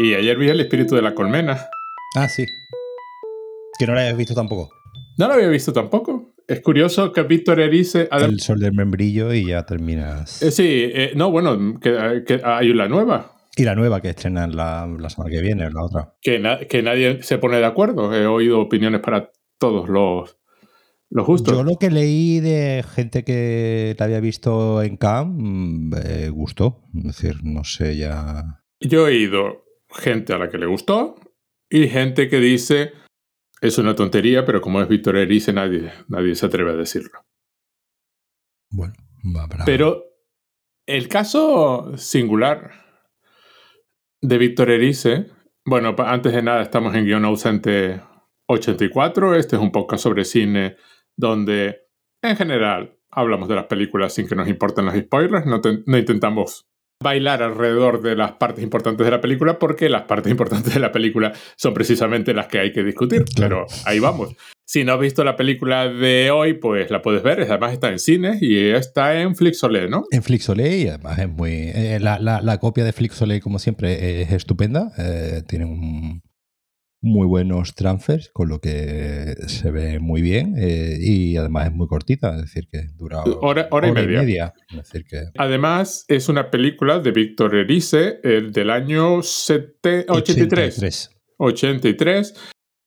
Y ayer vi El espíritu de la colmena. Ah, sí. Que no la hayas visto tampoco. No la había visto tampoco. Es curioso que Víctor Erice... El sol del membrillo y ya terminas... Eh, sí, eh, no, bueno, que, que hay la nueva. Y la nueva que estrenan la, la semana que viene, la otra. Que, que nadie se pone de acuerdo. He oído opiniones para todos los, los justos. Yo lo que leí de gente que la había visto en Cannes me gustó. Es decir, no sé ya. Yo he oído gente a la que le gustó y gente que dice es una tontería, pero como es Víctor Erice, nadie, nadie se atreve a decirlo. Bueno, va para... Pero el caso singular de Víctor Erice. Bueno, antes de nada, estamos en Guión Ausente 84. Este es un podcast sobre cine donde, en general, hablamos de las películas sin que nos importen los spoilers. No, no intentamos bailar alrededor de las partes importantes de la película porque las partes importantes de la película son precisamente las que hay que discutir. Pero ahí vamos. Si no has visto la película de hoy, pues la puedes ver. Además está en cines y está en Flixolé, ¿no? En Flixolé y además es muy... Eh, la, la, copia de Flixolé, como siempre, es estupenda. Eh, tiene un, muy buenos transfers, con lo que se ve muy bien eh, y además es muy cortita, es decir, que dura hora, hora, y media. decir que... Además, es una película de Víctor Erice el del año 83. 83.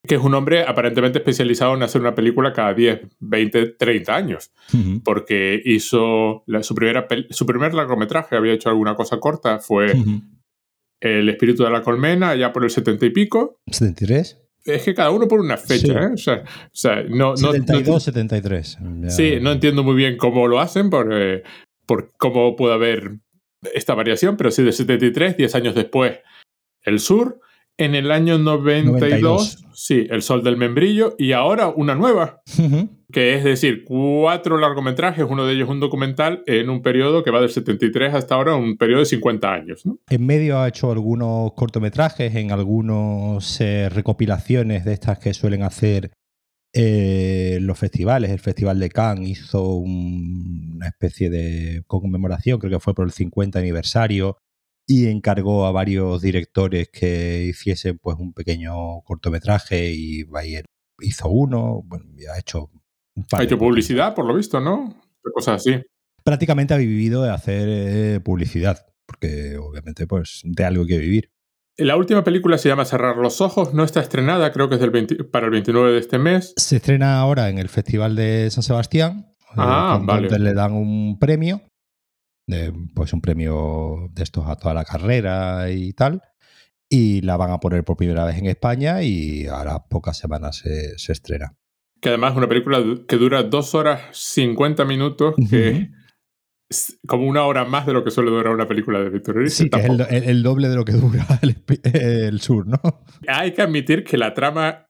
que es un hombre aparentemente especializado en hacer una película cada 10, 20, 30 años, porque hizo su, primera su primer largometraje, había hecho alguna cosa corta, fue el espíritu de la colmena, ya por el 70 y pico. ¿73? Es que cada uno por una fecha, ¿eh? O sea, o sea no, 72, 73. Sí, no entiendo muy bien cómo lo hacen, por, por cómo puede haber esta variación, pero sí de 73, 10 años después, el sur. En el año 92, sí, El Sol del Membrillo, y ahora una nueva, que es decir, cuatro largometrajes, uno de ellos un documental, en un periodo que va del 73 hasta ahora, un periodo de 50 años. En medio ha hecho algunos cortometrajes, en algunas eh, recopilaciones de estas que suelen hacer eh, los festivales. El Festival de Cannes hizo una especie de conmemoración, creo que fue por el 50 aniversario y encargó a varios directores que hiciesen pues un pequeño cortometraje y Bayer hizo uno, bueno, ha hecho un Ha hecho publicidad, por lo visto, ¿no? Cosas así. Prácticamente ha vivido de hacer eh, publicidad, porque obviamente pues de algo que vivir. La última película se llama Cerrar los Ojos, no está estrenada, creo que es del para el 29 de este mes. Se estrena ahora en el Festival de San Sebastián, ah, donde le dan un premio pues un premio de estos a toda la carrera y tal. Y la van a poner por primera vez en España y ahora pocas semanas se, se estrena. Que además es una película que dura dos horas 50 minutos, que es como una hora más de lo que suele durar una película de Victor Sí, que es el, doble de lo que dura el, sur, ¿no? Hay que admitir que la trama,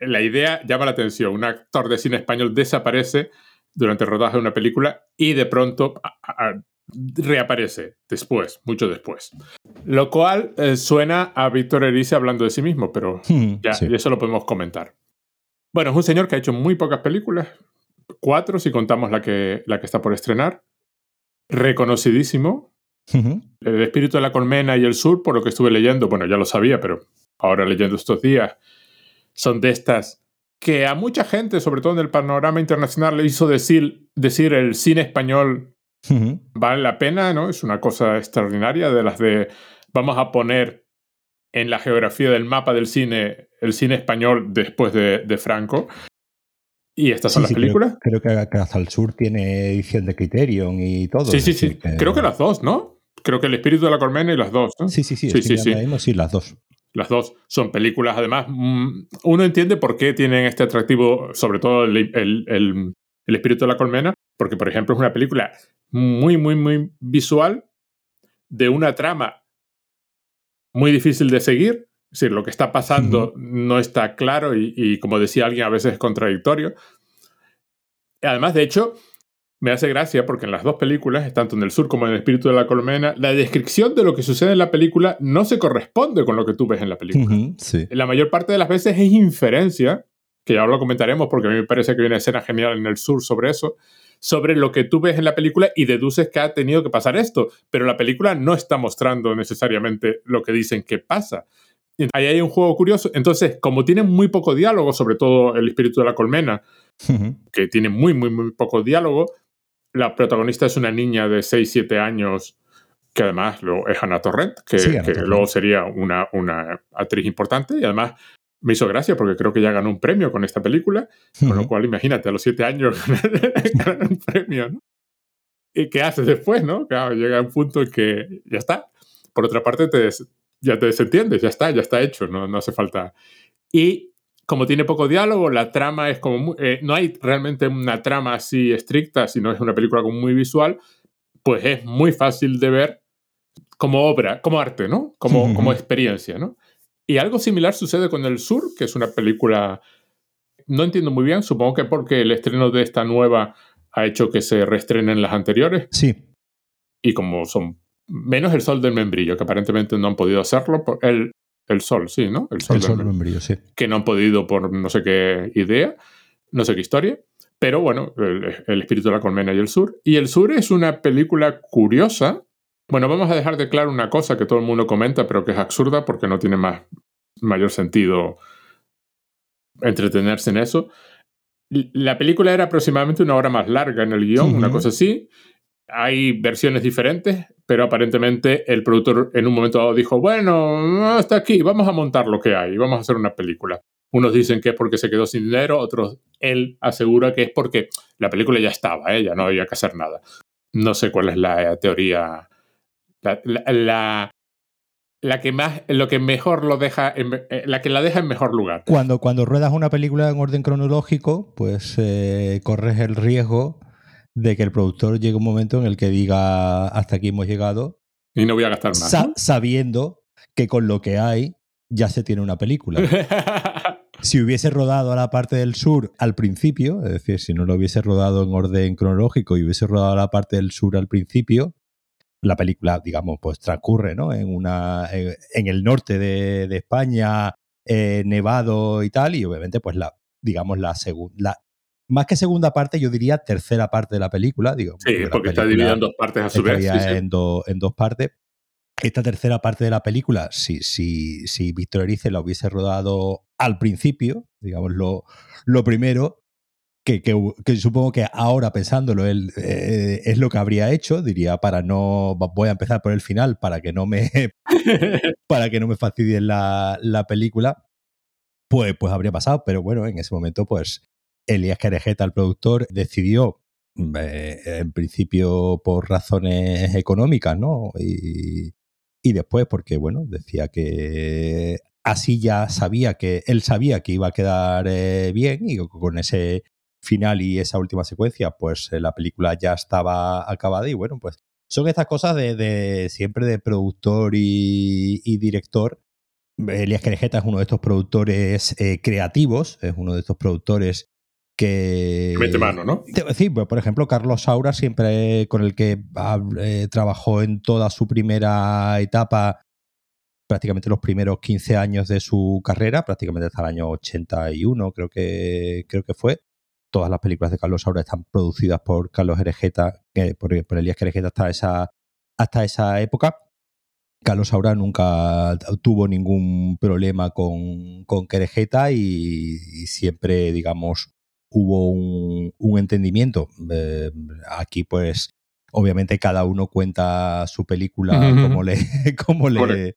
la idea llama la atención. Un actor de cine español desaparece durante el rodaje de una película y de pronto reaparece después, mucho después. Lo cual eh, suena a Víctor Erice hablando de sí mismo, pero hmm, ya, eso lo podemos comentar. Bueno, es un señor que ha hecho muy pocas películas, cuatro si contamos la que, la que está por estrenar. Reconocidísimo. El espíritu de la colmena y el sur, por lo que estuve leyendo, bueno, ya lo sabía, pero ahora leyendo estos días, son de estas que a mucha gente, sobre todo en el panorama internacional, le hizo decir, decir el cine español Vale la pena, ¿no? Es una cosa extraordinaria de las de vamos a poner en la geografía del mapa del cine el cine español después de, Franco. Y estas son las películas. Creo, que hasta el sur tiene edición de Criterion y todo. Sí, sí, sí. Creo que las dos, ¿no? Creo que El espíritu de la colmena y las dos, ¿no? Sí, sí, sí. Sí, sí, sí. las dos. Las dos son películas, además, mm, uno entiende por qué tienen este atractivo, sobre todo el, el espíritu de la colmena, porque, por ejemplo, es una película muy, muy, muy visual de una trama muy difícil de seguir. Es decir, lo que está pasando no está claro y, como decía alguien, a veces es contradictorio. Además, de hecho, me hace gracia porque en las dos películas, tanto en el sur como en el espíritu de la colmena, la descripción de lo que sucede en la película no se corresponde con lo que tú ves en la película. La mayor parte de las veces es inferencia, que ya lo comentaremos porque a mí me parece que hay una escena genial en el sur sobre eso, sobre lo que tú ves en la película y deduces que ha tenido que pasar esto, pero la película no está mostrando necesariamente lo que dicen que pasa. Ahí hay un juego curioso. Entonces, como tiene muy poco diálogo, sobre todo el espíritu de la colmena, que tiene muy, muy, muy poco diálogo, la protagonista es una niña de 6, 7 años, que además lo, es Ana Torrent, que, luego sería una, una actriz importante y además me hizo gracia porque creo que ya ganó un premio con esta película, con lo cual imagínate, a los 7 años ganar un premio, ¿no? ¿Y qué haces después, no? Claro, llega un punto en que ya está. Por otra parte, te, ya te desentiendes, ya está, ya está hecho, no, no hace falta. Y como tiene poco diálogo, la trama es como... Eh, no hay realmente una trama así estricta, sino es una película como muy visual, pues es muy fácil de ver como obra, como arte, ¿no? Como, como experiencia, ¿no? Y algo similar sucede con El Sur, que es una película... No entiendo muy bien, supongo que porque el estreno de esta nueva ha hecho que se reestrenen las anteriores. Sí. Y como son menos el sol del membrillo, que aparentemente no han podido hacerlo. Por el, el sol, sí, ¿no? El sol, del, membrillo, sí. Que no han podido por no sé qué idea, no sé qué historia. Pero bueno, el, espíritu de la colmena y el sur. Y el sur es una película curiosa. Bueno, vamos a dejar de claro una cosa que todo el mundo comenta, pero que es absurda porque no tiene más, mayor sentido entretenerse en eso. La película era aproximadamente una hora más larga en el guion, una cosa así. Hay versiones diferentes, pero aparentemente el productor en un momento dado dijo, bueno, hasta aquí, vamos a montar lo que hay, vamos a hacer una película. Unos dicen que es porque se quedó sin dinero, otros él asegura que es porque la película ya estaba, ¿eh? ya no había que hacer nada. No sé cuál es la teoría, la, la, que más, lo que mejor lo deja, eh, la que la deja en mejor lugar. Cuando, cuando ruedas una película en orden cronológico, pues eh, corres el riesgo de que el productor llegue un momento en el que diga hasta aquí hemos llegado. Y no voy a gastar más. Sabiendo que con lo que hay ya se tiene una película. si hubiese rodado a la parte del sur al principio, es decir, si no lo hubiese rodado en orden cronológico y hubiese rodado a la parte del sur al principio, la película, digamos, pues transcurre ¿no? en, una, en, el norte de, España, eh, nevado y tal, y obviamente, pues la, digamos, la, segunda más que segunda parte, yo diría tercera parte de la película. Digo, sí, porque está dividida en dos partes a su vez. En, en, dos partes. Esta tercera parte de la película, si, si, si Víctor Erice la hubiese rodado al principio, digamos, lo, lo primero, que, que, supongo que ahora pensándolo él eh, es lo que habría hecho diría para no voy a empezar por el final para que no me para que no me fastidien la, la, película pues pues habría pasado pero bueno en ese momento pues Elías Querejeta, el productor, decidió, eh, en principio por razones económicas, ¿no? Y, después porque, bueno, decía que así ya sabía que él sabía que iba a quedar eh, bien y con ese final y esa última secuencia, pues eh, la película ya estaba acabada y bueno, pues son estas cosas de, siempre de productor y, director. Elías Querejeta es uno de estos productores creativos, es uno de estos productores que... Mete mano, ¿no? Sí, pues, por ejemplo, Carlos Saura, siempre con el que eh, trabajó en toda su primera etapa, prácticamente los primeros 15 años de su carrera, prácticamente hasta el año 81, creo que, creo que fue. Todas las películas de Carlos Saura están producidas por Carlos Herejeta, por, por Elías Herejeta hasta esa, hasta esa época. Carlos Saura nunca tuvo ningún problema con, con Querejeta y, siempre, digamos, hubo un, entendimiento. Eh, aquí, pues, obviamente cada uno cuenta su película como le, como le,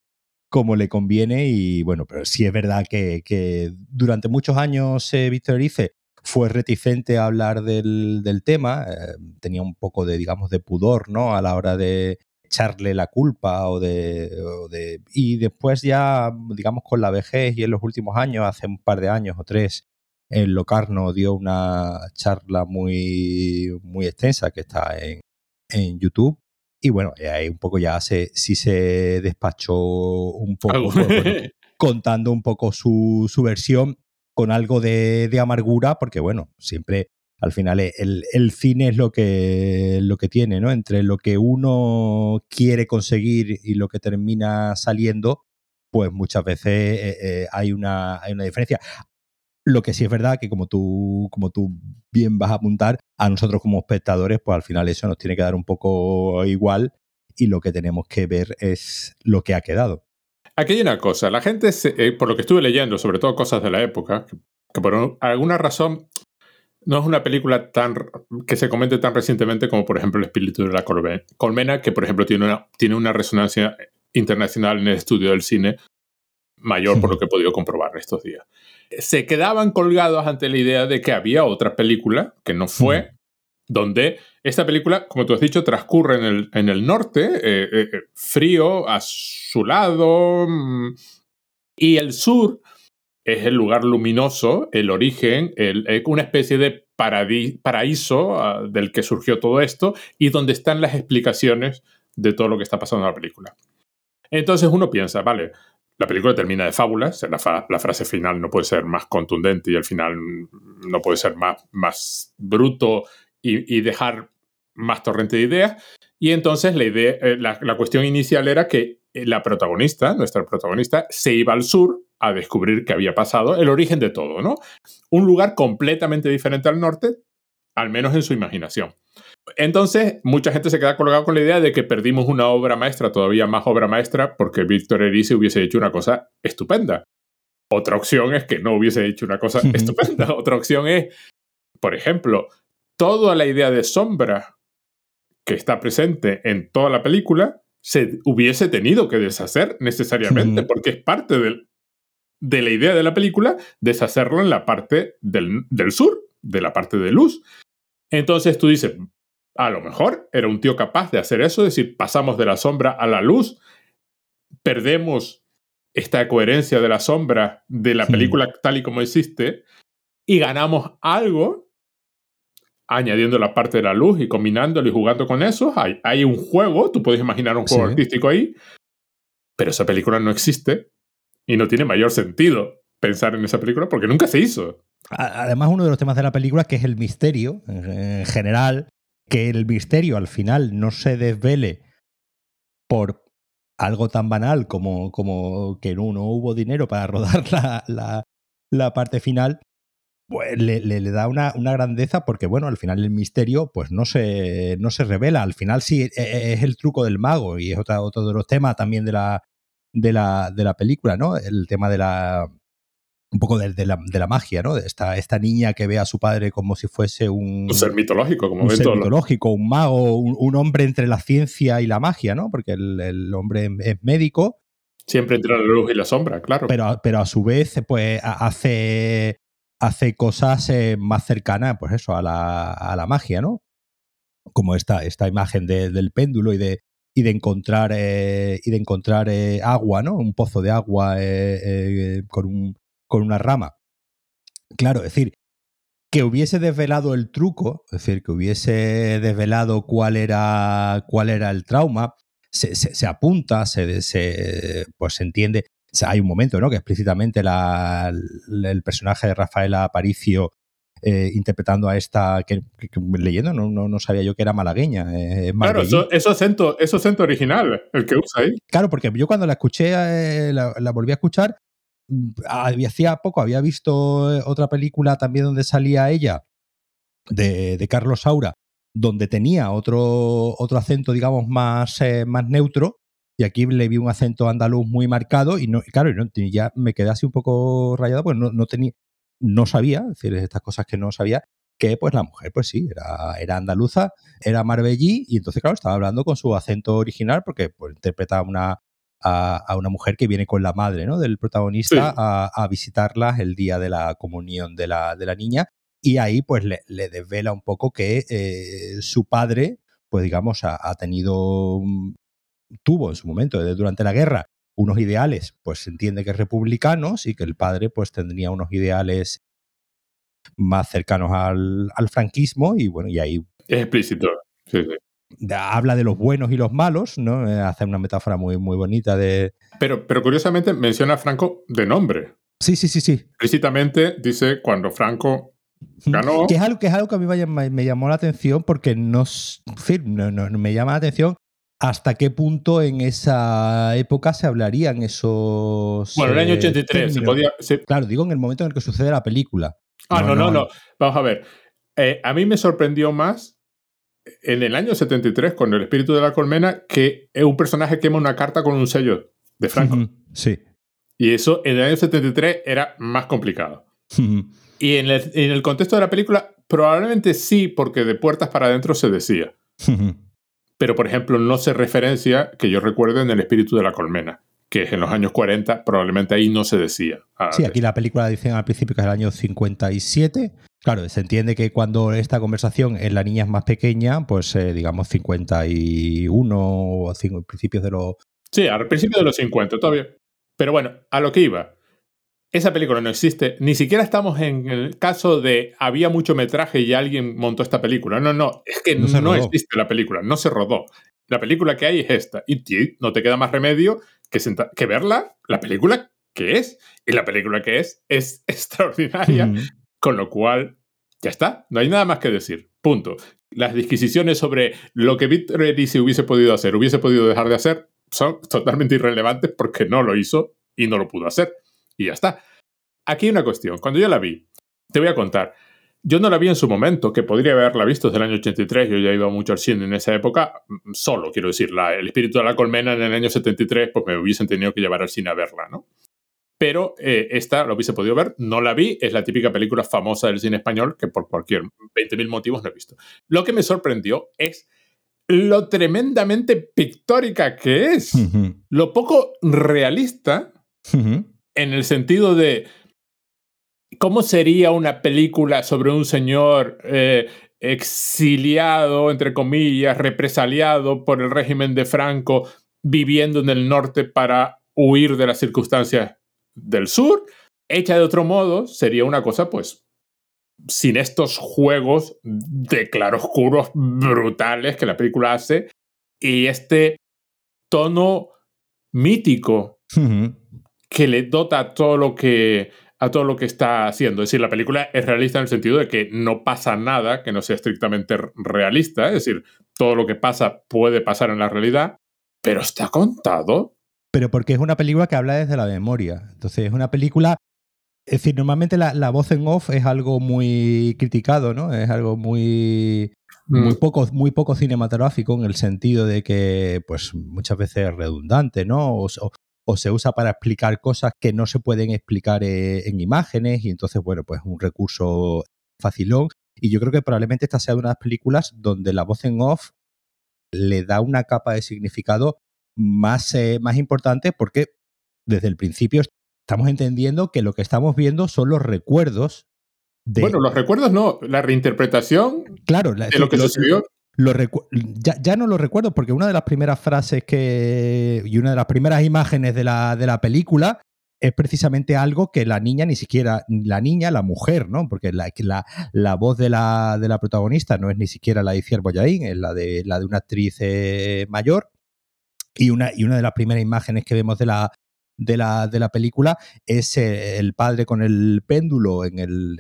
como le conviene y bueno, pero sí es verdad que, durante muchos años eh, Víctor Erice fue reticente a hablar del, tema, eh, tenía un poco de, digamos, de pudor, ¿no? A la hora de echarle la culpa o de, o de... Y después ya, digamos, con la vejez y en los últimos años, hace un par de años o tres, en Locarno dio una charla muy, muy extensa que está en, en YouTube. Y bueno, ahí un poco ya se, sí se despachó un poco, pues, contando un poco su, su, versión con algo de, amargura, porque bueno, siempre al final el, el, cine es lo que, lo que tiene, ¿no? Entre lo que uno quiere conseguir y lo que termina saliendo, pues muchas veces eh, eh, hay, una, hay una diferencia Lo que sí es verdad que como tú, como tú bien vas a apuntar, a nosotros como espectadores, pues al final eso nos tiene que dar un poco igual y lo que tenemos que ver es lo que ha quedado. Aquí hay una cosa, la gente, eh, por lo que estuve leyendo, sobre todo cosas de la época, que por alguna razón no es una película tan que se comente tan recientemente como por ejemplo El espíritu de la colmena, que por ejemplo tiene una, tiene una resonancia internacional en el estudio del cine mayor por lo que he podido comprobar estos días. Se quedaban colgados ante la idea de que había otra película que no fue, donde esta película, como tú has dicho, transcurre en el, en el norte, eh, eh, eh, frío, azulado, mm, y el sur es el lugar luminoso, el origen, una especie de paraíso ah, del que surgió todo esto y donde están las explicaciones de todo lo que está pasando en la película. Entonces uno piensa, vale, la película termina de fábulas, la, frase final no puede ser más contundente y el final no puede ser más, más bruto y, dejar más torrente de ideas. Y entonces la, idea, eh, la, la cuestión inicial era que la protagonista, nuestra protagonista, se iba al sur a descubrir qué había pasado, el origen de todo, ¿no? Un lugar completamente diferente al norte, al menos en su imaginación. Entonces, mucha gente se queda colgada con la idea de que perdimos una obra maestra, todavía más obra maestra, porque Víctor Erice hubiese hecho una cosa estupenda. Otra opción es que no hubiese hecho una cosa estupenda. Otra opción es, por ejemplo, toda la idea de sombra que está presente en toda la película se hubiese tenido que deshacer necesariamente, porque es parte del, de la idea de la película deshacerlo en la parte del, del sur, de la parte de luz. Entonces tú dices, a lo mejor era un tío capaz de hacer eso, es decir, pasamos de la sombra a la luz, perdemos esta coherencia de la sombra de la película tal y como existe y ganamos algo añadiendo la parte de la luz y combinándolo y jugando con eso. Hay, hay un juego, tú puedes imaginar un juego artístico ahí, pero esa película no existe y no tiene mayor sentido pensar en esa película porque nunca se hizo. Además, uno de los temas de la película que es el misterio en general que el misterio al final no se desvele por algo tan banal como, como que no, no, hubo dinero para rodar la, la, parte final, le, le, da una, una, grandeza porque, bueno, al final el misterio pues no se, no se revela. Al final sí e, e, es el truco del mago y es otra, otro de los temas también de la, de la, de la película, ¿no? El tema de la, un poco de, la, de, la, magia, ¿no? Esta, esta niña que ve a su padre como si fuese un... Un ser mitológico, como Un ser mitológico, un mago, un, hombre entre la ciencia y la magia, ¿no? Porque el, hombre es médico. Siempre entre la luz y la sombra, claro. Pero, pero a su vez, pues hace, hace cosas eh, más cercanas, pues eso, a la, a la magia, ¿no? Como esta, esta imagen del péndulo y de, y de encontrar, eh, y de encontrar eh, agua, ¿no? Un pozo de agua con un con una rama. Claro, es decir, que hubiese desvelado el truco, es decir, que hubiese desvelado cuál era, cuál era el trauma, se, apunta, se, se, pues se entiende. Hay un momento, ¿no? Que explícitamente la, el personaje de Rafaela Aparicio eh, interpretando a esta que, leyendo no, no, sabía yo que era malagueña. Eh, claro, eso, eso, acento, eso acento original, el que usa ahí. Claro, porque yo cuando la escuché, eh, la, volví a escuchar, Mm, hacía poco había visto otra película también donde salía ella, de, Carlos Saura, donde tenía otro, otro acento, digamos, más, más neutro, y aquí le vi un acento andaluz muy marcado, y, no, claro, ya me quedé así un poco rayado, pues no, no, tenía, no sabía, es decir, estas cosas que no sabía, que pues la mujer, pues sí, era, era andaluza, era marbellí, y entonces, claro, estaba hablando con su acento original, porque pues, interpretaba una, a, una mujer que viene con la madre ¿no? del protagonista a, a, visitarla el día de la comunión de la, de la niña y ahí pues le, le desvela un poco que eh, su padre, pues digamos, ha, tenido, tuvo en su momento, durante la guerra, unos ideales, pues se entiende que republicanos y que el padre pues tendría unos ideales más cercanos al, al franquismo y bueno, y ahí... Es explícito, sí, sí habla de los buenos y los malos, ¿no? Eh, hace una metáfora muy, muy bonita de... Pero, pero curiosamente menciona a Franco de nombre. Sí, sí, sí, sí. Explícitamente dice cuando Franco ganó... Que es algo que, es algo que a mí me, llamó la atención porque no, no, me llama la atención ¿Hasta qué punto en esa época se hablarían esos. Bueno, el año 83 se podía. Claro, digo en el momento en el que sucede la película. Ah, no, no, no. Vamos a ver. Eh, a mí me sorprendió más en el año 73 con el espíritu de la colmena que un personaje quema una carta con un sello de Franco. Sí. Y eso en el año 73 era más complicado. y en el, en el, contexto de la película, probablemente sí, porque de puertas para adentro se decía. Pero, por ejemplo, no se referencia, que yo recuerdo, en el espíritu de la colmena, que es en los años 40, probablemente ahí no se decía. Sí, aquí la película dicen al principio que es el año 57. Claro, se entiende que cuando esta conversación en la niña es más pequeña, pues eh, digamos 51 o principios de los... Sí, al principio de los 50 todavía. Pero bueno, a lo que iba. Esa película no existe. Ni siquiera estamos en el caso de había mucho metraje y alguien montó esta película. No, no, es que no, no existe la película, no se rodó. La película que hay es esta. Y no te queda más remedio que, que verla, la película que es. Y la película que es es extraordinaria. Con lo cual, ya está, no hay nada más que decir. Punto. Las disquisiciones sobre lo que Victor se hubiese podido hacer, hubiese podido dejar de hacer, son totalmente irrelevantes porque no lo hizo y no lo pudo hacer. Y ya está. Aquí hay una cuestión. Cuando yo la vi, te voy a contar. Yo no la vi en su momento, que podría haberla visto desde el año 83. Yo ya iba mucho al cine en esa época, solo, quiero decir. el espíritu de la colmena en el año 73, pues me hubiesen tenido que llevar al cine a verla, ¿no? Pero eh, esta la hubiese podido ver, no la vi, es la típica película famosa del cine español que por cualquier 20.000 motivos no he visto. Lo que me sorprendió es lo tremendamente pictórica que es, lo poco realista en el sentido de ¿Cómo sería una película sobre un señor eh, exiliado, entre comillas, represaliado por el régimen de Franco, viviendo en el norte para huir de las circunstancias del sur? Hecha de otro modo, sería una cosa, pues, sin estos juegos de claroscuros brutales que la película hace y este tono mítico que le dota todo lo que a todo lo que está haciendo. Es decir, la película es realista en el sentido de que no pasa nada que no sea estrictamente realista. Es decir, todo lo que pasa puede pasar en la realidad, pero está contado. Pero porque es una película que habla desde la memoria. Entonces, es una película. Es decir, normalmente la, voz en off es algo muy criticado, ¿no? Es algo muy. Muy mm. poco, muy poco cinematográfico en el sentido de que, pues, muchas veces es redundante, ¿no? O, o se usa para explicar cosas que no se pueden explicar eh, en imágenes y entonces, bueno, pues un recurso facilón. Y yo creo que probablemente esta sea una de las películas donde la voz en off le da una capa de significado más, eh, más importante porque desde el principio estamos entendiendo que lo que estamos viendo son los recuerdos de... Bueno, los recuerdos no, la reinterpretación claro, de lo que sucedió ya, no lo recuerdo porque una de las primeras frases que y una de las primeras imágenes de la, de la película es precisamente algo que la niña ni siquiera, la niña, la mujer, ¿no? Porque la, la, la voz de la, de la, protagonista no es ni siquiera la de Iciar Boyaín, es la de, la de una actriz eh, mayor. Y una, y una de las primeras imágenes que vemos de la, de la, de la película es eh, el padre con el péndulo en el,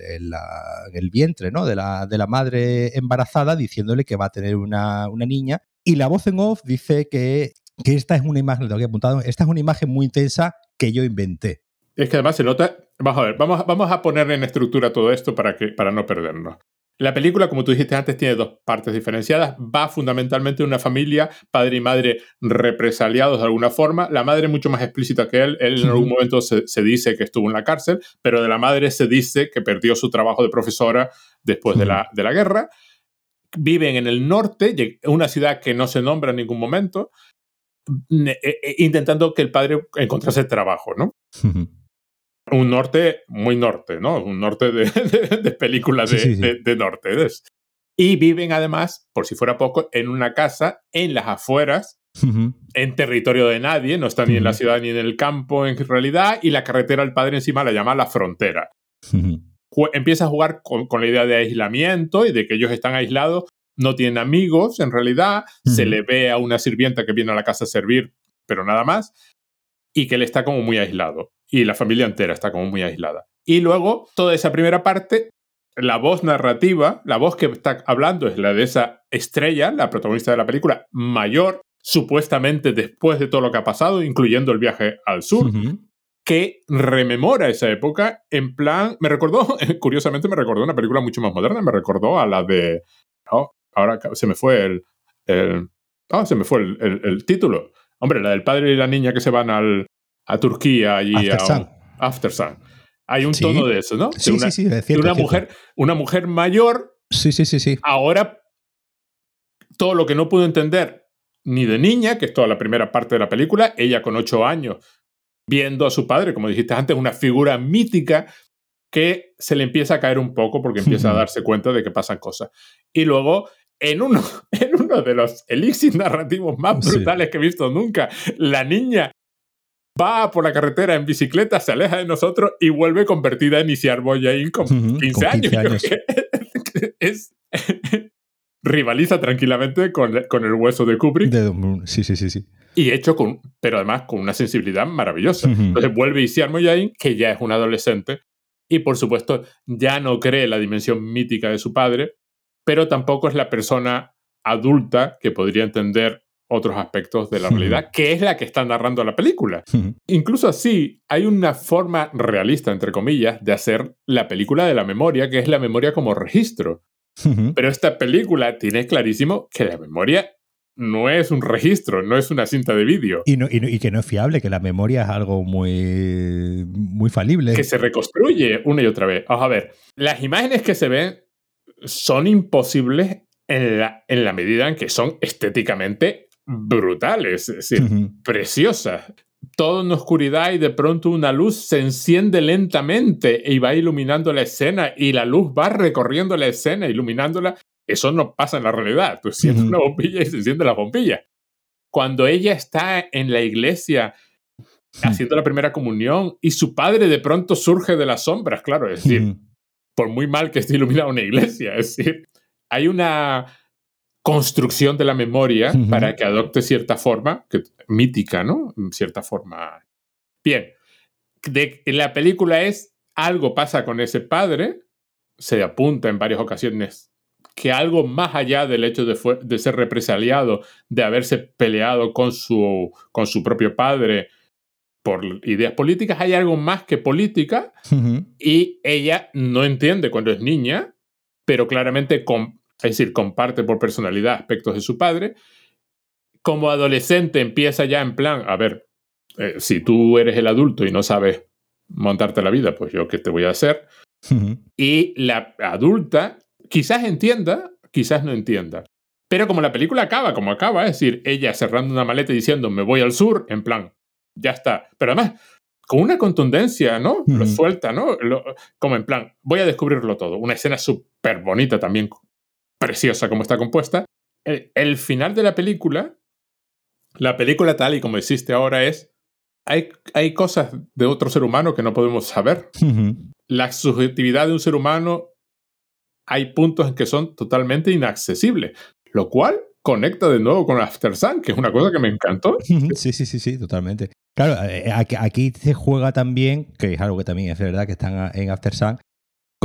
el vientre ¿no? de, la, de la madre embarazada diciéndole que va a tener una, una niña. Y la voz en off dice que, que esta es una imagen, lo que apuntado, esta es una imagen muy intensa que yo inventé. Es que además se nota, vamos a ver, vamos, vamos a poner en estructura todo esto para, que, para no perdernos. La película, como tú dijiste antes, tiene dos partes diferenciadas. Va fundamentalmente de una familia, padre y madre represaliados de alguna forma. La madre mucho más explícita que él. Él en algún momento se, dice que estuvo en la cárcel, pero de la madre se dice que perdió su trabajo de profesora después de, la, de la guerra. Viven en el norte, una ciudad que no se nombra en ningún momento, e, e, intentando que el padre encontrase trabajo, ¿no? Un norte muy norte, ¿no? Un norte de, películas de, norte. Y viven además, por si fuera poco, en una casa en las afueras, en territorio de nadie, no está ni en la ciudad ni en el campo en realidad, y la carretera al padre encima la llama la frontera. Empieza a jugar con, la idea de aislamiento y de que ellos están aislados, no tienen amigos en realidad, se le ve a una sirvienta que viene a la casa a servir, pero nada más, y que él está como muy aislado y la familia entera está como muy aislada. Y luego, toda esa primera parte, la voz narrativa, la voz que está hablando es la de esa estrella, la protagonista de la película, mayor, supuestamente después de todo lo que ha pasado, incluyendo el viaje al sur, que rememora esa época en plan, me recordó, curiosamente me recordó una película mucho más moderna, me recordó a la de, oh, ahora se me fue el, el oh, se me fue el, título. Hombre, la del padre y la niña que se van al, a Turquía y a After Sun. Hay un tono de eso, ¿no? Sí, una, sí, sí, una mujer, una mujer mayor. Sí, sí, sí, sí. Ahora todo lo que no pudo entender ni de niña, que es toda la primera parte de la película, ella con ocho años, viendo a su padre, como dijiste antes, una figura mítica que se le empieza a caer un poco porque empieza a darse cuenta de que pasan cosas. Y luego, en uno, en uno de los elixir narrativos más brutales que he visto nunca, la niña va por la carretera en bicicleta, se aleja de nosotros y vuelve convertida en Isiar Boyain con, 15 años. es, rivaliza tranquilamente con, el hueso de Kubrick. sí, sí, sí, sí. Y hecho con, pero además con una sensibilidad maravillosa. Entonces vuelve Isiar Moyain, que ya es un adolescente, y por supuesto ya no cree la dimensión mítica de su padre, pero tampoco es la persona adulta que podría entender otros aspectos de la realidad, que es la que está narrando la película. Incluso así, hay una forma realista, entre comillas, de hacer la película de la memoria, que es la memoria como registro. Pero esta película tiene clarísimo que la memoria no es un registro, no es una cinta de vídeo. Y, y, que no es fiable, que la memoria es algo muy, muy falible. Que se reconstruye una y otra vez. Vamos a ver, las imágenes que se ven son imposibles en la, en la medida en que son estéticamente brutales, es decir, preciosas todo en oscuridad y de pronto una luz se enciende lentamente y va iluminando la escena y la luz va recorriendo la escena, iluminándola. Eso no pasa en la realidad. Tú enciendes una bombilla y se enciende la bombilla. Cuando ella está en la iglesia haciendo la primera comunión y su padre de pronto surge de las sombras, claro, es decir, por muy mal que esté iluminada una iglesia, es decir, hay una construcción de la memoria para que adopte cierta forma, que, mítica, ¿no? Cierta forma. Bien, de, la película es algo pasa con ese padre, se apunta en varias ocasiones que algo más allá del hecho de, de ser represaliado, de haberse peleado con su, con su propio padre por ideas políticas, hay algo más que política y ella no entiende cuando es niña, pero claramente con, es decir, comparte por personalidad aspectos de su padre. Como adolescente empieza ya en plan, a ver, eh, si tú eres el adulto y no sabes montarte la vida, pues yo qué te voy a hacer. Y la adulta quizás entienda, quizás no entienda. Pero como la película acaba, como acaba, es decir, ella cerrando una maleta y diciendo me voy al sur, en plan, ya está. Pero además, con una contundencia, ¿no? Lo suelta, ¿no? como en plan, voy a descubrirlo todo. Una escena súper bonita también, preciosa como está compuesta. El, final de la película, la película tal y como existe ahora es, hay, hay cosas de otro ser humano que no podemos saber. La subjetividad de un ser humano, hay puntos en que son totalmente inaccesibles, lo cual conecta de nuevo con After Sun, que es una cosa que me encantó. Sí, sí, sí, sí, totalmente. Claro, eh, aquí se juega también, que es algo que también es verdad que están en After Sun,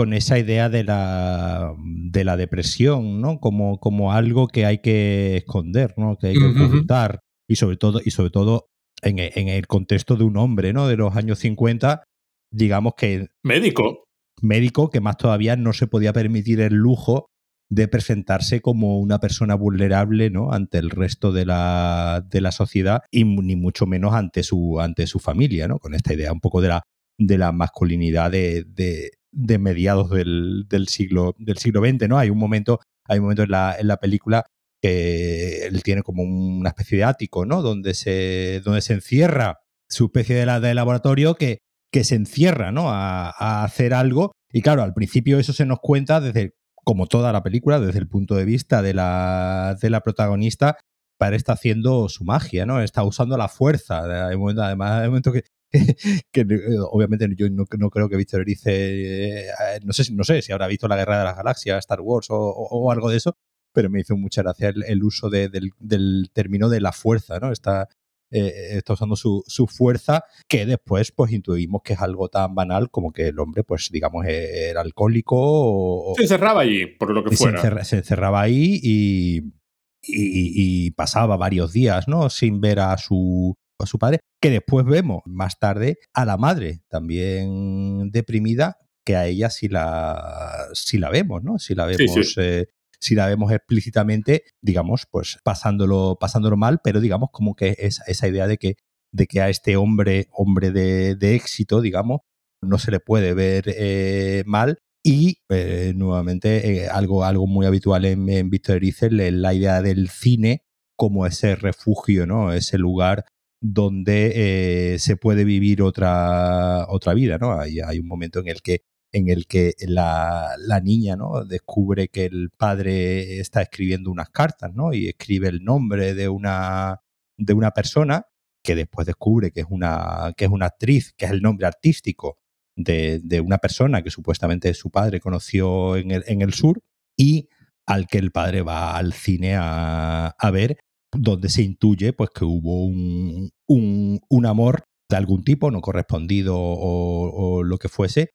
con esa idea de la, de la depresión, ¿no? Como, como algo que hay que esconder, ¿no? Que hay que ocultar. Y sobre todo, y sobre todo en, en, el contexto de un hombre, ¿no? De los años 50, digamos que. Médico. Médico, que más todavía no se podía permitir el lujo de presentarse como una persona vulnerable ¿no? ante el resto de la, de la sociedad y ni mucho menos ante su, ante su familia, ¿no? con esta idea un poco de la, de la masculinidad de, de mediados del, siglo, del siglo XX, ¿no? Hay un momento, hay un momento en la, en la película que él tiene como una especie de ático, ¿no? Donde se, donde se encierra su especie de, de laboratorio que, que se encierra, ¿no? A, hacer algo. Y claro, al principio eso se nos cuenta desde, como toda la película, desde el punto de vista de la, de la protagonista, para está haciendo su magia, ¿no? Está usando la fuerza. Además, hay un momento que que eh, obviamente yo no, creo que Víctor Erice, eh, no, sé, no sé si habrá visto la Guerra de las Galaxias, Star Wars o, algo de eso, pero me hizo mucha gracia el, uso del, término de la fuerza, ¿no? Está, eh, está usando su, fuerza, que después pues intuimos que es algo tan banal como que el hombre, pues digamos, era alcohólico o... Se encerraba allí, por lo que fuera. Se, encerraba ahí y, y, pasaba varios días, ¿no? Sin ver a su, a su padre, que después vemos más tarde a la madre también deprimida, que a ella sí la, sí la vemos, ¿no? Si la vemos, eh, si la vemos explícitamente, digamos, pues pasándolo, pasándolo mal, pero digamos como que es esa idea de que, de que a este hombre, hombre de, de éxito, digamos, no se le puede ver eh, mal. Y eh, nuevamente, algo, algo muy habitual en, en Víctor es la idea del cine como ese refugio, ¿no? Ese lugar donde eh, se puede vivir otra, otra vida, ¿no? Hay, hay, un momento en el que, en el que la, la, niña, ¿no? Descubre que el padre está escribiendo unas cartas, ¿no? Y escribe el nombre de una, de una persona que después descubre que es una, que es una actriz, que es el nombre artístico de, de una persona que supuestamente su padre conoció en el, en el sur y al que el padre va al cine a, a ver donde se intuye pues, que hubo un, un, amor de algún tipo, no correspondido o, lo que fuese,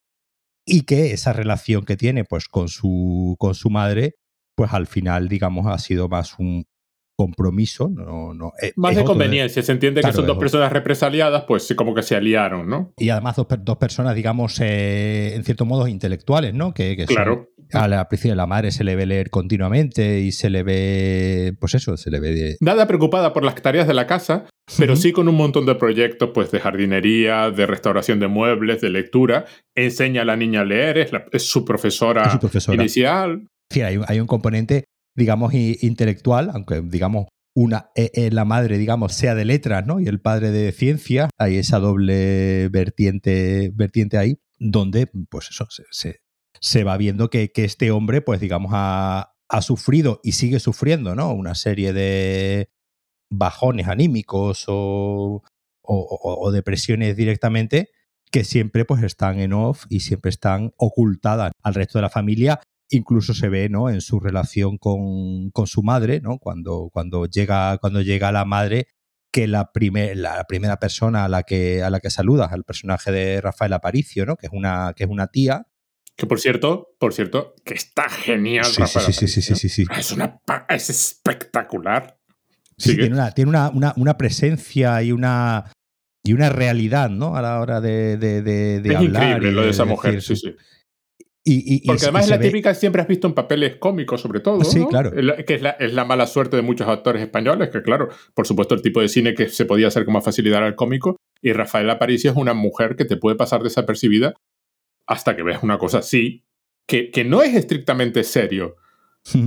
y que esa relación que tiene pues, con, su, con su madre, pues al final, digamos, ha sido más un compromiso. No, no, eh, más de conveniencia, se entiende que son dos personas represaliadas, pues como que se aliaron, ¿no? Y además dos, dos personas, digamos, eh, en cierto modo intelectuales, ¿no? Que, que claro a la de la madre se le ve leer continuamente y se le ve, pues eso, se le ve... Nada preocupada por las tareas de la casa, pero sí con un montón de proyectos pues de jardinería, de restauración de muebles, de lectura. Enseña a la niña a leer, es, su, profesora inicial. Sí, hay, hay, un componente, digamos, intelectual, aunque digamos una, eh, eh, la madre, digamos, sea de letras, ¿no? Y el padre de ciencia, hay esa doble vertiente, vertiente ahí, donde, pues eso, se, se va viendo que, este hombre, pues digamos, ha, sufrido y sigue sufriendo, ¿no? Una serie de bajones anímicos o, depresiones directamente que siempre pues están en off y siempre están ocultadas al resto de la familia. Incluso se ve, ¿no? En su relación con, su madre, ¿no? Cuando, cuando, llega, cuando llega la madre, que la, la primera persona a la que, a la que saluda, al personaje de Rafael Aparicio, ¿no? Que es una, que es una tía, que por cierto, por cierto, que está genial. Sí, sí, sí, sí, sí, sí, Es, una, es espectacular. Sí, tiene, una, tiene una, una, presencia y una, y una realidad, ¿no? A la hora de, de, de, es Increíble lo de esa mujer, sí, sí. Y, Porque además es la típica siempre has visto en papeles cómicos, sobre todo. Sí, claro. Que es la, es la, mala suerte de muchos actores españoles, que claro, por supuesto, el tipo de cine que se podía hacer con más facilidad al cómico. Y Rafael Aparicio es una mujer que te puede pasar desapercibida hasta que ves una cosa así, que, que no es estrictamente serio.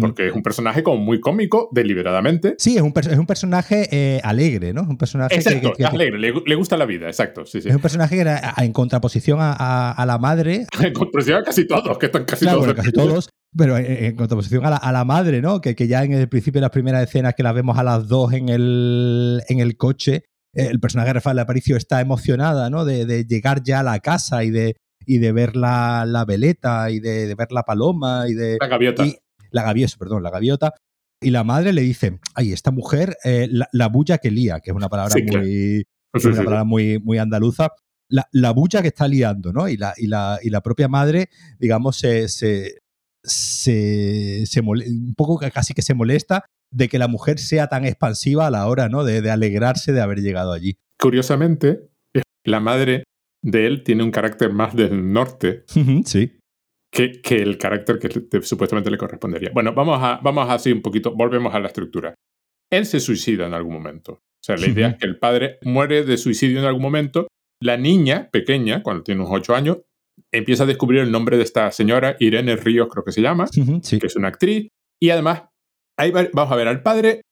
Porque es un personaje como muy cómico, deliberadamente. Sí, es un, es un personaje eh, alegre, ¿no? Un personaje exacto, que, alegre, le, gusta la vida, exacto. Sí, sí. Es un personaje que era en contraposición a, a, la madre. en contraposición a casi todos, que están casi todos. casi todos. Pero en, contraposición a la, a la, madre, ¿no? Que, que ya en el principio de las primeras escenas que la vemos a las dos en el, en el coche, el personaje de Rafael Aparicio está emocionada, ¿no? De, de, llegar ya a la casa y de, y de ver la, la veleta y de, ver la paloma y de... La gaviota. La gaviota, perdón, la gaviota. Y la madre le dice, ay, esta mujer, eh, la, bulla que lía, que es una palabra muy... una palabra muy, muy andaluza, la, la, bulla que está liando, ¿no? Y la, y la, y la propia madre, digamos, se, se, se, se un poco casi que se molesta de que la mujer sea tan expansiva a la hora, ¿no? De, de alegrarse de haber llegado allí. Curiosamente, la madre de él tiene un carácter más del norte. sí. Que, que, el carácter que supuestamente le correspondería. Bueno, vamos a, vamos así un poquito, volvemos a la estructura. Él se suicida en algún momento. O sea, la idea es que el padre muere de suicidio en algún momento. La niña, pequeña, cuando tiene unos ocho años, empieza a descubrir el nombre de esta señora, Irene Ríos creo que se llama, que es una actriz. Y además, ahí vamos a ver al padre.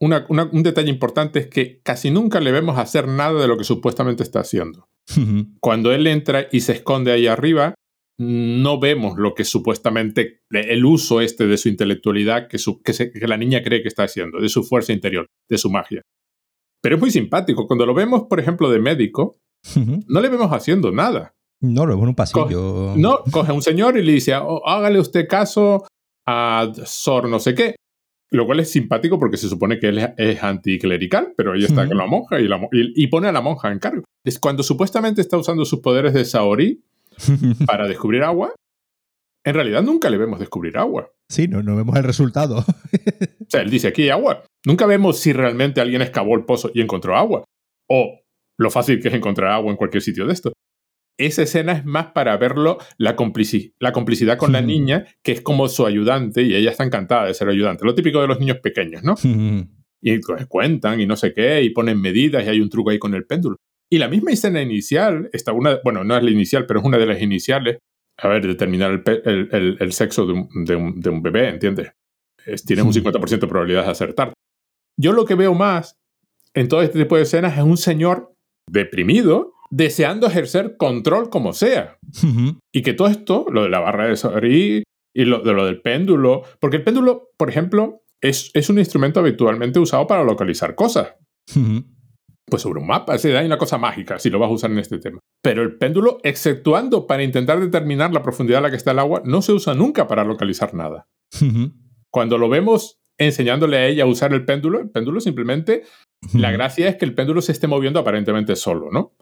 un detalle importante es que casi nunca le vemos hacer nada de lo que supuestamente está haciendo. Cuando él entra y se esconde ahí arriba, no vemos lo que supuestamente el uso este de su intelectualidad que, que, la niña cree que está haciendo, de su fuerza interior, de su magia. Pero es muy simpático. Cuando lo vemos, por ejemplo, de médico, no le vemos haciendo nada. No, lo vemos en un pasillo. no, coge a un señor y le dice, oh, hágale usted caso a Sor no sé qué. Lo cual es simpático porque se supone que él es anticlerical, pero ahí está con la monja y, y, pone a la monja en cargo. Es cuando supuestamente está usando sus poderes de Saori para descubrir agua, en realidad nunca le vemos descubrir agua. Sí, no, no vemos el resultado. o sea, él dice, aquí hay agua. Nunca vemos si realmente alguien excavó el pozo y encontró agua. O lo fácil que es encontrar agua en cualquier sitio de esto. Esa escena es más para verlo, la, la complicidad con la niña, que es como su ayudante, y ella está encantada de ser ayudante. Lo típico de los niños pequeños, ¿no? y pues cuentan y no sé qué, y ponen medidas, y hay un truco ahí con el péndulo. Y la misma escena inicial, está una, bueno, no es la inicial, pero es una de las iniciales, a ver, determinar el, el, sexo de un, de, un, de un, bebé, ¿entiendes? tiene un 50% de probabilidad de acertar. Yo lo que veo más en todo este tipo de escenas es un señor deprimido, deseando ejercer control como sea. Y que todo esto, lo de la barra de Sori y lo, de lo del péndulo, porque el péndulo, por ejemplo, es, es un instrumento habitualmente usado para localizar cosas. Pues sobre un mapa, es hay una cosa mágica si lo vas a usar en este tema. Pero el péndulo, exceptuando para intentar determinar la profundidad a la que está el agua, no se usa nunca para localizar nada. Cuando lo vemos enseñándole a ella a usar el péndulo, el péndulo simplemente, la gracia es que el péndulo se esté moviendo aparentemente solo, ¿no?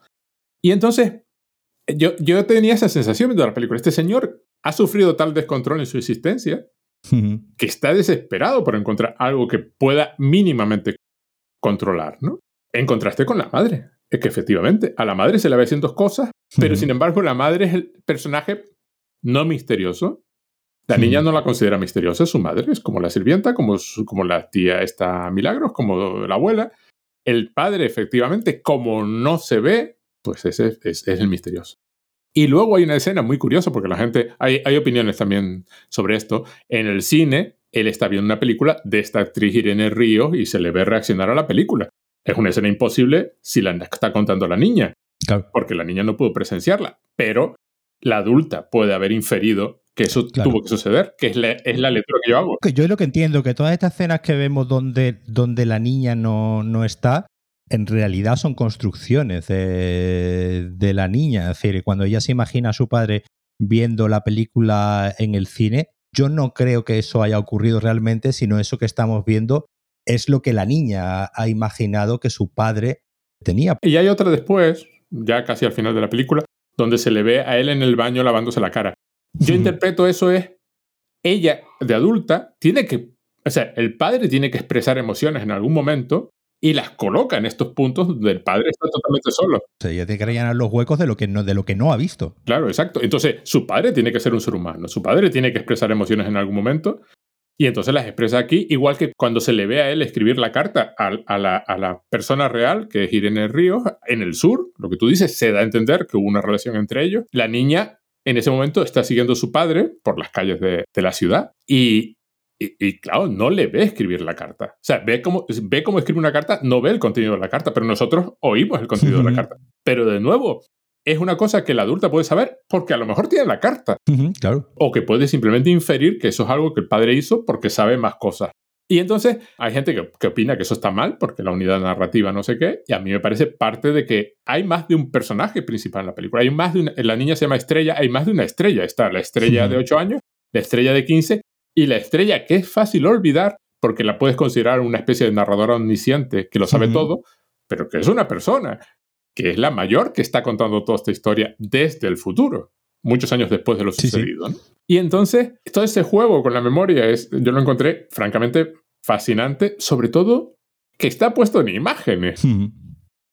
Y entonces, yo, yo tenía esa sensación viendo la película. Este señor ha sufrido tal descontrol en su existencia que está desesperado por encontrar algo que pueda mínimamente controlar, ¿no? En contraste con la madre. Es que efectivamente, a la madre se le ve haciendo cosas, pero sin embargo, la madre es el personaje no misterioso. La niña no la considera misteriosa, es su madre, es como la sirvienta, como, como la tía esta Milagros, como la abuela. El padre, efectivamente, como no se ve, pues ese es, el misterioso. Y luego hay una escena muy curiosa, porque la gente, hay, hay opiniones también sobre esto. En el cine, él está viendo una película de esta actriz Irene Río y se le ve reaccionar a la película. Es una escena imposible si la está contando la niña, porque la niña no pudo presenciarla, pero la adulta puede haber inferido que eso tuvo que suceder, que es la, es la, lectura que yo hago. Yo lo que entiendo, que todas estas escenas que vemos donde, donde la niña no, no está, en realidad son construcciones de, de, la niña. Es decir, cuando ella se imagina a su padre viendo la película en el cine, yo no creo que eso haya ocurrido realmente, sino eso que estamos viendo es lo que la niña ha imaginado que su padre tenía. Y hay otra después, ya casi al final de la película, donde se le ve a él en el baño lavándose la cara. Yo interpreto eso es, ella de adulta tiene que, o sea, el padre tiene que expresar emociones en algún momento y las coloca en estos puntos donde el padre está totalmente solo. O sea, ella tiene que rellenar los huecos de lo, que no, de lo que no ha visto. Claro, exacto. Entonces, su padre tiene que ser un ser humano, su padre tiene que expresar emociones en algún momento y entonces las expresa aquí, igual que cuando se le ve a él escribir la carta a, la, persona real, que es Irene Ríos, en el sur, lo que tú dices, se da a entender que hubo una relación entre ellos. La niña en ese momento está siguiendo a su padre por las calles de, la ciudad y, y, claro, no le ve escribir la carta. O sea, ve cómo, ve cómo escribe una carta, no ve el contenido de la carta, pero nosotros oímos el contenido de la carta. Pero de nuevo, es una cosa que la adulta puede saber porque a lo mejor tiene la carta. claro. O que puede simplemente inferir que eso es algo que el padre hizo porque sabe más cosas. Y entonces hay gente que, opina que eso está mal porque la unidad narrativa no sé qué, y a mí me parece parte de que hay más de un personaje principal en la película. Hay más de una, la niña se llama Estrella, hay más de una estrella. Está la estrella de 8 años, la estrella de 15 y la estrella que es fácil olvidar porque la puedes considerar una especie de narradora omnisciente que lo sabe todo, pero que es una persona que es la mayor que está contando toda esta historia desde el futuro, muchos años después de lo sucedido. Y entonces, todo ese juego con la memoria es, yo lo encontré francamente fascinante, sobre todo que está puesto en imágenes,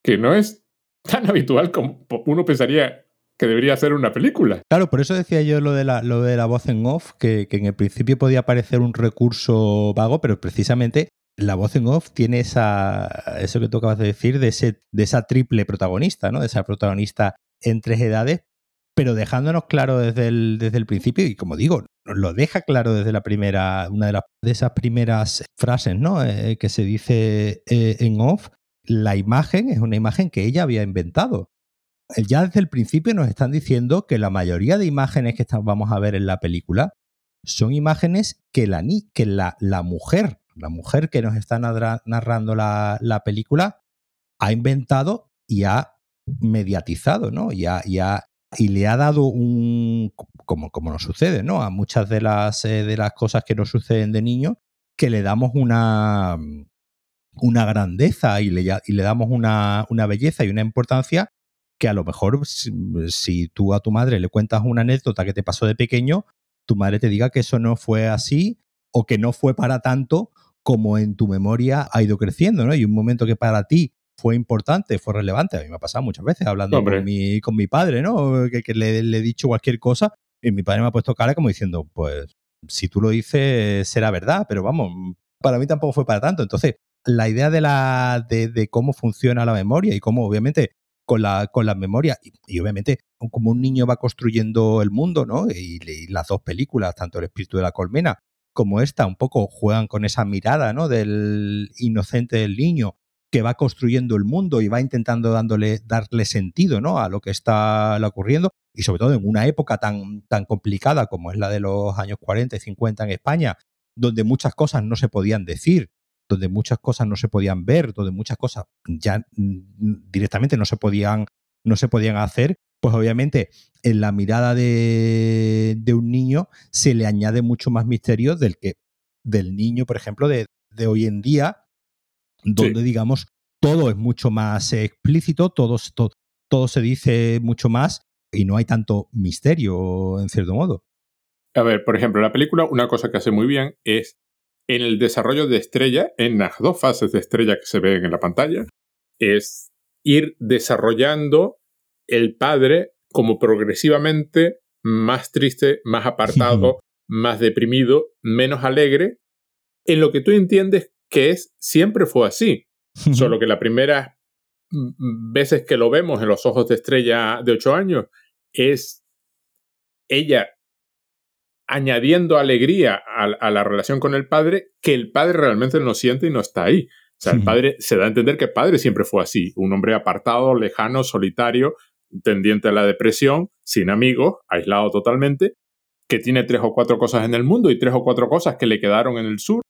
que no es tan habitual como uno pensaría que debería ser una película. Claro, por eso decía yo lo de la, lo de la voz en off, que, que en el principio podía parecer un recurso vago, pero precisamente la voz en off tiene esa, eso que tú acabas de decir, de, ese, de esa triple protagonista, ¿no? De esa protagonista en tres edades, pero dejándonos claro desde el, desde el principio, y como digo, lo deja claro desde la primera, una de, las, de esas primeras frases, ¿no? Eh, que se dice eh, en off, la imagen es una imagen que ella había inventado. Ya desde el principio nos están diciendo que la mayoría de imágenes que vamos a ver en la película son imágenes que la, que la, la mujer la mujer que nos está narrando la, película, ha inventado y ha mediatizado, ¿no? Y, y, le ha dado un, como, como nos sucede, ¿no? A muchas de las, eh, de las cosas que nos suceden de niño, que le damos una, una grandeza y le, y le damos una, una, belleza y una importancia que a lo mejor si, tú a tu madre le cuentas una anécdota que te pasó de pequeño, tu madre te diga que eso no fue así o que no fue para tanto como en tu memoria ha ido creciendo, ¿no? Y un momento que para ti fue importante, fue relevante. A mí me ha pasado muchas veces hablando con mi, con mi, padre, ¿no? Que, le, he dicho cualquier cosa y mi padre me ha puesto cara como diciendo, pues si tú lo dices será verdad, pero vamos, para mí tampoco fue para tanto. Entonces, la idea de, la, de, cómo funciona la memoria y cómo obviamente con la, con la memoria y, obviamente como un niño va construyendo el mundo, ¿no? Y, y, las dos películas, tanto El espíritu de la colmena como esta, un poco juegan con esa mirada, ¿no? Del inocente del niño que va construyendo el mundo y va intentando dándole, darle sentido ¿no? a lo que está ocurriendo y sobre todo en una época tan, tan complicada como es la de los años 40 y 50 en España, donde muchas cosas no se podían decir, donde muchas cosas no se podían ver, donde muchas cosas ya directamente no se podían, no se podían hacer, pues obviamente en la mirada de, de un niño se le añade mucho más misterio del que del niño, por ejemplo, de, de hoy en día, donde digamos todo es mucho más explícito, todo, todo, todo se dice mucho más y no hay tanto misterio, en cierto modo. A ver, por ejemplo, la película, una cosa que hace muy bien es en el desarrollo de estrella, en las dos fases de estrella que se ven en la pantalla, es ir desarrollando el padre como progresivamente más triste, más apartado, más deprimido, menos alegre, en lo que tú entiendes que es, siempre fue así. Solo que la primera veces que lo vemos en los ojos de estrella de ocho años es ella añadiendo alegría a, la relación con el padre que el padre realmente no siente y no está ahí. O sea, el padre se da a entender que el padre siempre fue así, un hombre apartado, lejano, solitario, tendiente a la depresión, sin amigos, aislado totalmente, que tiene tres o cuatro cosas en el mundo y tres o cuatro cosas que le quedaron en el sur,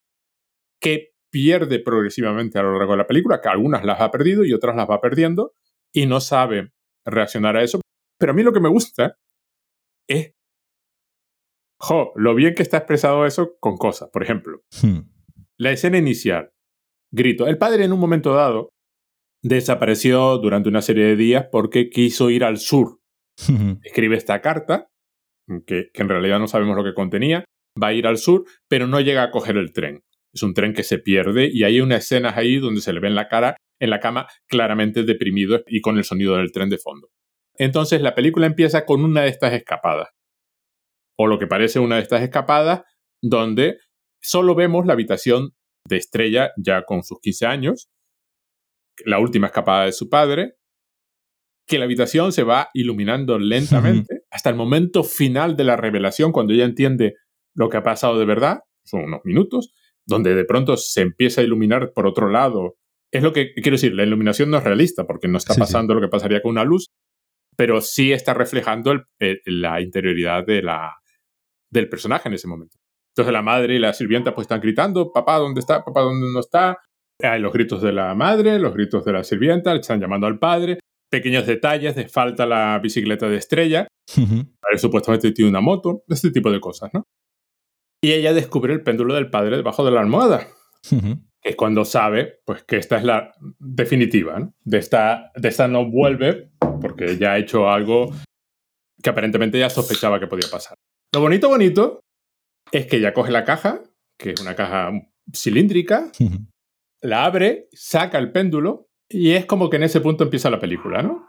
que pierde progresivamente a lo largo de la película, que algunas las ha perdido y otras las va perdiendo, y no sabe reaccionar a eso. Pero a mí lo que me gusta es, jo, lo bien que está expresado eso con cosas. Por ejemplo, hmm. la escena inicial, grito. El padre en un momento dado desapareció durante una serie de días porque quiso ir al sur. Escribe esta carta, que, que en realidad no sabemos lo que contenía, va a ir al sur, pero no llega a coger el tren. Es un tren que se pierde y hay unas escenas ahí donde se le ve en la cara, en la cama, claramente deprimido y con el sonido del tren de fondo. Entonces la película empieza con una de estas escapadas, o lo que parece una de estas escapadas, donde solo vemos la habitación de Estrella ya con sus 15 años, la última escapada de su padre, que la habitación se va iluminando lentamente hasta el momento final de la revelación, cuando ella entiende lo que ha pasado de verdad, son unos minutos, donde de pronto se empieza a iluminar por otro lado. Es lo que quiero decir, la iluminación no es realista porque no está pasando lo que pasaría con una luz, pero sí está reflejando la interioridad de la, del personaje en ese momento. Entonces la madre y la sirvienta pues están gritando, papá, ¿dónde está? Papá, ¿dónde no está? Hay los gritos de la madre, los gritos de la sirvienta, están llamando al padre, pequeños detalles, de falta la bicicleta de estrella, supuestamente tiene una moto, este tipo de cosas, ¿no? Y ella descubre el péndulo del padre debajo de la almohada. Que es cuando sabe, pues, que esta es la definitiva, De esta, de esta no vuelve, porque ella ha hecho algo que aparentemente ya sospechaba que podía pasar. Lo bonito, bonito, es que ella coge la caja, que es una caja cilíndrica, la abre, saca el péndulo, y es como que en ese punto empieza la película, ¿no?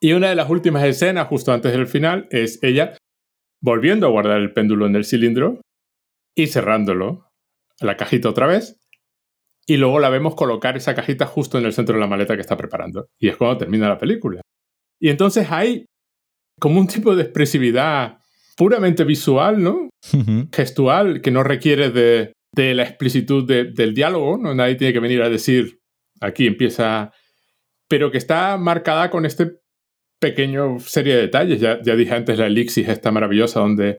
Y una de las últimas escenas, justo antes del final, es ella volviendo a guardar el péndulo en el cilindro y cerrándolo, la cajita otra vez, y luego la vemos colocar esa cajita justo en el centro de la maleta que está preparando. Y es cuando termina la película. Y entonces hay como un tipo de expresividad puramente visual, ¿no? Gestual, que no requiere de, la explicitud del diálogo, ¿no? Nadie tiene que venir a decir, aquí empieza, pero que está marcada con este pequeño serie de detalles. Ya, ya dije antes la elixir esta maravillosa donde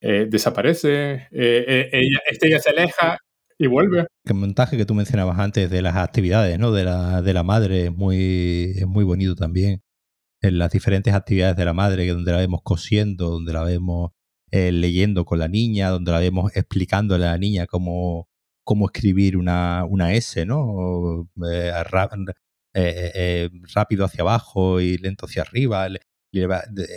eh, desaparece, eh, eh, ella, este se aleja y vuelve. El montaje que tú mencionabas antes de las actividades ¿no? de, la, de la madre es muy, es muy bonito también. En las diferentes actividades de la madre, donde la vemos cosiendo, donde la vemos leyendo con la niña, donde la vemos explicándole a la niña cómo, cómo escribir una, una S, ¿no? rápido hacia abajo y lento hacia arriba.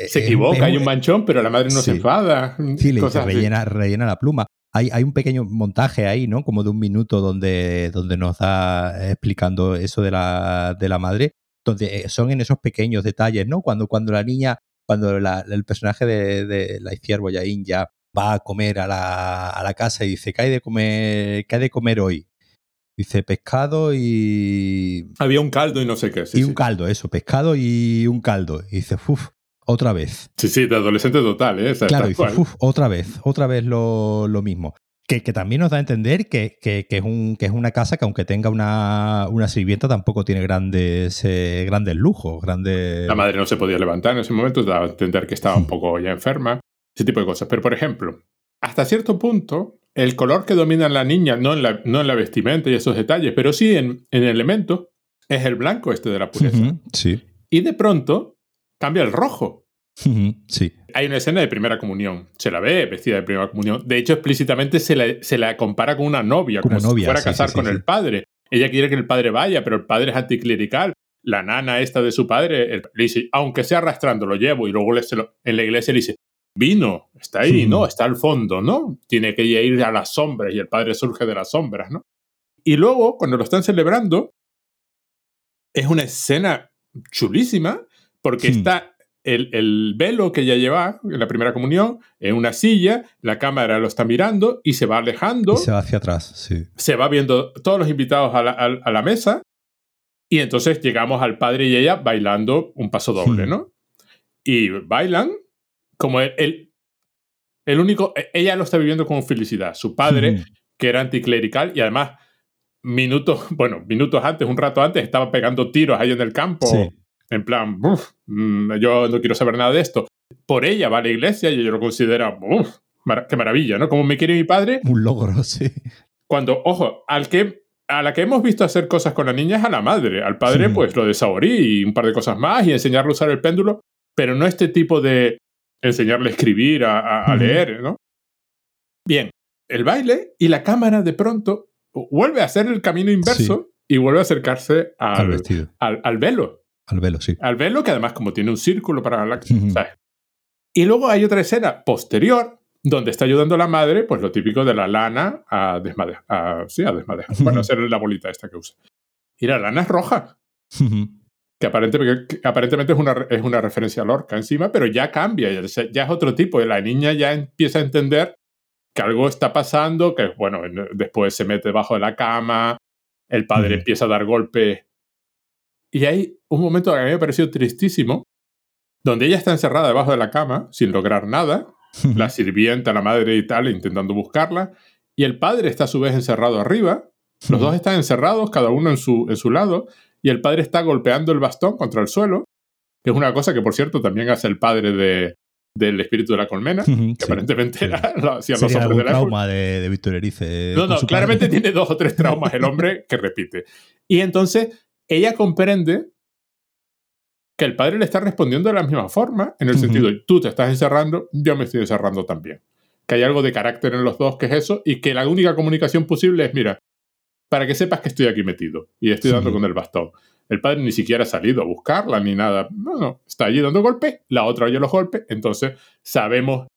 se equivoca, hay un manchón, pero la madre no se enfada. Sí, le rellena, rellena la pluma. Hay, hay, un pequeño montaje ahí, ¿no? Como de un minuto donde, donde nos da explicando eso de la, de la madre, donde eh, son en esos pequeños detalles, ¿no? Cuando, cuando la niña, cuando el personaje de, de la izquierda Yain ya va a comer a la, a la casa y dice, ¿qué hay de comer, qué hay de comer hoy? Dice pescado y. Había un caldo y no sé qué. y un caldo, eso, pescado y un caldo. Y dice, uff, otra vez. Sí, sí, de adolescente total, ¿eh? claro, dice, uff, otra vez, otra vez lo, mismo. Que, que, también nos da a entender que, que, es un, que es una casa que, aunque tenga una, una sirvienta, tampoco tiene grandes, eh, grandes lujos. Grandes... La madre no se podía levantar en ese momento, da a entender que estaba un poco ya enferma, ese tipo de cosas. Pero, por ejemplo, hasta cierto punto, el color que domina en la niña, no en la, no en la vestimenta y esos detalles, pero sí en, en elementos, es el blanco este de la pureza. sí. Y de pronto cambia el rojo. sí. Hay una escena de primera comunión. Se la ve vestida de primera comunión. De hecho, explícitamente se la, se la compara con una novia, como si fuera a casar con el padre. Ella quiere que el padre vaya, pero el padre es anticlerical. La nana esta de su padre le dice, aunque sea arrastrando, lo llevo. Y luego le, en la iglesia le dice, vino, está ahí, ¿no? Está al fondo, ¿no? Tiene que ir a las sombras y el Padre surge de las sombras, ¿no? Y luego, cuando lo están celebrando, es una escena chulísima porque está el, velo que ella lleva en la primera comunión en una silla, la cámara lo está mirando y se va alejando. Y se va hacia atrás, sí. Se va viendo todos los invitados a la, a la mesa y entonces llegamos al padre y ella bailando un paso doble, ¿no? Y bailan como el, el, único, e, ella lo está viviendo con felicidad. Su padre, que era anticlerical y además minutos, bueno, minutos antes, un rato antes, estaba pegando tiros ahí en el campo. En plan, mm, yo no quiero saber nada de esto. Por ella va a la iglesia y ella lo considera, uf, qué maravilla, ¿no? Como me quiere mi padre. Un logro, sí. Cuando, ojo, al que, a la que hemos visto hacer cosas con la niña es a la madre. Al padre, pues lo de Saori y un par de cosas más y enseñarle a usar el péndulo, pero no este tipo de enseñarle a escribir, a, leer, ¿no? Bien, el baile y la cámara de pronto vuelve a hacer el camino inverso y vuelve a acercarse al, vestido. Al, velo. Al velo, sí. Al velo, que además como tiene un círculo para la... Y luego hay otra escena posterior donde está ayudando a la madre, pues lo típico de la lana a desmadejar. sí, a desmadejar. Bueno, hacer la bolita esta que usa. Y la lana es roja que aparentemente, aparentemente es, una, es una referencia a Lorca encima, pero ya cambia, ya, es otro tipo. Y la niña ya empieza a entender que algo está pasando, que bueno, después se mete debajo de la cama, el padre empieza a dar golpes. Y hay un momento que a mí me ha parecido tristísimo, donde ella está encerrada debajo de la cama, sin lograr nada, la sirvienta, la madre y tal, intentando buscarla, y el padre está a su vez encerrado arriba, los dos están encerrados, cada uno en su, en su lado, y el padre está golpeando el bastón contra el suelo, que es una cosa que, por cierto, también hace el padre de, del espíritu de la colmena, que aparentemente lo hacían los hombres de la trauma de, de Víctor Erice. No, no, claramente tiene dos o tres traumas el hombre que repite. Y entonces ella comprende que el padre le está respondiendo de la misma forma, en el sentido de tú te estás encerrando, yo me estoy encerrando también. Que hay algo de carácter en los dos que es eso, y que la única comunicación posible es, mira, para que sepas que estoy aquí metido y estoy dando con el bastón. El padre ni siquiera ha salido a buscarla ni nada. No, no, está allí dando golpes, la otra oye los golpes, entonces sabemos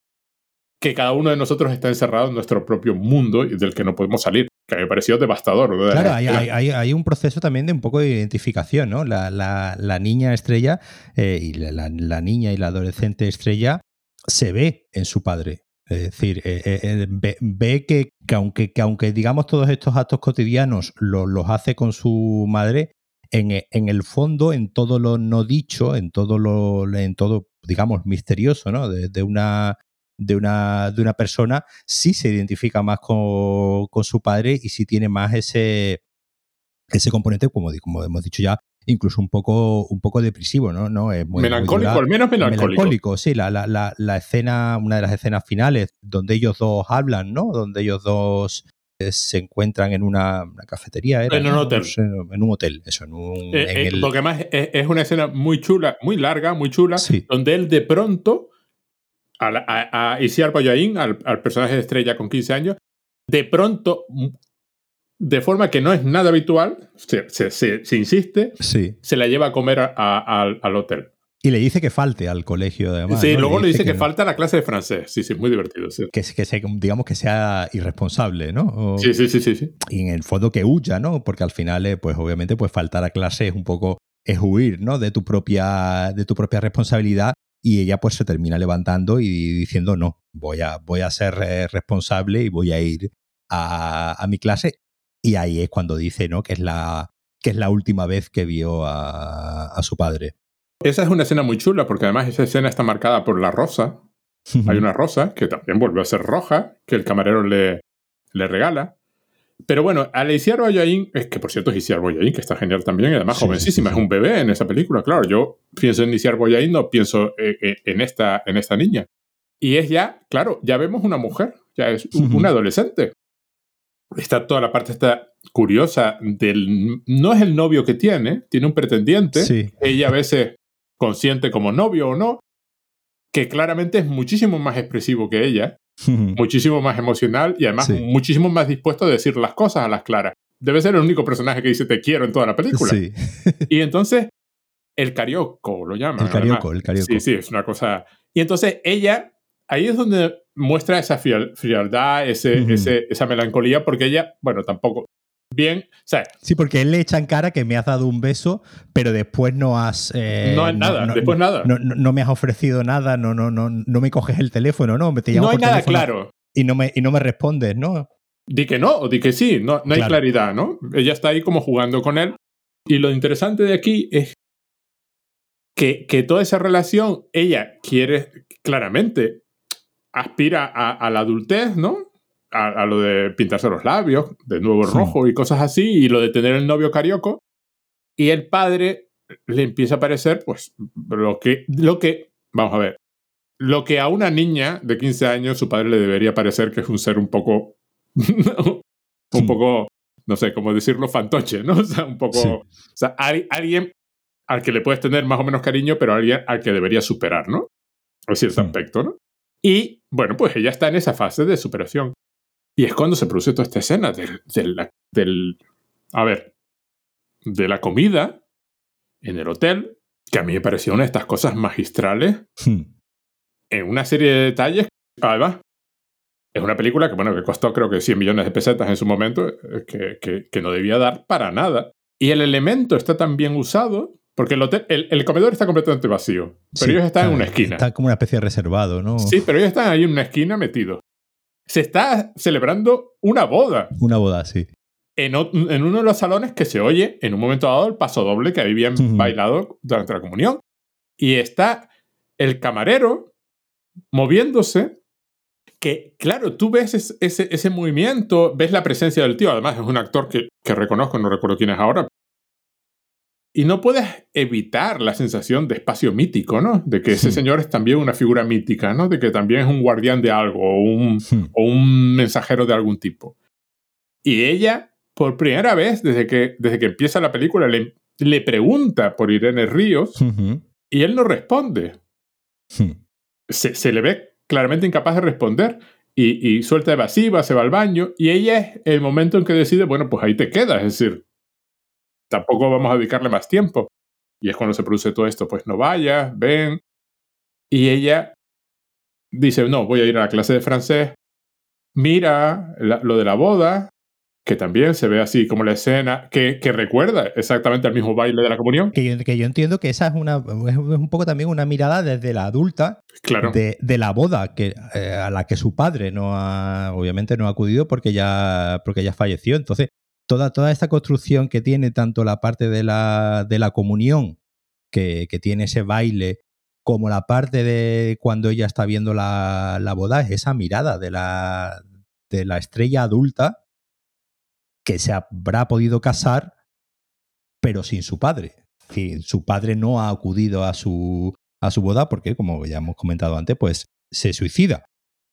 que cada uno de nosotros está encerrado en nuestro propio mundo y del que no podemos salir, que me ha parecido devastador. Claro, hay, un proceso también de un poco de identificación, ¿no? La, niña estrella eh, y la, niña y la adolescente estrella se ve en su padre. Es decir, eh, eh, ve, que, aunque, que, aunque, digamos todos estos actos cotidianos los hace con su madre, en, en, el fondo, en todo lo no dicho, en todo lo, en todo, digamos, misterioso, ¿no? De, una, de, una, de una persona, sí se identifica más con, con, su padre y sí tiene más ese, ese componente, como, como hemos dicho ya, incluso un poco, un poco depresivo, ¿no? ¿No? Es melancólico, al menos melancólico. Melancólico, sí, la, la, la, la, escena, una de las escenas finales, donde ellos dos hablan, ¿no? Donde ellos dos eh, se encuentran en una, cafetería. en un hotel. en un hotel, eso. En un, eh, eh, Porque además es, una escena muy chula, muy larga, muy chula, donde él de pronto, a, a, a Isiar al, al personaje de estrella con 15 años, de pronto de forma que no es nada habitual, se, se, se, insiste, se la lleva a comer al hotel. Y le dice que falte al colegio, además. Sí, luego le dice, que, falta a la clase de francés. Sí, sí, muy divertido. Sí. Que, que digamos que sea irresponsable, ¿no? sí, sí, sí, sí, Y en el fondo que huya, ¿no? Porque al final, eh, pues obviamente, pues faltar a clase es un poco, es huir, ¿no? De tu propia, de tu propia responsabilidad. Y ella pues se termina levantando y diciendo, no, voy a, voy a ser eh, responsable y voy a ir a, a mi clase. Y ahí es cuando dice, ¿no? Que es la, que es la última vez que vio a, a su padre. Esa es una escena muy chula porque además esa escena está marcada por la rosa. Hay una rosa que también vuelve a ser roja, que el camarero le, le regala. Pero bueno, a Isiar Boyain, es que por cierto es Isiar Boyain, que está genial también, y además jovencísima, es un bebé en esa película, claro. Yo pienso en Isiar Boyain, no pienso eh, eh, en, esta, en esta niña. Y es ya, claro, ya vemos una mujer, ya es un, adolescente. Está toda la parte esta curiosa del... No es el novio que tiene, tiene un pretendiente. Ella a veces consciente como novio o no, que claramente es muchísimo más expresivo que ella, muchísimo más emocional y además muchísimo más dispuesto a decir las cosas a las claras. Debe ser el único personaje que dice te quiero en toda la película. y entonces, el carioco lo llama. El carioco, el carioco. Sí, sí, es una cosa. Y entonces ella, ahí es donde muestra esa frialdad, ese, esa melancolía, porque ella, bueno, tampoco, bien. sí, porque él le echa en cara que me has dado un beso, pero después no has. Eh, no, nada, después nada. No, me has ofrecido nada, no, no, no, no me coges el teléfono, ¿no? Te no hay nada claro. Y no, me, y no me respondes, ¿no? Di que no, o di que sí, no, no hay claridad, ¿no? Ella está ahí como jugando con él. Y lo interesante de aquí es que, que toda esa relación, ella quiere claramente, aspira a, a la adultez, ¿no? A, lo de pintarse los labios, de nuevo rojo y cosas así, y lo de tener el novio carioco. Y el padre le empieza a parecer, pues, lo que, lo que, vamos a ver, lo que a una niña de 15 años su padre le debería parecer que es un ser un poco, un poco, no sé cómo decirlo, fantoche, ¿no? O sea, un poco, o sea, alguien al que le puedes tener más o menos cariño, pero alguien al que debería superar, ¿no? O cierto aspecto, ¿no? Y bueno, pues ella está en esa fase de superación. Y es cuando se produce toda esta escena del, del, a ver, de la comida en el hotel, que a mí me pareció una de estas cosas magistrales, hmm. en una serie de detalles. Además, es una película que, bueno, que costó creo que 100 millones de pesetas en su momento, eh, que, que, no debía dar para nada. Y el elemento está tan bien usado, porque el, hotel, el, comedor está completamente vacío, pero ellos están en una esquina. Está como una especie de reservado, ¿no? Sí, pero ellos están ahí en una esquina metidos se está celebrando una boda. Una boda, sí. En, uno de los salones que se oye en un momento dado el paso doble que habían bailado durante la comunión. Y está el camarero moviéndose, que claro, tú ves ese, ese, movimiento, ves la presencia del tío, además es un actor que, que reconozco, no recuerdo quién es ahora, y no puedes evitar la sensación de espacio mítico, ¿no? De que ese señor es también una figura mítica, ¿no? De que también es un guardián de algo o un, o un mensajero de algún tipo. Y ella, por primera vez desde que, desde que empieza la película, le, le pregunta por Irene Ríos y él no responde. Se, se, le ve claramente incapaz de responder y, y suelta evasiva, se va al baño y ella es el momento en que decide, bueno, pues ahí te quedas, es decir, tampoco vamos a dedicarle más tiempo. Y es cuando se produce todo esto, pues no vayas, ven. Y ella dice, no, voy a ir a la clase de francés. Mira lo de la boda, que también se ve así como la escena, que, que recuerda exactamente al mismo baile de la comunión. Que yo, que yo entiendo que esa es, una, es un poco también una mirada desde la adulta claro. de, de, la boda que, eh, a la que su padre no ha, obviamente no ha acudido porque ya, porque ya falleció. Entonces, toda, toda esta construcción que tiene tanto la parte de la, de la comunión, que, que, tiene ese baile, como la parte de cuando ella está viendo la, la boda, es esa mirada de la, de la estrella adulta que se habrá podido casar, pero sin su padre. su padre no ha acudido a su, a su boda porque, como ya hemos comentado antes, pues se suicida.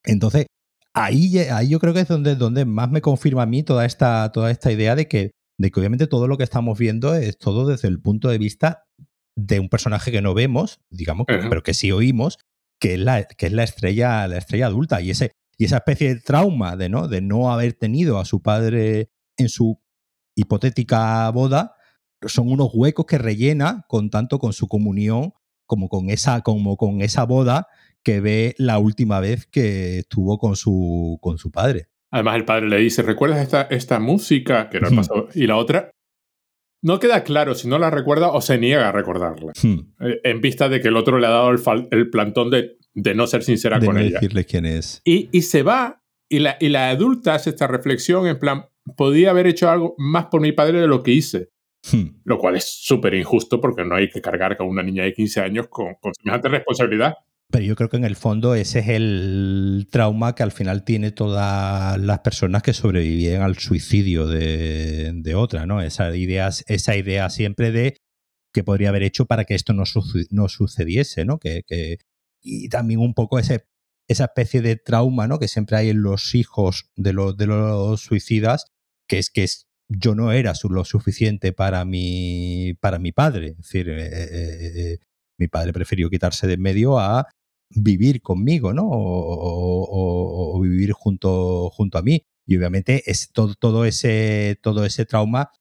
Entonces, ahí, ahí yo creo que es donde, donde más me confirma a mí toda esta, toda esta idea de que, de que obviamente todo lo que estamos viendo es todo desde el punto de vista de un personaje que no vemos, digamos, pero que sí oímos, que es la, que es la estrella, la estrella adulta. Y ese, y esa especie de trauma de no, de no haber tenido a su padre en su hipotética boda, son unos huecos que rellena con tanto con su comunión como con esa, como con esa boda que ve la última vez que estuvo con su, con su padre. Además, el padre le dice, ¿recuerdas esta, esta música? Que era el pasado? Y la otra, no queda claro si no la recuerda o se niega a recordarla. Eh, en vista de que el otro le ha dado el, plantón de, de, no ser sincera de con no ella. decirle quién es. Y, y se va, y la, y la adulta hace esta reflexión en plan, podía haber hecho algo más por mi padre de lo que hice. Lo cual es súper injusto porque no hay que cargar con una niña de 15 años con, con semejante responsabilidad. Pero yo creo que en el fondo ese es el trauma que al final tiene todas las personas que sobrevivían al suicidio de, de otra, ¿no? Esa idea, esa idea siempre de que podría haber hecho para que esto no, no sucediese, ¿no? Que, que, y también un poco ese, esa especie de trauma, ¿no? Que siempre hay en los hijos de los, de los suicidas, que es que es, yo no era lo suficiente para mi, para mi padre. Es decir, eh, eh, eh, mi padre prefirió quitarse de en medio a vivir conmigo, ¿no? O, vivir junto, junto a mí. Y obviamente es todo, todo, ese, todo ese trauma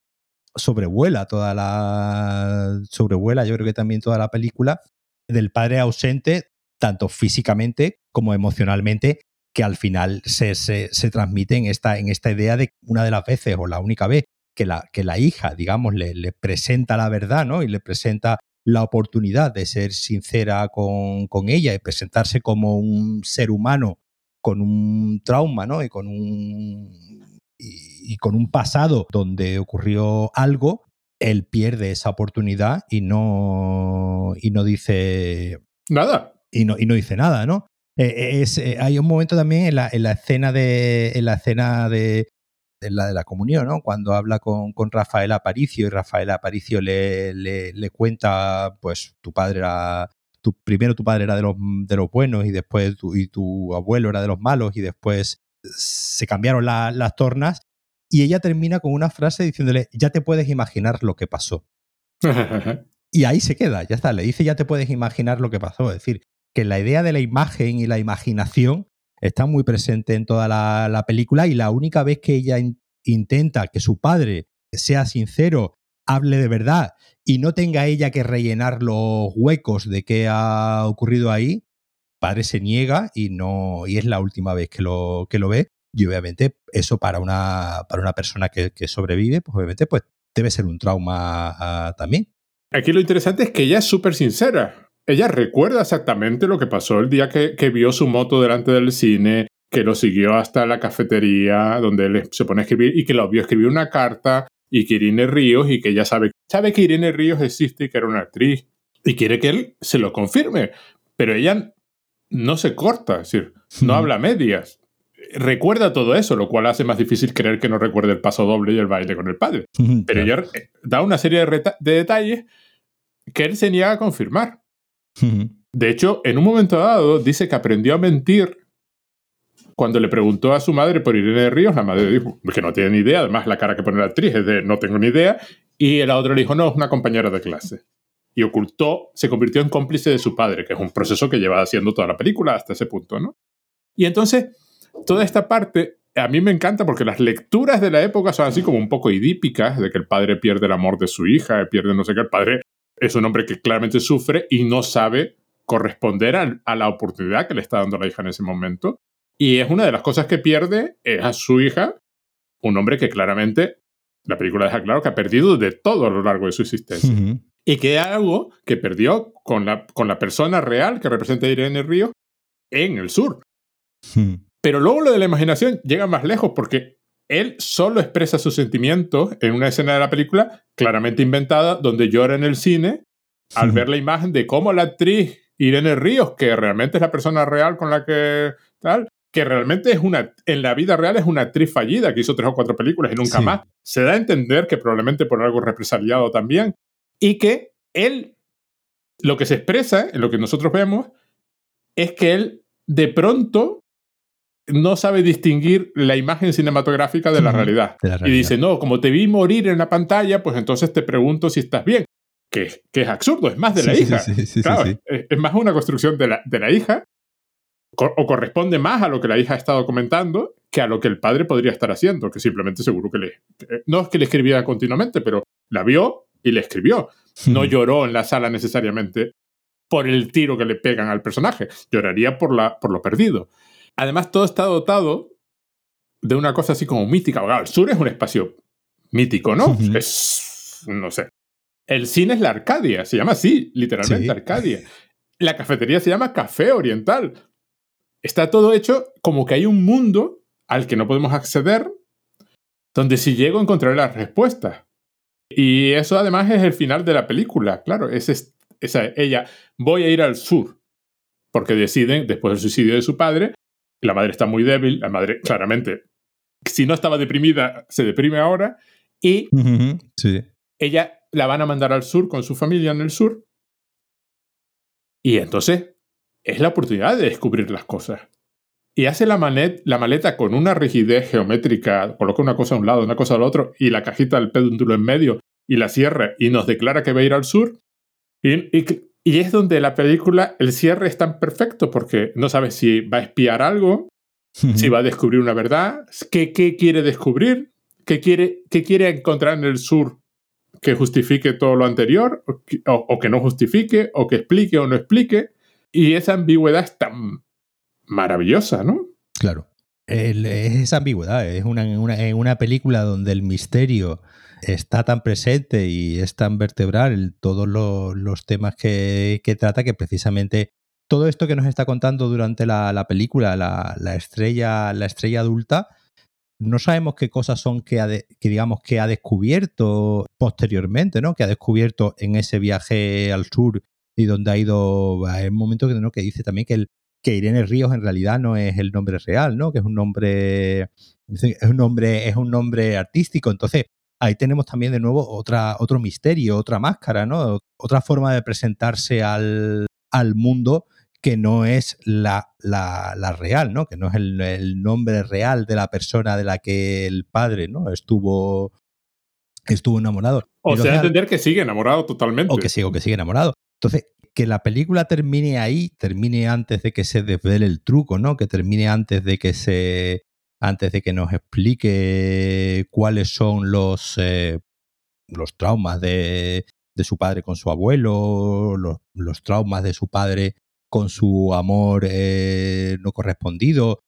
sobrevuela toda la. sobrevuela, yo creo que también toda la película del padre ausente, tanto físicamente como emocionalmente, que al final se, se, transmite en esta, en esta idea de una de las veces, o la única vez, que la, que la hija, digamos, le, le presenta la verdad, ¿no? Y le presenta la oportunidad de ser sincera con, ella y presentarse como un ser humano con un trauma, ¿no? Y con un, y, con un pasado donde ocurrió algo, él pierde esa oportunidad y no, y no dice... Nada. Y no, y no dice nada, ¿no? Eh, es, eh, hay un momento también en la, en la escena de en la escena de, la de la comunión, ¿no? Cuando habla con, con Rafael Aparicio y Rafael Aparicio le, le, cuenta, pues tu padre era, tu, primero tu padre era de los, de los buenos y después tu, y tu abuelo era de los malos y después se cambiaron las tornas y ella termina con una frase diciéndole, ya te puedes imaginar lo que pasó. y ahí se queda, ya está, le dice, ya te puedes imaginar lo que pasó. Es decir, que la idea de la imagen y la imaginación está muy presente en toda la, película y la única vez que ella intenta que su padre sea sincero, hable de verdad y no tenga ella que rellenar los huecos de qué ha ocurrido ahí, padre se niega y no y es la última vez que lo, que lo ve y obviamente eso para una, para una persona que, sobrevive, pues obviamente pues debe ser un trauma ah, también. Aquí lo interesante es que ella es súper sincera ella recuerda exactamente lo que pasó el día que, vio su moto delante del cine, que lo siguió hasta la cafetería donde él se pone a escribir y que lo vio escribir una carta y que Irene Ríos y que ella sabe, sabe que Irene Ríos existe y que era una actriz y quiere que él se lo confirme. Pero ella no se corta, es decir, no habla medias. Recuerda todo eso, lo cual hace más difícil creer que no recuerde el paso doble y el baile con el padre. Pero ella da una serie de, de detalles que él se niega a confirmar. De hecho, en un momento dado dice que aprendió a mentir cuando le preguntó a su madre por Irene de Ríos, la madre dijo que no tiene ni idea, además la cara que pone la actriz es de no tengo ni idea, y el otro le dijo, no, es una compañera de clase. Y ocultó, se convirtió en cómplice de su padre, que es un proceso que lleva haciendo toda la película hasta ese punto, ¿no? Y entonces, toda esta parte a mí me encanta porque las lecturas de la época son así como un poco idípicas, de que el padre pierde el amor de su hija, pierde no sé qué, el padre es un hombre que claramente sufre y no sabe corresponder a, la oportunidad que le está dando la hija en ese momento. Y es una de las cosas que pierde es a su hija, un hombre que claramente, la película deja claro que ha perdido de todo a lo largo de su existencia. Y que algo que perdió con la, con la persona real que representa a Irene Río en el sur. Pero luego lo de la imaginación llega más lejos porque él solo expresa sus sentimientos en una escena de la película claramente inventada, donde llora en el cine al ver la imagen de cómo la actriz Irene Ríos, que realmente es la persona real con la que tal, que realmente es una, en la vida real es una actriz fallida, que hizo tres o cuatro películas y nunca más, se da a entender que probablemente por algo represaliado también, y que él, lo que se expresa, en lo que nosotros vemos, es que él de pronto no sabe distinguir la imagen cinematográfica de la, realidad. Y dice, no, como te vi morir en la pantalla, pues entonces te pregunto si estás bien. Que, que es absurdo, es más de la hija. es, más una construcción de la, de la hija, o corresponde más a lo que la hija ha estado comentando que a lo que el padre podría estar haciendo, que simplemente seguro que le... No es que le escribiera continuamente, pero la vio y le escribió. No lloró en la sala necesariamente por el tiro que le pegan al personaje, lloraría por, la, por lo perdido. Además, todo está dotado de una cosa así como mítica. el sur es un espacio mítico, ¿no? Es, no sé. El cine es la Arcadia, se llama así, literalmente Arcadia. La cafetería se llama Café Oriental. Está todo hecho como que hay un mundo al que no podemos acceder, donde si llego encontraré las respuestas. Y eso además es el final de la película, claro, es esa, ella, voy a ir al sur, porque deciden, después del suicidio de su padre, la madre está muy débil, la madre claramente, si no estaba deprimida, se deprime ahora, y ella la van a mandar al sur con su familia en el sur, y entonces es la oportunidad de descubrir las cosas. Y hace la, la maleta con una rigidez geométrica, coloca una cosa a un lado, una cosa al otro, y la cajita del péndulo en medio, y la cierra, y nos declara que va a ir al sur. Y, y, es donde la película, el cierre es tan perfecto, porque no sabes si va a espiar algo, si va a descubrir una verdad, qué, qué quiere descubrir, qué quiere, qué quiere encontrar en el sur que justifique todo lo anterior, o, que no justifique, o que explique o no explique. Y esa ambigüedad es tan maravillosa, ¿no? Claro. es esa ambigüedad, es una, una, película donde el misterio está tan presente y es tan vertebral en todos los, temas que, trata que precisamente todo esto que nos está contando durante la, película, la, estrella, la estrella adulta, no sabemos qué cosas son que, que, digamos que ha descubierto posteriormente, ¿no? Que ha descubierto en ese viaje al sur y donde ha ido. Hay un momento que, ¿no? que dice también que, el, que Irene Ríos en realidad no es el nombre real, ¿no? Que es un nombre. Es un nombre, es un nombre artístico. Entonces, ahí tenemos también de nuevo otra, otro misterio, otra máscara, ¿no? Otra forma de presentarse al, al mundo que no es la, la, real, ¿no? Que no es el, nombre real de la persona de la que el padre, ¿no? Estuvo, estuvo enamorado. O sea, entender que sigue enamorado totalmente. O que sigue, que sigue enamorado. Entonces, que la película termine ahí, termine antes de que se desvele el truco, ¿no? Que termine antes de que se. Antes de que nos explique cuáles son los. Eh, los traumas de, de, su padre con su abuelo, los, los traumas de su padre con su amor eh, no correspondido,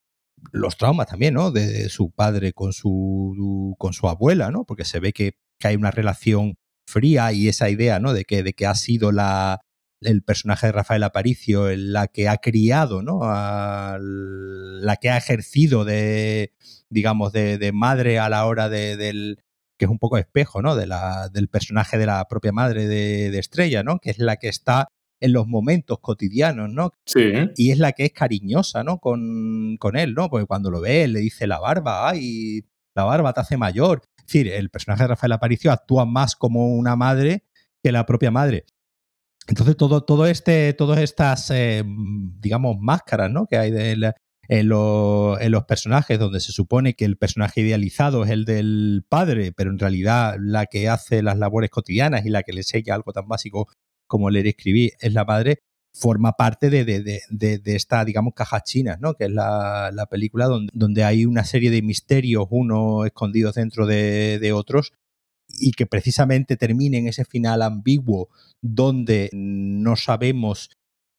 los traumas también, ¿no? De, su padre con su, con su abuela, ¿no? Porque se ve que, hay una relación fría y esa idea, ¿no? De que, de que ha sido la, el personaje de Rafael Aparicio la que ha criado, ¿no? la que ha ejercido de, digamos, de, madre a la hora de, del que es un poco espejo, ¿no? De la, del personaje de la propia madre de, de Estrella, ¿no? Que es la que está en los momentos cotidianos, ¿no? Sí. Y es la que es cariñosa, ¿no? Con, con él, ¿no? Porque cuando lo ve, le dice la barba, ay, la barba te hace mayor. Es decir, el personaje de Rafael Aparicio actúa más como una madre que la propia madre. Entonces, todo, todo este, todas estas, eh, digamos, máscaras, ¿no? Que hay de en, en, los personajes, donde se supone que el personaje idealizado es el del padre, pero en realidad la que hace las labores cotidianas y la que le enseña algo tan básico como leer y escribir es la madre, forma parte de, de, esta, digamos, caja china, ¿no? Que es la, película donde, donde, hay una serie de misterios, uno escondidos dentro de, otros, y que precisamente termine en ese final ambiguo donde no sabemos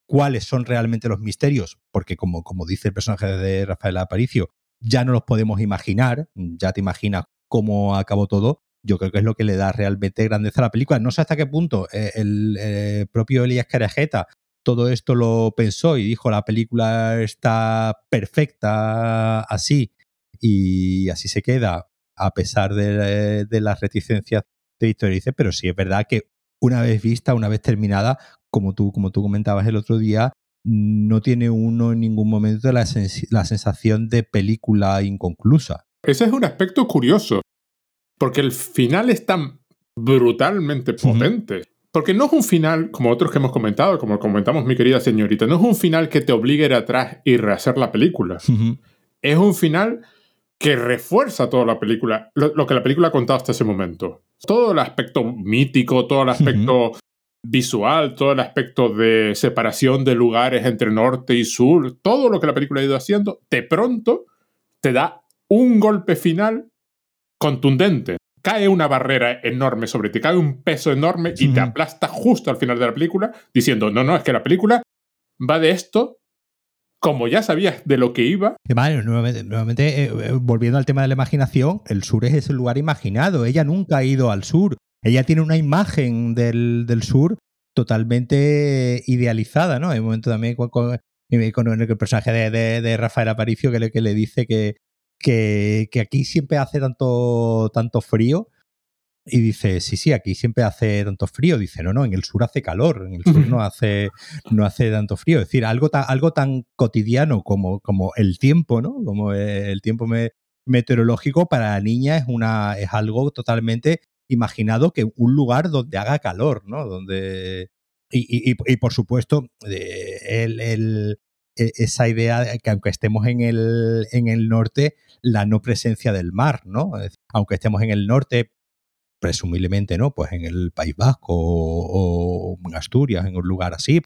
cuáles son realmente los misterios, porque como, como dice el personaje de Rafael Aparicio, ya no los podemos imaginar, ya te imaginas cómo acabó todo, yo creo que es lo que le da realmente grandeza a la película. No sé hasta qué punto eh, el, eh, propio Elías Carajeta todo esto lo pensó y dijo la película está perfecta así y así se queda a pesar de, las reticencias de Víctor dice, pero sí es verdad que una vez vista, una vez terminada, como tú, como tú comentabas el otro día, no tiene uno en ningún momento la, la sensación de película inconclusa. Ese es un aspecto curioso. Porque el final es tan brutalmente potente. Porque no es un final, como otros que hemos comentado, como comentamos mi querida señorita, no es un final que te obligue a ir atrás y rehacer la película. Es un final que refuerza toda la película, lo, que la película ha contado hasta ese momento. Todo el aspecto mítico, todo el aspecto visual, todo el aspecto de separación de lugares entre norte y sur, todo lo que la película ha ido haciendo, de pronto te da un golpe final contundente. cae una barrera enorme sobre ti, cae un peso enorme y te aplasta justo al final de la película, diciendo, no, no, es que la película va de esto, como ya sabías de lo que iba. Vale, nuevamente, eh, eh, volviendo al tema de la imaginación, el sur es ese lugar imaginado. Ella nunca ha ido al sur. Ella tiene una imagen del, sur totalmente idealizada, ¿no? Hay un momento también con, el personaje de, Rafael Aparicio que le, que le dice que, que, aquí siempre hace tanto, tanto frío. Y dice, sí, sí, aquí siempre hace tanto frío. Dice, no, no, en el sur hace calor, en el sur no hace, no hace tanto frío. Es decir, algo tan, algo tan cotidiano como, como el tiempo, ¿no? Como el tiempo meteorológico para la niña es, una, es algo totalmente imaginado que un lugar donde haga calor, ¿no? Donde. Y, y, por supuesto, eh, el, el, e, esa idea de que aunque estemos en el, en el norte, la no presencia del mar, ¿no? Aunque estemos en el norte, presumiblemente, ¿no? Pues en el País Vasco o, en Asturias, en un lugar así.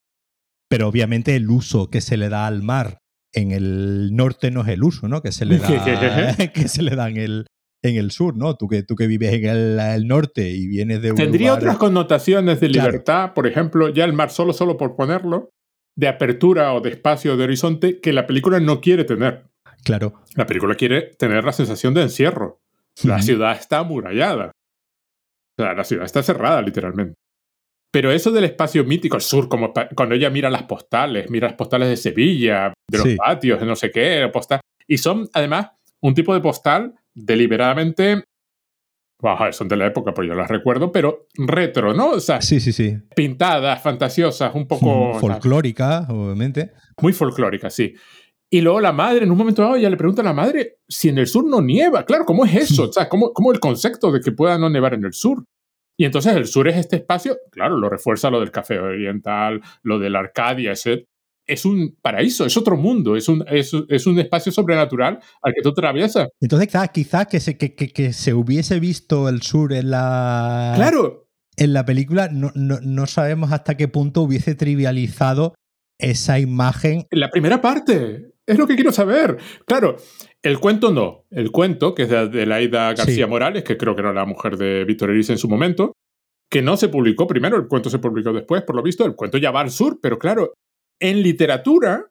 Pero obviamente el uso que se le da al mar en el norte no es el uso, ¿no? Que se le da, que se le da en el, en el sur, ¿no? Tú que, tú que vives en el, norte y vienes de un Tendría otras connotaciones de libertad, por ejemplo, ya el mar solo, solo por ponerlo, de apertura o de espacio de horizonte que la película no quiere tener. Claro. La película quiere tener la sensación de encierro. La ciudad está amurallada. O sea, la ciudad está cerrada, literalmente. Pero eso del espacio mítico, el sur, como cuando ella mira las postales, mira las postales de Sevilla, de los patios, de no sé qué, postal, y son además un tipo de postal deliberadamente ver, son de la época, pues yo las recuerdo, pero retro, ¿no? O sea, sí, sí, sí. pintadas, fantasiosas, un poco... Folclórica, obviamente. Muy folclórica, sí. Y luego la madre, en un momento dado, ya le pregunta a la madre si en el sur no nieva. Claro, ¿cómo es eso? O sea, ¿cómo, ¿cómo el concepto de que pueda no nevar en el sur? Y entonces el sur es este espacio, claro, lo refuerza lo del café oriental, lo de la Arcadia, ese es un paraíso, es otro mundo, es un, es, un espacio sobrenatural al que tú atraviesas. Entonces, quizás que, se, que, que, se hubiese visto el sur en la. Claro. En la película, no, no, sabemos hasta qué punto hubiese trivializado esa imagen. En la primera parte, es lo que quiero saber. Claro, el cuento no. El cuento, que es de, Laida García Morales, que creo que era la mujer de Víctor Eris en su momento, que no se publicó primero, el cuento se publicó después, por lo visto, el cuento ya va al sur, pero claro, en literatura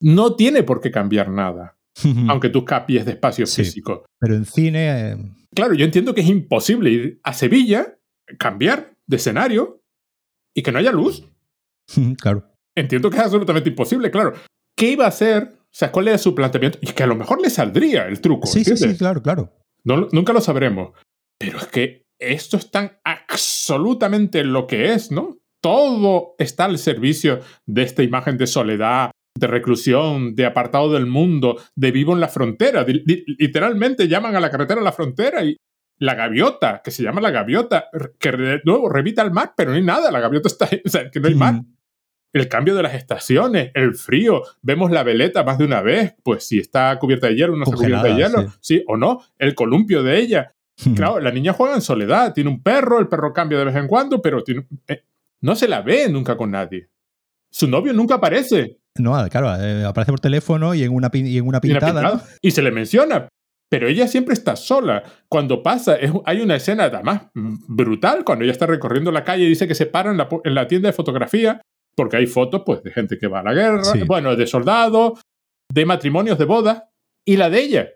no tiene por qué cambiar nada, aunque tú capies de espacio físico. Pero en cine... Eh, claro, yo entiendo que es imposible ir a Sevilla, cambiar de escenario y que no haya luz. claro. Entiendo que es absolutamente imposible, claro. ¿Qué iba a hacer? O sea, ¿cuál era su planteamiento? Y que a lo mejor le saldría el truco. Sí, sí, sí, claro, claro. nunca lo sabremos. Pero es que esto es tan absolutamente lo que es, ¿no? todo está al servicio de esta imagen de soledad, de reclusión, de apartado del mundo, de vivo en la frontera. Literalmente llaman a la carretera la frontera y la gaviota, que se llama la gaviota, que de nuevo revita al mar, pero no hay nada, la gaviota está ahí, o sea, que no hay mar. El cambio de las estaciones, el frío, vemos la veleta más de una vez, pues si está cubierta de hielo, no está cubierta de hielo, sí. o no, el columpio de ella. Claro, la niña juega en soledad, tiene un perro, el perro cambia de vez en cuando, pero tiene, eh, no se la ve nunca con nadie. Su novio nunca aparece. No, claro, eh, aparece por teléfono y en una, y en una pintada. Y se le menciona. Pero ella siempre está sola. Cuando pasa, hay una escena además brutal cuando ella está recorriendo la calle y dice que se para en la, tienda de fotografía porque hay fotos pues, de gente que va a la guerra, bueno, de soldados, de matrimonios, de bodas, y la de ella.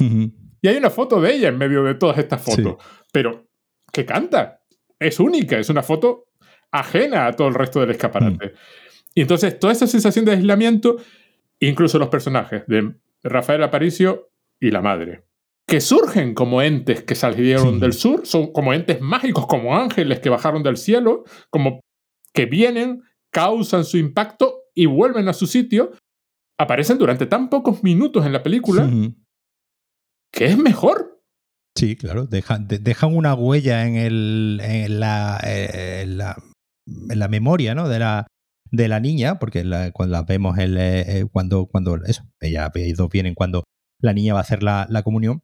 y hay una foto de ella en medio de todas estas fotos. Pero, ¿qué canta? Es única, es una foto ajena a todo el resto del escaparate. Mm. Y entonces toda esa sensación de aislamiento, incluso los personajes de Rafael Aparicio y la madre, que surgen como entes que salieron del sur, son como entes mágicos, como ángeles que bajaron del cielo, como que vienen, causan su impacto y vuelven a su sitio, aparecen durante tan pocos minutos en la película que es mejor. Sí, claro, dejan, una huella en, el, en la, en la en la memoria ¿no? de, la, de la niña, porque cuando la vemos el, eh, eh, cuando, cuando eso, ella, dos vienen cuando la niña va a hacer la, la, comunión,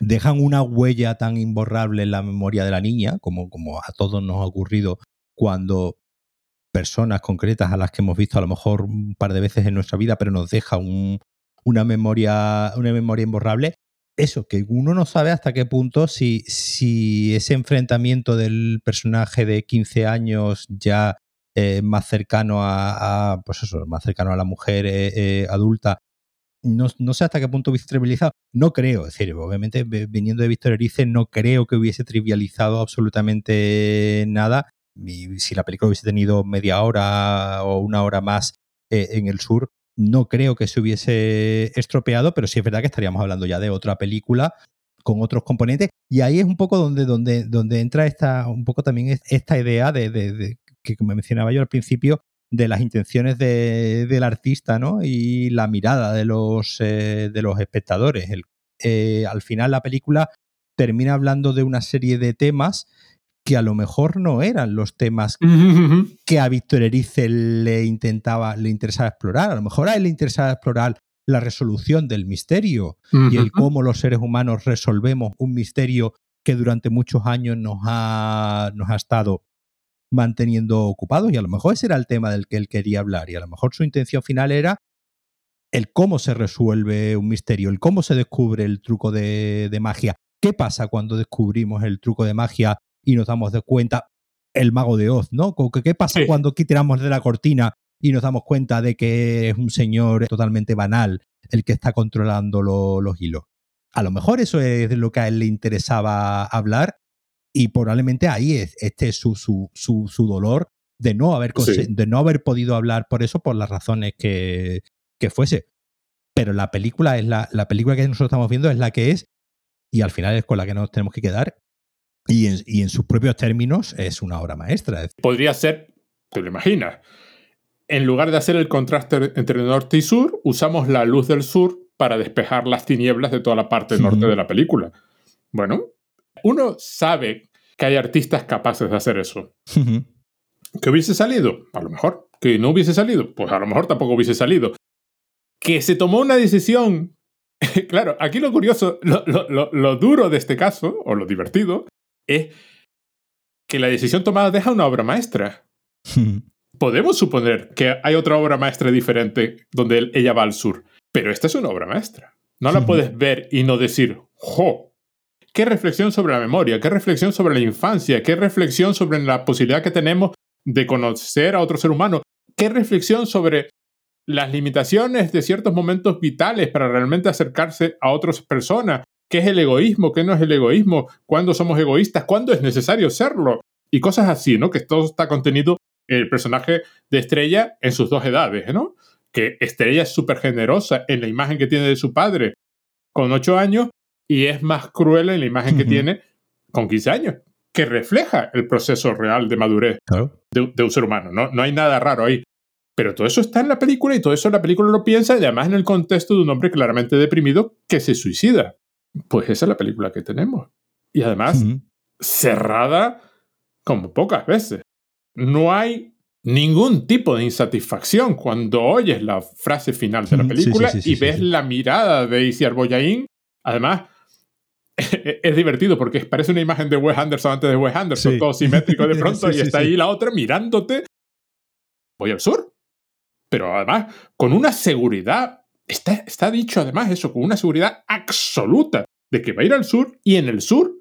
dejan una huella tan imborrable en la memoria de la niña, como, como a todos nos ha ocurrido cuando personas concretas a las que hemos visto a lo mejor un par de veces en nuestra vida, pero nos deja un, una, memoria, una memoria imborrable, eso, que uno no sabe hasta qué punto si, si ese enfrentamiento del personaje de 15 años ya eh, más cercano a, pues eso, más cercano a la mujer eh, eh, adulta, no, no, sé hasta qué punto hubiese trivializado. No creo, es decir, obviamente viniendo de Víctor Erice, no creo que hubiese trivializado absolutamente nada. Si la película hubiese tenido media hora o una hora más en el sur, no creo que se hubiese estropeado, pero sí es verdad que estaríamos hablando ya de otra película con otros componentes. Y ahí es un poco donde, donde, donde entra esta, un poco también esta idea de, que me mencionaba yo al principio, de las intenciones del artista, ¿no? Y la mirada de los, eh, de los espectadores. Eh, al final la película termina hablando de una serie de temas que a lo mejor no eran los temas que a Víctor Erice le intentaba, le interesaba explorar. A lo mejor a él le interesaba explorar la resolución del misterio y el cómo los seres humanos resolvemos un misterio que durante muchos años nos ha, nos ha estado manteniendo ocupados y a lo mejor ese era el tema del que él quería hablar y a lo mejor su intención final era el cómo se resuelve un misterio, el cómo se descubre el truco de, de magia. ¿Qué pasa cuando descubrimos el truco de magia y nos damos de cuenta el mago de Oz, ¿no? ¿Qué pasa cuando tiramos de la cortina y nos damos cuenta de que es un señor totalmente banal el que está controlando los hilos? A lo mejor eso es lo que a él le interesaba hablar y probablemente ahí es, este es su, su, su, dolor de no, haber de no haber podido hablar por eso, por las razones que, que fuese. Pero la película es la, la película que nosotros estamos viendo es la que es y al final es con la que nos tenemos que quedar y en, sus propios términos es una obra maestra. Podría ser, te lo imaginas, en lugar de hacer el contraste entre norte y sur, usamos la luz del sur para despejar las tinieblas de toda la parte norte de la película. Bueno, uno sabe que hay artistas capaces de hacer eso. ¿Que hubiese salido? A lo mejor. ¿Que no hubiese salido? Pues a lo mejor tampoco hubiese salido. ¿Que se tomó una decisión? claro, aquí lo curioso, lo, duro de este caso, o lo divertido, es que la decisión tomada deja una obra maestra. Podemos suponer que hay otra obra maestra diferente donde ella va al sur, pero esta es una obra maestra. No la puedes ver y no decir, ¡jo! ¿Qué reflexión sobre la memoria? ¿Qué reflexión sobre la infancia? ¿Qué reflexión sobre la posibilidad que tenemos de conocer a otro ser humano? ¿Qué reflexión sobre las limitaciones de ciertos momentos vitales para realmente acercarse a otras personas? Qué es el egoísmo, qué no es el egoísmo, cuándo somos egoístas, cuándo es necesario serlo, y cosas así, ¿no? Que todo está contenido en el personaje de Estrella en sus dos edades, ¿no? Que Estrella es súper generosa en la imagen que tiene de su padre con ocho años y es más cruel en la imagen que tiene con 15 años, que refleja el proceso real de madurez de, un ser humano. ¿no? no hay nada raro ahí. Pero todo eso está en la película y todo eso la película lo piensa y además en el contexto de un hombre claramente deprimido que se suicida. Pues esa es la película que tenemos. Y además, cerrada como pocas veces. No hay ningún tipo de insatisfacción cuando oyes la frase final de la película y ves la mirada de Izzy Arboyain. Además, es divertido porque parece una imagen de Wes Anderson antes de Wes Anderson, todo simétrico de pronto, y está ahí la otra mirándote. Voy al sur. Pero además, con una seguridad Está, dicho además eso con una seguridad absoluta de que va a ir al sur y en el sur,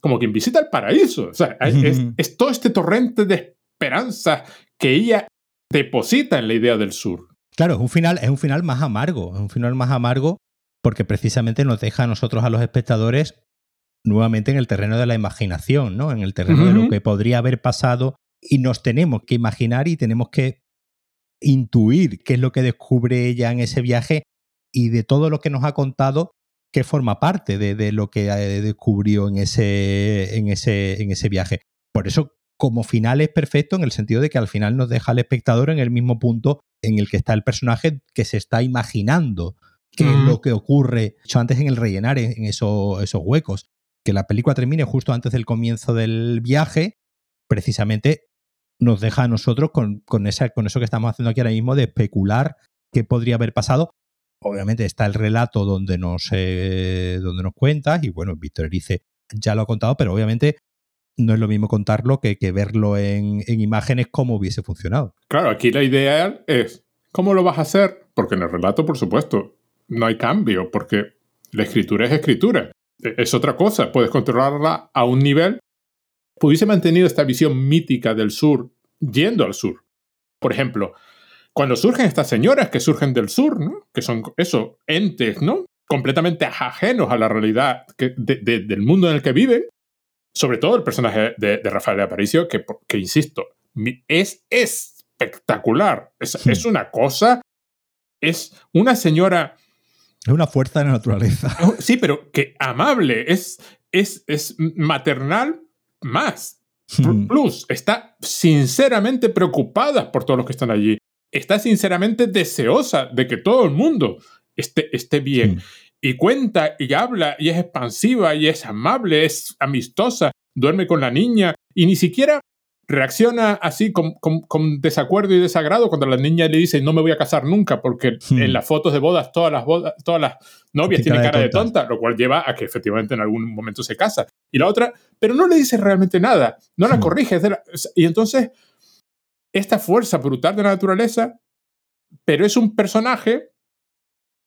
como quien visita el paraíso. O sea, es, todo este torrente de esperanza que ella deposita en la idea del sur. Claro, es un final, es un final más amargo, es un final más amargo porque precisamente nos deja a nosotros, a los espectadores, nuevamente en el terreno de la imaginación, ¿no? En el terreno de lo que podría haber pasado y nos tenemos que imaginar y tenemos que intuir qué es lo que descubre ella en ese viaje y de todo lo que nos ha contado que forma parte de, lo que eh, descubrió en ese, en, ese, en ese viaje. Por eso, como final es perfecto en el sentido de que al final nos deja al espectador en el mismo punto en el que está el personaje que se está imaginando qué es lo que ocurre, hecho antes en el rellenar en esos, esos huecos. Que la película termine justo antes del comienzo del viaje, precisamente nos deja a nosotros con, con, esa, con eso que estamos haciendo aquí ahora mismo de especular qué podría haber pasado obviamente está el relato donde nos, eh, donde nos cuenta, y bueno, Víctor Erice ya lo ha contado, pero obviamente no es lo mismo contarlo que, que verlo en, en, imágenes como hubiese funcionado. Claro, aquí la idea es, ¿cómo lo vas a hacer? Porque en el relato, por supuesto, no hay cambio, porque La escritura es escritura. E, es otra cosa. Puedes controlarla a un nivel. Pudiese mantenido esta visión mítica del sur yendo al sur. Por ejemplo, cuando surgen estas señoras que surgen del sur, ¿no? que son eso, entes, ¿no? completamente ajenos a la realidad del mundo en el que viven, sobre todo el personaje de, Rafael Aparicio, que, que, insisto, es espectacular. Es, es, una cosa, es una señora... Es una fuerza de la naturaleza. Sí, pero que amable, es, es, es maternal más. Hmm. Plus, está sinceramente preocupada por todos los que están allí. Está sinceramente deseosa de que todo el mundo esté, esté bien. Y cuenta y habla y es expansiva y es amable, es amistosa, duerme con la niña y ni siquiera reacciona así con, con, desacuerdo y desagrado cuando la niña le dice no me voy a casar nunca porque en las fotos de bodas todas las bodas, todas las novias tienen cara de tonta, lo cual lleva a que efectivamente en algún momento se casa. Y la otra, pero no le dice realmente nada, no la corrige. y entonces, esta fuerza brutal de la naturaleza, pero es un personaje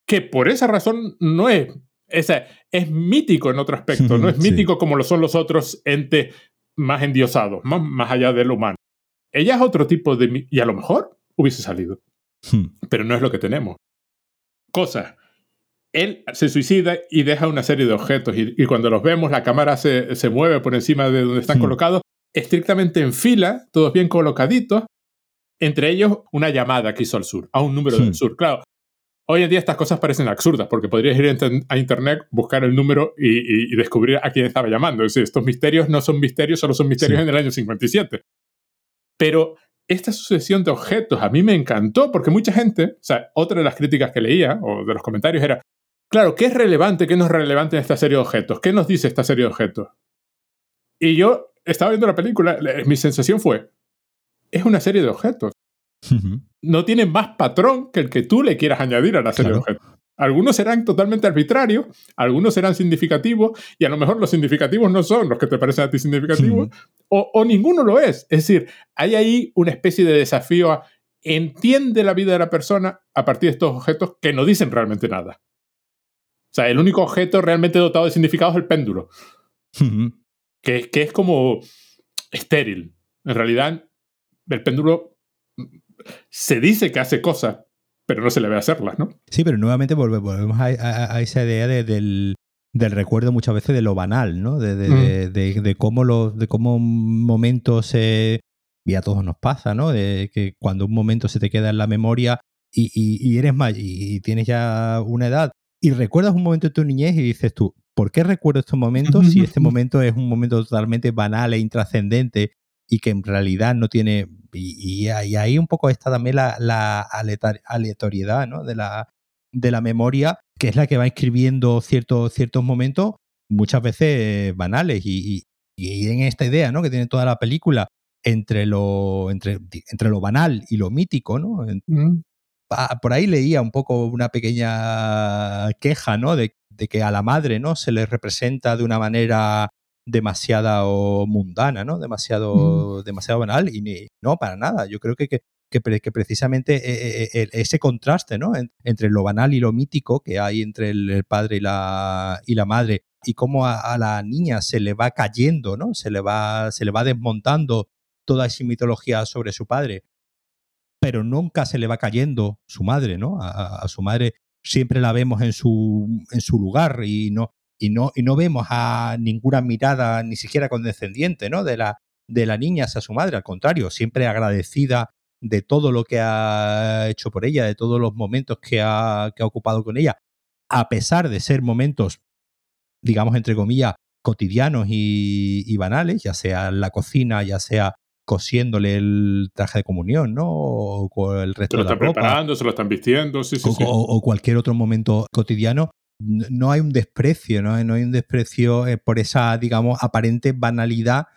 que por esa razón no es, es, es mítico en otro aspecto, no es mítico como lo son los otros entes más endiosados, más, más allá de lo humano. Ella es otro tipo de... Y a lo mejor hubiese salido. Hmm. Pero no es lo que tenemos. Cosas. Él se suicida y deja una serie de objetos y, cuando los vemos la cámara se, se, mueve por encima de donde están hmm. colocados, estrictamente en fila, todos bien colocaditos, entre ellos una llamada que hizo al sur, a un número del hmm. sur. Claro, Hoy en día estas cosas parecen absurdas porque podrías ir a internet, buscar el número y, descubrir a quién estaba llamando. Es decir, estos misterios no son misterios, solo son misterios en el año 57. Pero esta sucesión de objetos a mí me encantó porque mucha gente, o sea, otra de las críticas que leía o de los comentarios era, claro, ¿qué es relevante, qué no es relevante en esta serie de objetos? ¿Qué nos dice esta serie de objetos? Y yo estaba viendo la película, mi sensación fue, es una serie de objetos no tiene más patrón que el que tú le quieras añadir a la serie de objetos. Algunos serán totalmente arbitrarios, algunos serán significativos, y a lo mejor los significativos no son los que te parecen a ti significativos, o, ninguno lo es. Es decir, hay ahí una especie de desafío a entiende la vida de la persona a partir de estos objetos que no dicen realmente nada. O sea, el único objeto realmente dotado de significado es el péndulo, que, que es como estéril. En realidad, el péndulo se dice que hace cosas, pero no se le ve hacerlas, ¿no? Sí, pero nuevamente volvemos a, esa idea del, recuerdo muchas veces de lo banal, ¿no? De, mm. cómo los, de cómo momentos y a todos nos pasa, ¿no? De que cuando un momento se te queda en la memoria y, eres más y tienes ya una edad y recuerdas un momento de tu niñez y dices tú, ¿por qué recuerdo estos momentos si este momento es un momento totalmente banal e intrascendente y que en realidad no tiene y, ahí un poco está también la, aleatoriedad de, la, de la memoria, que es la que va escribiendo ciertos, ciertos momentos, muchas veces banales. Y, en esta idea ¿no? que tiene toda la película entre lo, entre, entre lo banal y lo mítico, ¿no? Mm. Por ahí leía un poco una pequeña queja, ¿no? De, de, que a la madre, ¿no? Se le representa de una manera demasiado mundana, ¿no? Demasiado, demasiado banal y no, para nada. Yo creo que, que, que, precisamente eh, eh, eh, ese contraste, ¿no? entre lo banal y lo mítico que hay entre el, padre y la, y la madre y cómo a, la niña se le va cayendo, ¿no? Se le va, se le va desmontando toda esa mitología sobre su padre, pero nunca se le va cayendo su madre, ¿no? A, a su madre siempre la vemos en su, en su lugar y no, y no, y no vemos a ninguna mirada, ni siquiera condescendiente, ¿no? De la, de la niña hacia su madre, al contrario, siempre agradecida de todo lo que ha hecho por ella, de todos los momentos que ha, que ha ocupado con ella, a pesar de ser momentos, digamos, entre comillas, cotidianos y, banales, ya sea en la cocina, ya sea cosiéndole el traje de comunión, ¿no? O, el resto se lo están preparando, se lo están vistiendo, sí, sí, sí. o, cualquier otro momento cotidiano, no hay un desprecio, ¿no? No hay un desprecio eh, por esa, digamos, aparente banalidad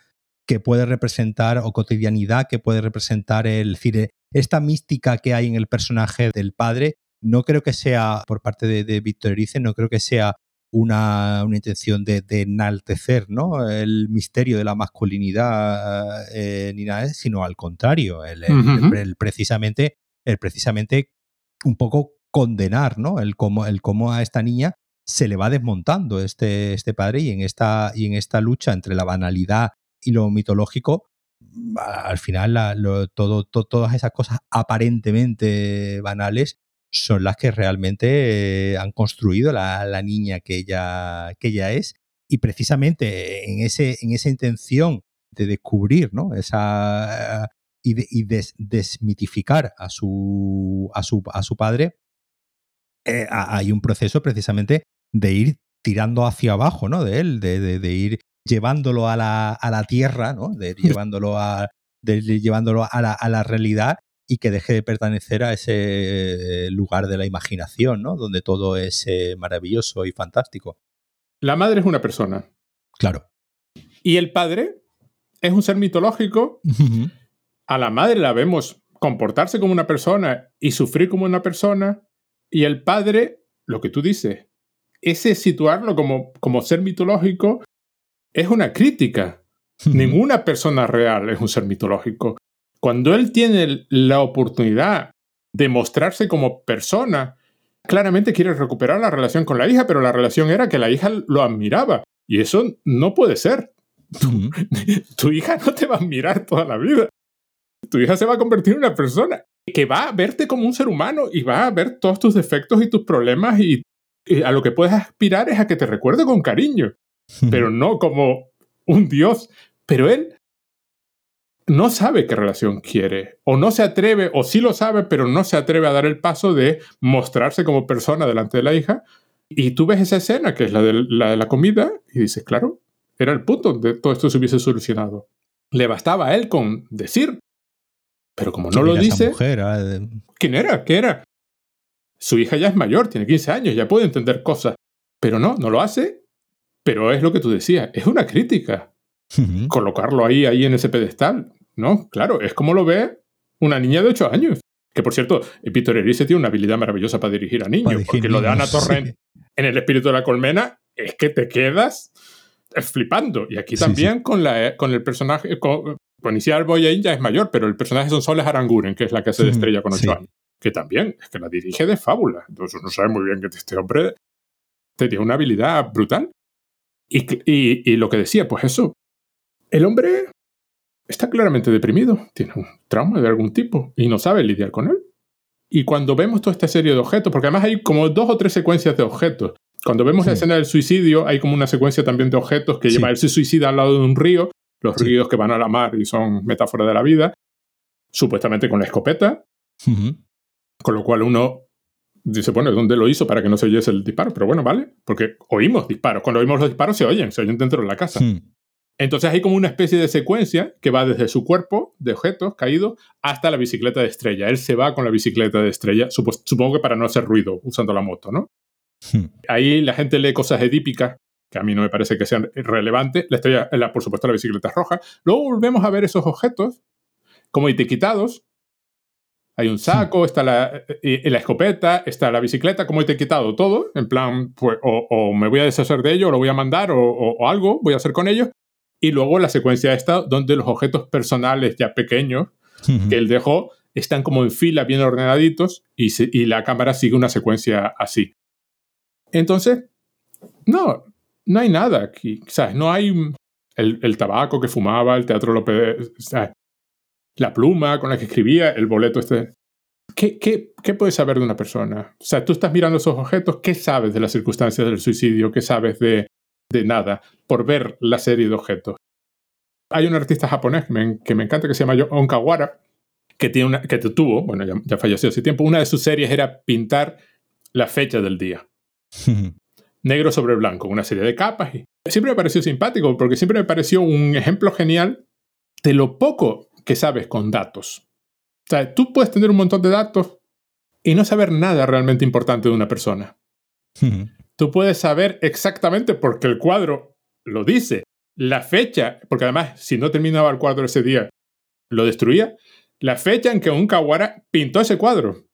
que puede representar o cotidianidad que puede representar el decir, esta mística que hay en el personaje del padre, no creo que sea, por parte de, de Víctor Erice, no creo que sea una, intención de, enaltecer ¿no? el misterio de la masculinidad eh, ni nada, sino al contrario, el, precisamente, el precisamente un poco condenar, ¿no? El cómo, el cómo a esta niña se le va desmontando este, este padre y en, esta, y en esta lucha entre la banalidad y lo mitológico, al final todo, todas esas cosas aparentemente banales son las que realmente eh, han construido la, la, niña que ella, que ella es. Y precisamente en, ese, en esa intención de descubrir ¿no? esa, y, de, desmitificar a su, a su, a su padre, eh, hay un proceso precisamente de ir tirando hacia abajo, ¿no? De él, de, de, ir llevándolo a la, a la tierra, ¿no? De ir llevándolo a, de llevándolo a la, a la realidad y que deje de pertenecer a ese lugar de la imaginación, ¿no? Donde todo es eh, maravilloso y fantástico. La madre es una persona. Claro. Y el padre es un ser mitológico. A la madre la vemos comportarse como una persona y sufrir como una persona. Y el padre, lo que tú dices, ese situarlo como, como ser mitológico es una crítica. Ninguna persona real es un ser mitológico. Cuando él tiene la oportunidad de mostrarse como persona, claramente quiere recuperar la relación con la hija, pero la relación era que la hija lo admiraba. Y eso no puede ser. Tu, hija no te va a admirar toda la vida. Tu hija se va a convertir en una persona que va a verte como un ser humano y va a ver todos tus defectos y tus problemas y, a lo que puedes aspirar es a que te recuerde con cariño, pero no como un dios. Pero él no sabe qué relación quiere, o no se atreve, o sí lo sabe, pero no se atreve a dar el paso de mostrarse como persona delante de la hija. Y tú ves esa escena, que es la de la, de la comida, y dices, claro, era el punto donde todo esto se hubiese solucionado. Le bastaba a él con decir, pero como no lo dice... ¿Quién era? ¿Qué era? Su hija ya es mayor, tiene 15 años, ya puede entender cosas. Pero no, no lo hace. Pero es lo que tú decías, es una crítica. Colocarlo ahí, ahí en ese pedestal. No, claro, es como lo ve una niña de 8 años. Que por cierto, Peter Erice tiene una habilidad maravillosa para dirigir a niños, porque lo de Ana Torrent en El espíritu de la colmena es que te quedas flipando. Y aquí también Con, la, con el personaje, con, con Isiar Boyain ya es mayor, pero el personaje son Soles Aranguren, que es la que se estrella con 8 años. Que también es que la dirige de fábula. Entonces uno sabe muy bien que este hombre tenía una habilidad brutal. Y, y, y lo que decía, pues eso, el hombre está claramente deprimido, tiene un trauma de algún tipo y no sabe lidiar con él. Y cuando vemos toda esta serie de objetos, porque además hay como dos o tres secuencias de objetos. Cuando vemos la escena del suicidio, hay como una secuencia también de objetos que lleva él se suicida al lado de un río, los ríos que van a la mar y son metáforas de la vida, supuestamente con la escopeta, con lo cual uno dice, bueno, ¿dónde lo hizo para que no se oyese el disparo? Pero bueno, vale, porque oímos disparos. Cuando oímos los disparos se oyen, se oyen dentro de la casa. Entonces hay como una especie de secuencia que va desde su cuerpo de objetos caídos hasta la bicicleta de estrella. Él se va con la bicicleta de estrella, supongo que para no hacer ruido usando la moto, ¿no? Ahí la gente lee cosas edípicas que a mí no me parece que sean relevantes. La estrella, la, por supuesto, la bicicleta es roja. Luego volvemos a ver esos objetos como etiquetados. Hay un saco, está la, la, escopeta, está la bicicleta, como etiquetado todo, en plan, pues, o, me voy a deshacer de ello, o lo voy a mandar, o, o algo voy a hacer con ellos. Y luego la secuencia esta, donde los objetos personales ya pequeños que él dejó están como en fila, bien ordenaditos, y, y la cámara sigue una secuencia así. Entonces, no, no hay nada aquí. ¿Sabes? No hay el, el tabaco que fumaba, el teatro López, la pluma con la que escribía, el boleto este. ¿Qué, qué, ¿Qué puedes saber de una persona? O sea, tú estás mirando esos objetos, ¿qué sabes de las circunstancias del suicidio? ¿Qué sabes de, de nada por ver la serie de objetos. Hay un artista japonés que me, encanta que se llama Onkawara, que, tiene una, que tuvo, bueno, ya, falleció hace tiempo, una de sus series era pintar la fecha del día. Negro sobre blanco, una serie de capas. Y siempre me pareció simpático porque siempre me pareció un ejemplo genial de lo poco que sabes con datos. O sea, tú puedes tener un montón de datos y no saber nada realmente importante de una persona tú puedes saber exactamente porque el cuadro lo dice, la fecha, porque además si no terminaba el cuadro ese día, lo destruía, la fecha en que un Kawara pintó ese cuadro.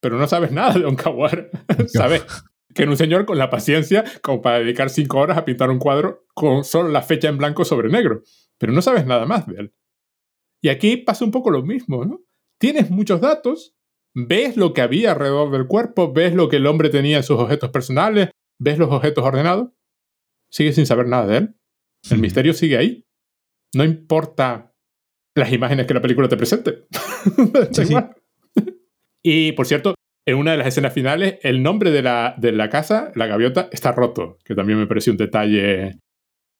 Pero no sabes nada de un Kawara. sabes que era un señor con la paciencia como para dedicar cinco horas a pintar un cuadro con solo la fecha en blanco sobre negro. Pero no sabes nada más de él. Y aquí pasa un poco lo mismo, ¿no? Tienes muchos datos, ves lo que había alrededor del cuerpo, ves lo que el hombre tenía en sus objetos personales, ves los objetos ordenados, sigues sin saber nada de él. El misterio sigue ahí. No importa las imágenes que la película te presente. Y por cierto, en una de las escenas finales, el nombre de la, de la casa, la gaviota, está roto, que también me pareció un detalle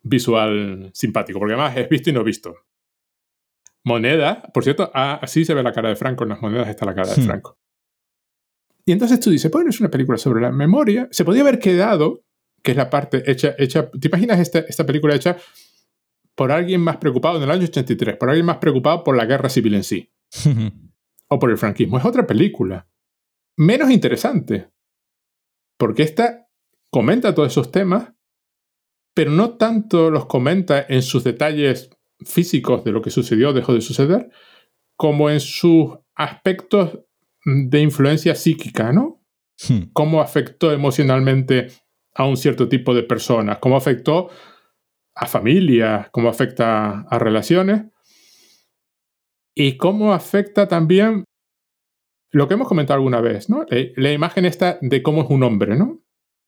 visual simpático, porque además es visto y no visto. Moneda, por cierto, ah, así se ve la cara de Franco, en las monedas está la cara de hmm. Franco. Y entonces tú dices, bueno, es una película sobre la memoria. Se podía haber quedado, que es la parte hecha, hecha ¿te imaginas esta, esta película hecha por alguien más preocupado en el año 83, por alguien más preocupado por la guerra civil en sí? o por el franquismo. Es otra película. Menos interesante. Porque esta comenta todos esos temas, pero no tanto los comenta en sus detalles físicos de lo que sucedió o dejó de suceder, como en sus aspectos de influencia psíquica, ¿no? Hmm. Cómo afectó emocionalmente a un cierto tipo de personas, cómo afectó a familias, cómo afecta a relaciones y cómo afecta también lo que hemos comentado alguna vez, ¿no? La, imagen esta de cómo es un hombre, ¿no?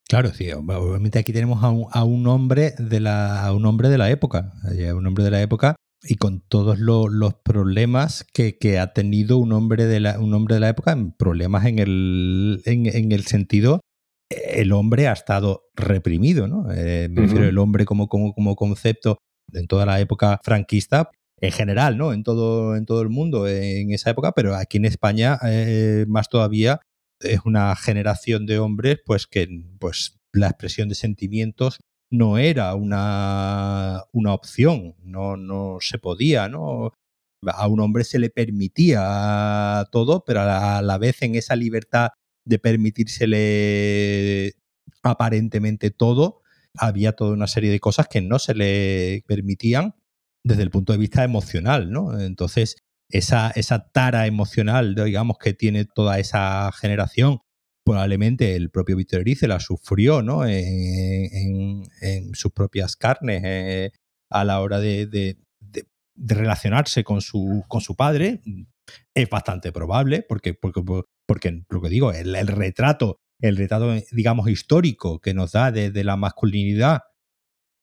Claro, sí, obviamente aquí tenemos a un, hombre de la, un hombre de la época, un hombre de la época y con todos los problemas que, ha tenido un hombre de la, un hombre de la época, problemas en el, en, el sentido, el hombre ha estado reprimido, ¿no? Eh, me refiero el hombre como, como, como concepto en toda la época franquista, en general, ¿no? En todo, en todo el mundo en esa época, pero aquí en España eh, más todavía es una generación de hombres pues que pues la expresión de sentimientos no era una, una opción, no, no se podía, ¿no? A un hombre se le permitía todo, pero a la vez en esa libertad de permitírsele aparentemente todo, había toda una serie de cosas que no se le permitían desde el punto de vista emocional, ¿no? Entonces, esa, esa tara emocional, digamos, que tiene toda esa generación, probablemente el propio Víctor Erice la sufrió, ¿no? En, sus propias carnes eh, a la hora de, relacionarse con su, con su padre. Es bastante probable, porque, porque, porque lo que digo, el, retrato, el retrato, digamos, histórico que nos da de, la masculinidad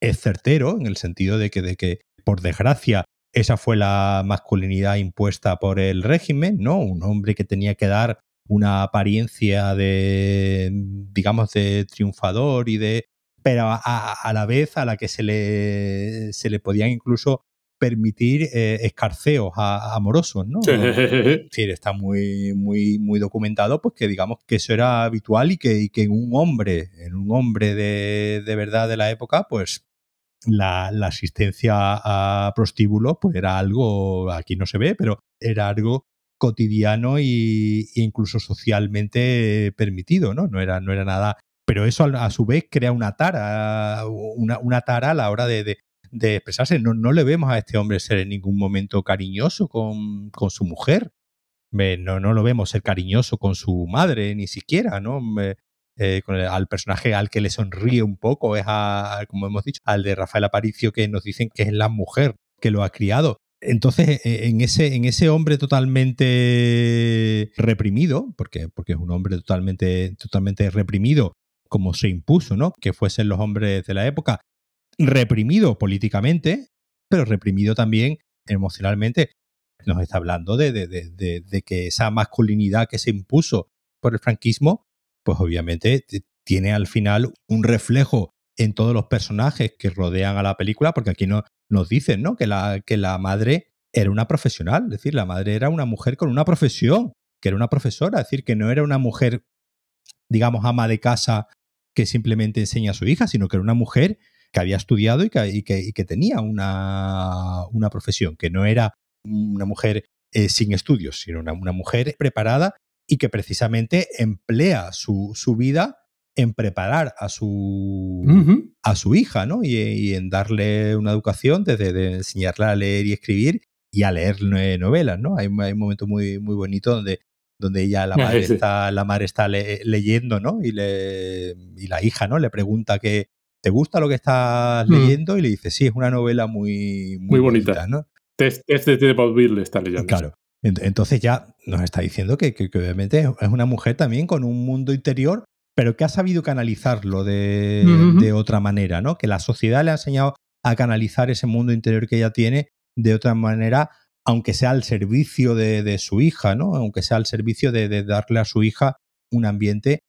es certero, en el sentido de que, de que por desgracia, esa fue la masculinidad impuesta por el régimen, ¿no? Un hombre que tenía que dar una apariencia de, digamos, de triunfador y de... pero a, la vez a la que se le, se le podían incluso permitir eh, escarceos amorosos, ¿no? Es decir, está muy, muy, muy documentado, pues que digamos que eso era habitual y que, que en un hombre, en un hombre de, de verdad de la época, pues la, asistencia a prostíbulos pues era algo, aquí no se ve, pero era algo cotidiano e incluso socialmente permitido, ¿no? No era, no era nada. Pero eso a, su vez crea una tara, una tara a la hora de, de, expresarse. No, no, le vemos a este hombre ser en ningún momento cariñoso con, con su mujer. No, no, lo vemos ser cariñoso con su madre, ni siquiera, ¿no? Eh, con al personaje al que le sonríe un poco es, a, como hemos dicho, al de Rafael Aparicio, que nos dicen que es la mujer que lo ha criado. Entonces, e, en ese, en ese hombre totalmente reprimido, porque, porque es un hombre totalmente, totalmente reprimido, como se impuso, ¿no? Que fuesen los hombres de la época, reprimido políticamente, pero reprimido también emocionalmente. Nos está hablando de, de que esa masculinidad que se impuso por el franquismo pues obviamente tiene al final un reflejo en todos los personajes que rodean a la película, porque aquí no, nos dicen ¿no? que, la, que la madre era una profesional, es decir, la madre era una mujer con una profesión, que era una profesora, es decir, que no era una mujer, digamos, ama de casa que simplemente enseña a su hija, sino que era una mujer que había estudiado y que, tenía una, una, profesión, que no era una mujer eh, sin estudios, sino una, una mujer preparada y que precisamente emplea su, vida en preparar a su, a su hija, ¿no? Y, en darle una educación desde de enseñarla a leer y escribir y a leer novelas, ¿no? Hay, un momento muy, muy bonito donde, donde ella, la madre, está, la madre está leyendo, ¿no? Y, le, y la hija, ¿no? Le pregunta que, ¿te gusta lo que estás mm. leyendo? Y le dice, sí, es una novela muy, muy, bonita, ¿no? Este de Bob le está leyendo. Claro. Entonces ya nos está diciendo que, obviamente es una mujer también con un mundo interior, pero que ha sabido canalizarlo de, otra manera, ¿no? Que la sociedad le ha enseñado a canalizar ese mundo interior que ella tiene de otra manera, aunque sea al servicio de, su hija, ¿no? Aunque sea al servicio de, darle a su hija un ambiente.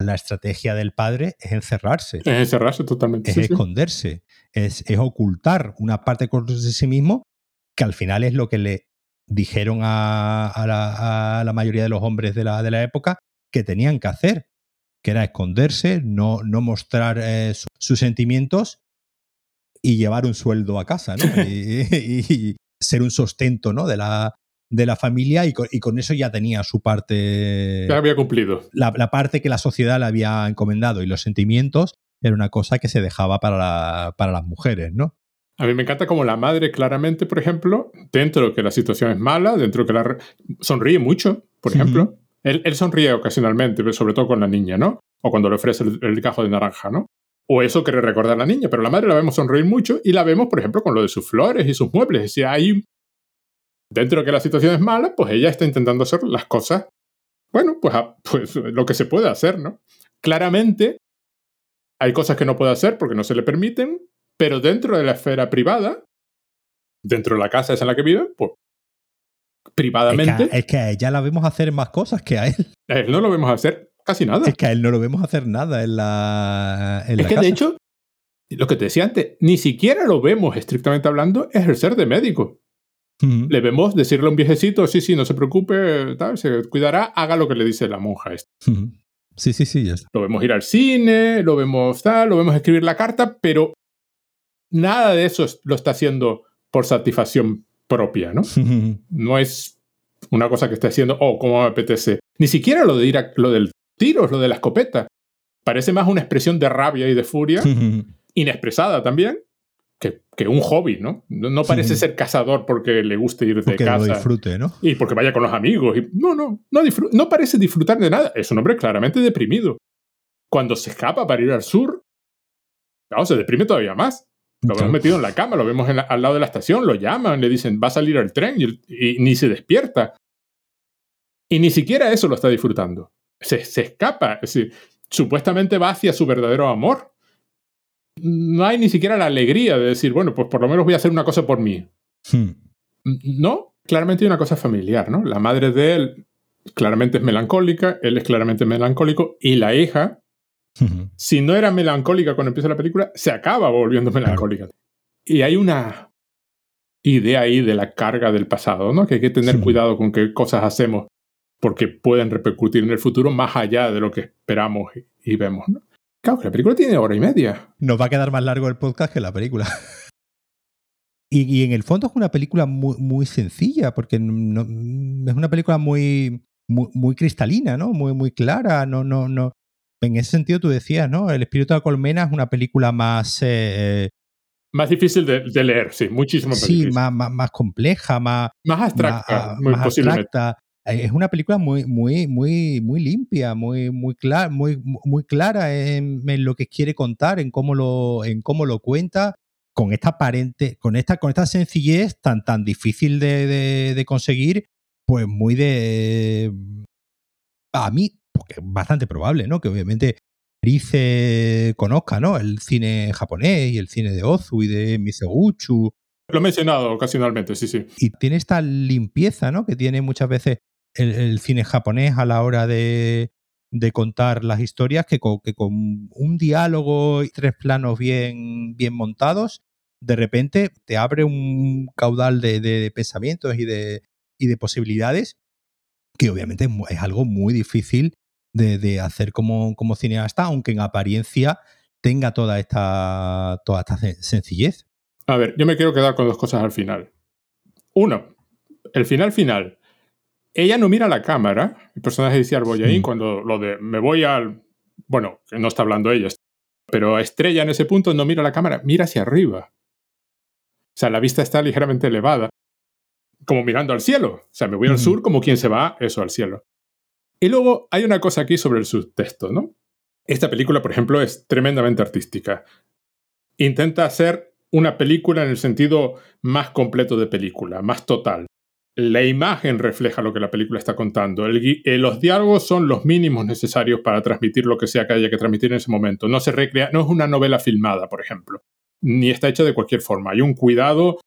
La estrategia del padre es encerrarse. Es encerrarse totalmente. Es esconderse. Es, es, ocultar una parte de sí mismo que al final es lo que le dijeron a, la, mayoría de los hombres de la, de la, época que tenían que hacer, que era esconderse, no, no mostrar eh, sus sentimientos y llevar un sueldo a casa, ¿no? y, ser un sostento ¿no? de, la, de la familia y con, eso ya tenía su parte... Ya había cumplido. La, parte que la sociedad le había encomendado y los sentimientos era una cosa que se dejaba para, para las mujeres, ¿no? A mí me encanta como la madre claramente, por ejemplo, dentro de que la situación es mala, dentro de que la sonríe mucho, por ejemplo. él, sonríe ocasionalmente, sobre todo con la niña, ¿no? O cuando le ofrece el, el cajo de naranja, ¿no? O eso quiere recordar a la niña, pero la madre la vemos sonreír mucho y la vemos, por ejemplo, con lo de sus flores y sus muebles. Es decir, ahí, dentro de que la situación es mala, pues ella está intentando hacer las cosas, bueno, pues, pues lo que se puede hacer, ¿no? Claramente, hay cosas que no puede hacer porque no se le permiten, pero dentro de la esfera privada, dentro de la casa esa en la que vive, pues privadamente. Es que, a ella la vemos hacer más cosas que a él. A él no lo vemos hacer casi nada. Es que a él no lo vemos hacer nada en la. es que de hecho, lo que te decía antes, ni siquiera lo vemos estrictamente hablando ejercer de médico. Le vemos decirle a un viejecito, sí, sí, no se preocupe, tal, se cuidará, haga lo que le dice la monja esta. Sí, sí, sí. Lo vemos ir al cine, lo vemos tal, lo vemos escribir la carta, pero nada de eso lo está haciendo por satisfacción propia, ¿no? no es una cosa que esté haciendo, oh, cómo me apetece. Ni siquiera lo de ir a, lo del tiro, lo de la escopeta. Parece más una expresión de rabia y de furia, inexpresada también, que, que, un hobby, ¿no? No, parece ser cazador porque le guste ir de porque casa. Disfrute, ¿no? Y porque vaya con los amigos. Y, no, no, no, no parece disfrutar de nada. Es un hombre claramente deprimido. Cuando se escapa para ir al sur, se deprime todavía más. Lo vemos metido en la cama, lo vemos al lado de la estación, lo llaman, le dicen, va a salir al tren y, ni se despierta. Y ni siquiera eso lo está disfrutando. Se, se escapa. Es decir, supuestamente va hacia su verdadero amor. No hay ni siquiera la alegría de decir, bueno, pues por lo menos voy a hacer una cosa por mí. Hmm. No, claramente hay una cosa familiar, ¿no? La madre de él claramente es melancólica, él es claramente melancólico, y la hija si no era melancólica cuando empieza la película, se acaba volviendo melancólica. Y hay una idea ahí de la carga del pasado, ¿no? Que hay que tener cuidado con qué cosas hacemos porque pueden repercutir en el futuro más allá de lo que esperamos y, vemos, ¿no? Claro, que la película tiene hora y media. Nos va a quedar más largo el podcast que la película. y, en el fondo es una película muy, muy sencilla, porque es una película muy, muy, muy, cristalina, ¿no? Muy, muy clara. No, no, no, en ese sentido tú decías, ¿no? El espíritu de la colmena es una película más... Eh, más difícil de, leer, sí, muchísimo más sí, Más, más, compleja, más... Más abstracta, muy abstracta. Eh, es una película muy, muy, muy, muy limpia, muy, muy, muy, muy clara en, lo que quiere contar, en cómo lo, en cómo lo cuenta, con esta aparente, con esta, con esta sencillez tan, tan difícil de, de conseguir, pues muy de. A mí, es bastante probable, ¿no? Que obviamente Rice conozca, ¿no? El cine japonés y el cine de Ozu y de Miseguchu. Lo he mencionado ocasionalmente, sí, sí. Y tiene esta limpieza, ¿no? Que tiene muchas veces el, cine japonés a la hora de, de contar las historias, que con, que con, un diálogo y tres planos bien, bien montados, de repente te abre un caudal de, de pensamientos y de, y de posibilidades que obviamente es algo muy difícil de, hacer como, como, cineasta, aunque en apariencia tenga toda esta, toda esta sencillez. A ver, yo me quiero quedar con dos cosas al final. Uno, el final final. Ella no mira a la cámara, el personaje de Arboyain, mm. cuando lo de me voy al. Bueno, no está hablando ella, pero Estrella en ese punto no mira a la cámara, mira hacia arriba. O sea, la vista está ligeramente elevada, como mirando al cielo. O sea, me voy al sur como quien se va, eso, al cielo. Y luego hay una cosa aquí sobre el subtexto, ¿no? Esta película, por ejemplo, es tremendamente artística. Intenta hacer una película en el sentido más completo de película, más total. la imagen refleja lo que la película está contando. Eh, los diálogos son los mínimos necesarios para transmitir lo que sea que haya que transmitir en ese momento. No se recrea, no es una novela filmada, por ejemplo, ni está hecha de cualquier forma. Hay un cuidado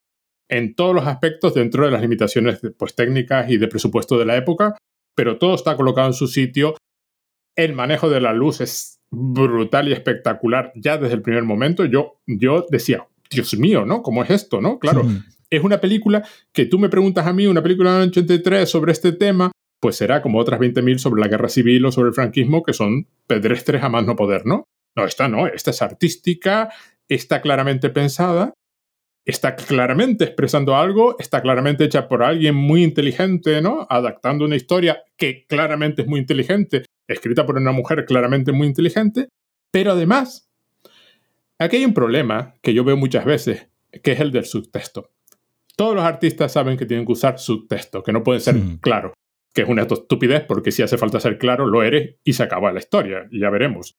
en todos los aspectos dentro de las limitaciones pues, técnicas y de presupuesto de la época, pero todo está colocado en su sitio. El manejo de la luz es brutal y espectacular ya desde el primer momento. Yo, yo decía, Dios mío, ¿no? ¿Cómo es esto, no? Claro, es una película que tú me preguntas a mí, una película del 83 sobre este tema, pues será como otras 20.000 sobre la guerra civil o sobre el franquismo, que son pedestres a más no poder, ¿no? No, esta no, esta es artística, está claramente pensada, está claramente expresando algo, está claramente hecha por alguien muy inteligente, ¿no? Adaptando una historia que claramente es muy inteligente, escrita por una mujer claramente muy inteligente, pero además, aquí hay un problema que yo veo muchas veces, que es el del subtexto. Todos los artistas saben que tienen que usar subtexto, que no pueden ser claros, que es una estupidez porque si hace falta ser claro, lo eres y se acaba la historia, y ya veremos.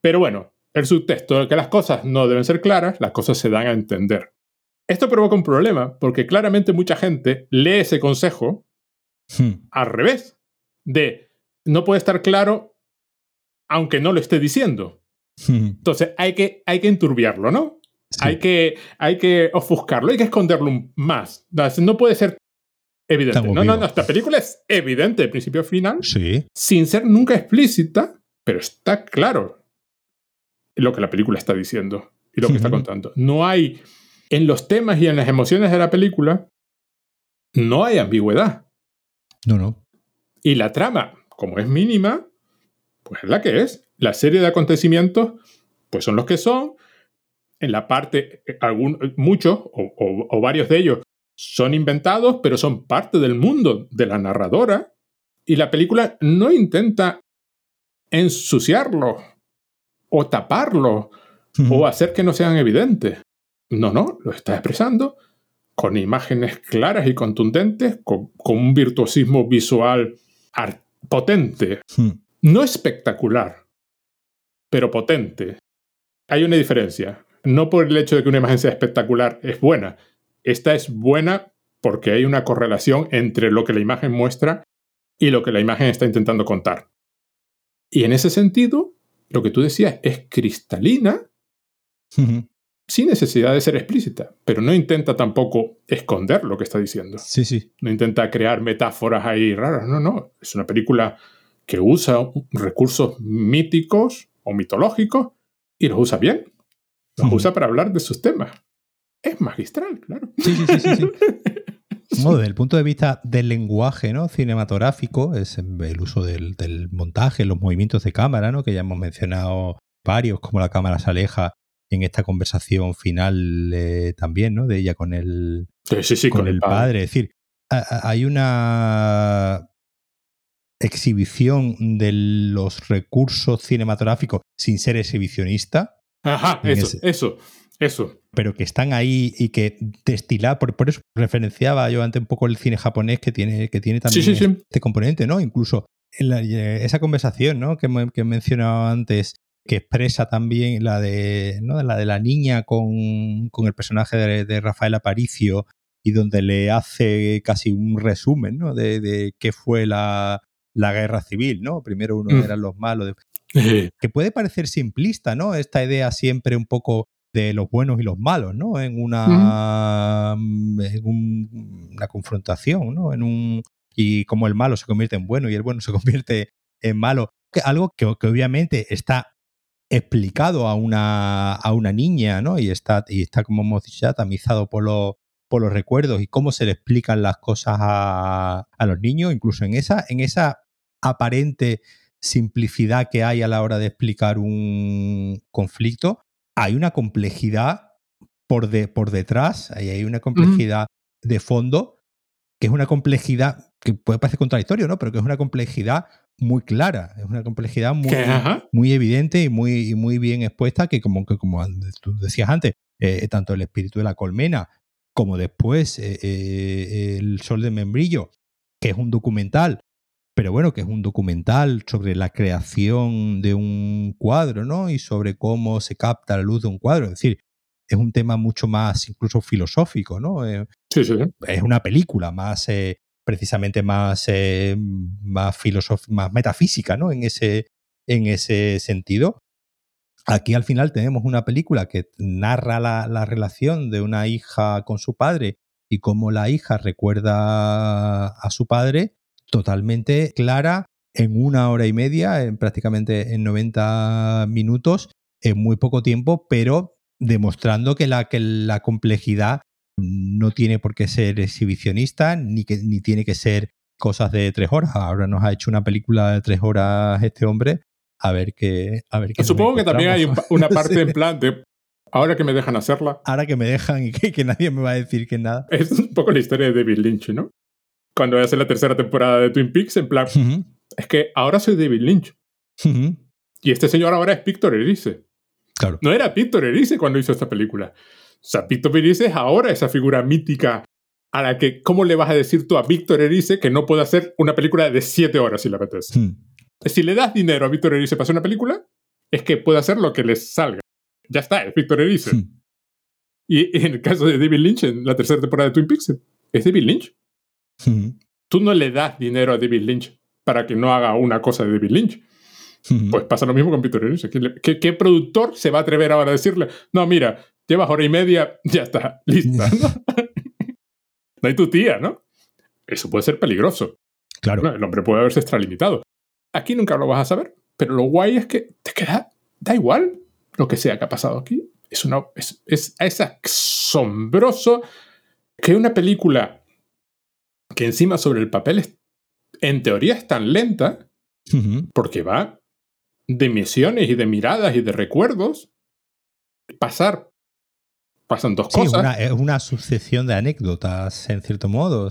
Pero bueno, el subtexto, que las cosas no deben ser claras, las cosas se dan a entender. Esto provoca un problema porque claramente mucha gente lee ese consejo hmm. al revés, de no puede estar claro aunque no lo esté diciendo. Hmm. Entonces hay que, hay que enturbiarlo, ¿no? Hay, que, hay que ofuscarlo, hay que esconderlo más. No puede ser evidente. No, no, no, esta película es evidente de principio a final, sí. sin ser nunca explícita, pero está claro lo que la película está diciendo y lo que está contando. No hay, en los temas y en las emociones de la película, no hay ambigüedad. No, no. Y la trama, como es mínima, pues es la que es. La serie de acontecimientos, pues son los que son. En la parte, algún, muchos o, varios de ellos son inventados, pero son parte del mundo de la narradora. Y la película no intenta ensuciarlo o taparlo o hacer que no sean evidentes. No, no, lo está expresando con imágenes claras y contundentes, con, un virtuosismo visual potente. Hmm. No espectacular, pero potente. Hay una diferencia. No por el hecho de que una imagen sea espectacular es buena. Esta es buena porque hay una correlación entre lo que la imagen muestra y lo que la imagen está intentando contar. Y en ese sentido, lo que tú decías es cristalina, sin necesidad de ser explícita, pero no intenta tampoco esconder lo que está diciendo. Sí, sí. No intenta crear metáforas ahí raras, no, no. Es una película que usa recursos míticos o mitológicos y los usa bien. Los usa para hablar de sus temas. Es magistral, claro. Sí, sí, sí, sí. desde el punto de vista del lenguaje ¿no? cinematográfico, es el uso del, montaje, los movimientos de cámara, ¿no? que ya hemos mencionado varios, como la cámara se aleja en esta conversación final eh, también, ¿no? De ella con el, con, el padre. Es decir, hay una exhibición de los recursos cinematográficos sin ser exhibicionista. Ajá, eso, eso, eso. Pero que están ahí y que destilar, por, por, eso referenciaba yo antes un poco el cine japonés que tiene, que tiene también este componente, ¿no? Incluso en eh, esa conversación, ¿no? Que, que he mencionado antes que expresa también la de, ¿no? la, de la niña con, el personaje de, Rafael Aparicio y donde le hace casi un resumen ¿no? de, qué fue la, guerra civil, ¿no? Primero uno mm. eran los malos. que puede parecer simplista, ¿no? Esta idea siempre un poco de los buenos y los malos, ¿no? En una, en una confrontación, ¿no? En un, y como el malo se convierte en bueno y el bueno se convierte en malo. Algo que, que obviamente está explicado a una, a una niña, ¿no? Y está, y está, como hemos dicho ya, tamizado por los, por los recuerdos y cómo se le explican las cosas a, a los niños, incluso en esa, en esa aparente simplicidad que hay a la hora de explicar un conflicto, hay una complejidad por, de, por detrás, hay una complejidad de fondo, que es una complejidad que puede parecer contradictorio, ¿no? Pero que es una complejidad muy clara, es una complejidad muy, muy evidente y muy, muy bien expuesta que como, que como tú decías antes, eh, tanto el espíritu de la colmena como después eh, eh, el sol de membrillo, que es un documental, pero bueno, que es un documental sobre la creación de un cuadro, ¿no? Y sobre cómo se capta la luz de un cuadro. Es decir, es un tema mucho más incluso filosófico, ¿no? Eh, sí, sí, Es una película más, eh, precisamente más, eh, más, más metafísica, ¿no? En ese, en ese sentido. Aquí al final tenemos una película que narra la, la relación de una hija con su padre y cómo la hija recuerda a su padre totalmente clara en una hora y media, en prácticamente en 90 minutos, en muy poco tiempo, pero demostrando que la, que la complejidad no tiene por qué ser exhibicionista ni, que, ni tiene que ser cosas de tres horas. Ahora nos ha hecho una película de tres horas este hombre. A ver qué. A ver qué Supongo que también hay una parte en plan de. Ahora que me dejan hacerla. Ahora que me dejan y que, nadie me va a decir que nada. Es un poco la historia de David Lynch, ¿no? Cuando hacer la tercera temporada de Twin Peaks, en plan. Es que ahora soy David Lynch. Y este señor ahora es Víctor Erice. Claro. No era Víctor Erice cuando hizo esta película. O sea, Víctor Erice es ahora esa figura mítica a la que, ¿cómo le vas a decir tú a Víctor Erice que no puede hacer una película de siete horas si le apetece? Hmm. Si le das dinero a Víctor Erice para hacer una película, es que puede hacer lo que le salga. Ya está, es Víctor Erice. Hmm. Y en el caso de David Lynch, en la tercera temporada de Twin Peaks, es David Lynch. Hmm. Tú no le das dinero a David Lynch para que no haga una cosa de David Lynch. Pues pasa lo mismo con Víctor Erice. ¿Qué, productor se va a atrever ahora a decirle, no, mira, llevas hora y media, ya está, lista? no hay tu tía, ¿no? Eso puede ser peligroso. Claro. el hombre puede haberse extralimitado. Aquí nunca lo vas a saber, pero lo guay es que te queda, da igual lo que sea que ha pasado aquí. Es, una, es, es, es asombroso que una película que encima sobre el papel en teoría es tan lenta, porque va de misiones y de miradas y de recuerdos, pasar pasan dos cosas. es una sucesión de anécdotas, en cierto modo.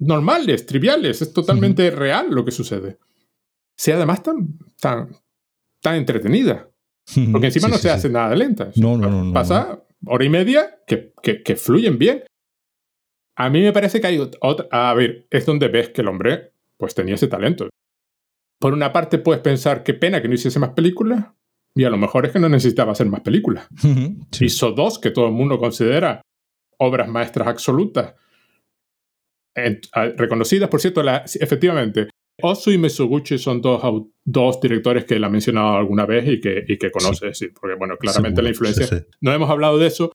Normales, triviales, es totalmente real lo que sucede. Sea además tan, tan, tan entretenida. Porque encima no se hace nada lenta. No, no, no. Pasa hora y media que, que, fluyen bien. A mí me parece que hay otra. A ver, es donde ves que el hombre pues tenía ese talento. Por una parte puedes pensar qué pena que no hiciese más películas, y a lo mejor es que no necesitaba hacer más películas. Hizo dos que todo el mundo considera obras maestras absolutas. reconocidas, por cierto, efectivamente. Osu y Mesuguchi son dos, dos directores que él ha mencionado alguna vez y que, y que conoce, porque bueno, claramente la influencia... no hemos hablado de eso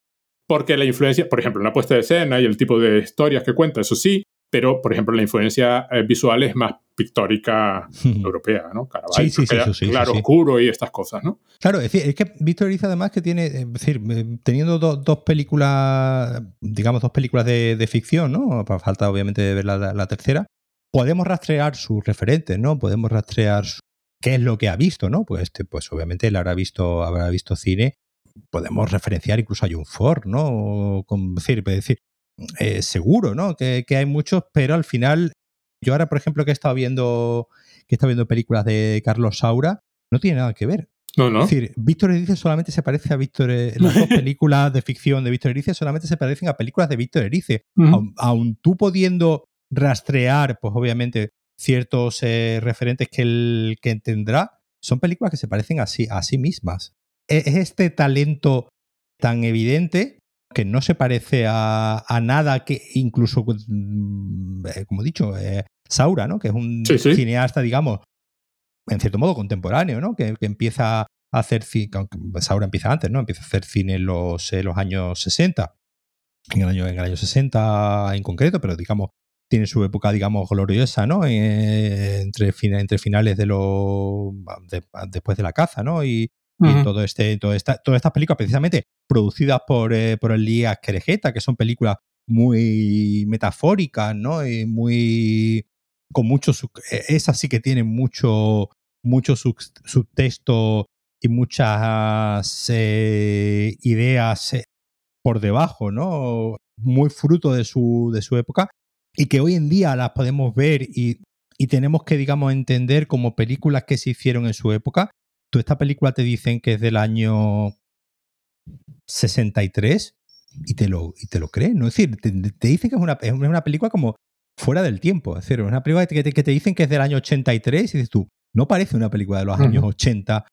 porque la influencia, por ejemplo, en la puesta de escena y el tipo de historias que cuenta, eso sí, pero por ejemplo la influencia eh, visual es más pictórica europea, ¿no? Caravaggio, sí, sí, sí, claro oscuro y estas cosas, ¿no? Claro, es, decir, es que Víctor Erice además que tiene, es decir, eh, teniendo dos películas, digamos dos películas de, ficción, ¿no? Falta obviamente de ver la, tercera, podemos rastrear sus referentes, ¿no? Podemos rastrear qué es lo que ha visto, ¿no? Pues, este, pues obviamente él habrá visto, habrá visto cine podemos referenciar incluso a John Ford, ¿no? Con, decir, decir eh, seguro, ¿no? Que, que, hay muchos, pero al final yo ahora, por ejemplo, que he estado viendo, que he estado viendo películas de Carlos Saura, no tiene nada que ver. No, no. Es decir, Víctor Erice solamente se parece a Víctor Erice. Las dos películas de ficción de Víctor Erice solamente se parecen a películas de Víctor Erice. aun, tú pudiendo rastrear, pues obviamente, ciertos eh, referentes que él que tendrá, son películas que se parecen a sí, a sí mismas. E, es este talento tan evidente que no se parece a, nada que incluso, mm, eh, como he dicho, eh, Saura, ¿no? que es un cineasta, digamos, en cierto modo contemporáneo, ¿no? que, empieza a hacer cine, Saura empieza antes, ¿no? empieza a hacer cine en los, los años 60, en el, año, en el año 60 en concreto, pero digamos, tiene su época, digamos, gloriosa, ¿no? Eh, entre, entre finales de los... después de la caza, ¿no? Y, todo este, toda esta, todas estas películas precisamente producidas por, eh, por Elías Querejeta, que son películas muy metafóricas, ¿no? Y muy. con mucho. E, esas sí que tienen mucho, mucho subtexto y muchas eh, ideas eh, por debajo, ¿no? Muy fruto de su, de su época y que hoy en día las podemos ver y, y tenemos que, digamos, entender como películas que se hicieron en su época. Tú esta película te dicen que es del año 63 y te lo, y te lo crees, ¿no? Es decir, te, dicen que es una, es una, película como fuera del tiempo. Es decir, es una película que te, que te, dicen que es del año 83 y dices tú, no parece una película de los años 80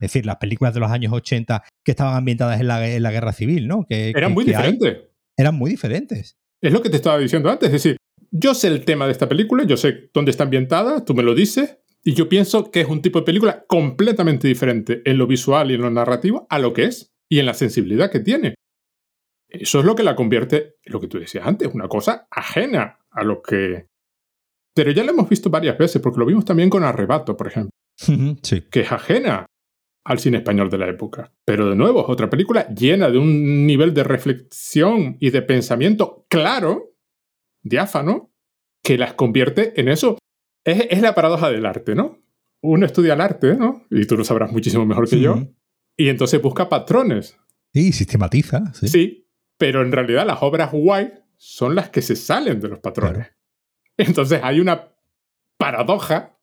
Es decir, las películas de los años 80 que estaban ambientadas en la, en la guerra civil, ¿no? Que, eran muy diferentes. Eran muy diferentes. Es lo que te estaba diciendo antes. Es decir, yo sé el tema de esta película, yo sé dónde está ambientada, tú me lo dices, y yo pienso que es un tipo de película completamente diferente en lo visual y en lo narrativo a lo que es y en la sensibilidad que tiene. Eso es lo que la convierte, lo que tú decías antes, una cosa ajena a lo que... Pero ya lo hemos visto varias veces, porque lo vimos también con Arrebato, por ejemplo, sí. que es ajena al cine español de la época. Pero de nuevo, es otra película llena de un nivel de reflexión y de pensamiento claro, diáfano, que las convierte en eso. Es, es la paradoja del arte, ¿no? Uno estudia el arte, ¿no? Y tú lo sabrás muchísimo mejor que yo. Y entonces busca patrones. Sí, sistematiza. Sí. sí, pero en realidad las obras guay son las que se salen de los patrones. Entonces hay una paradoja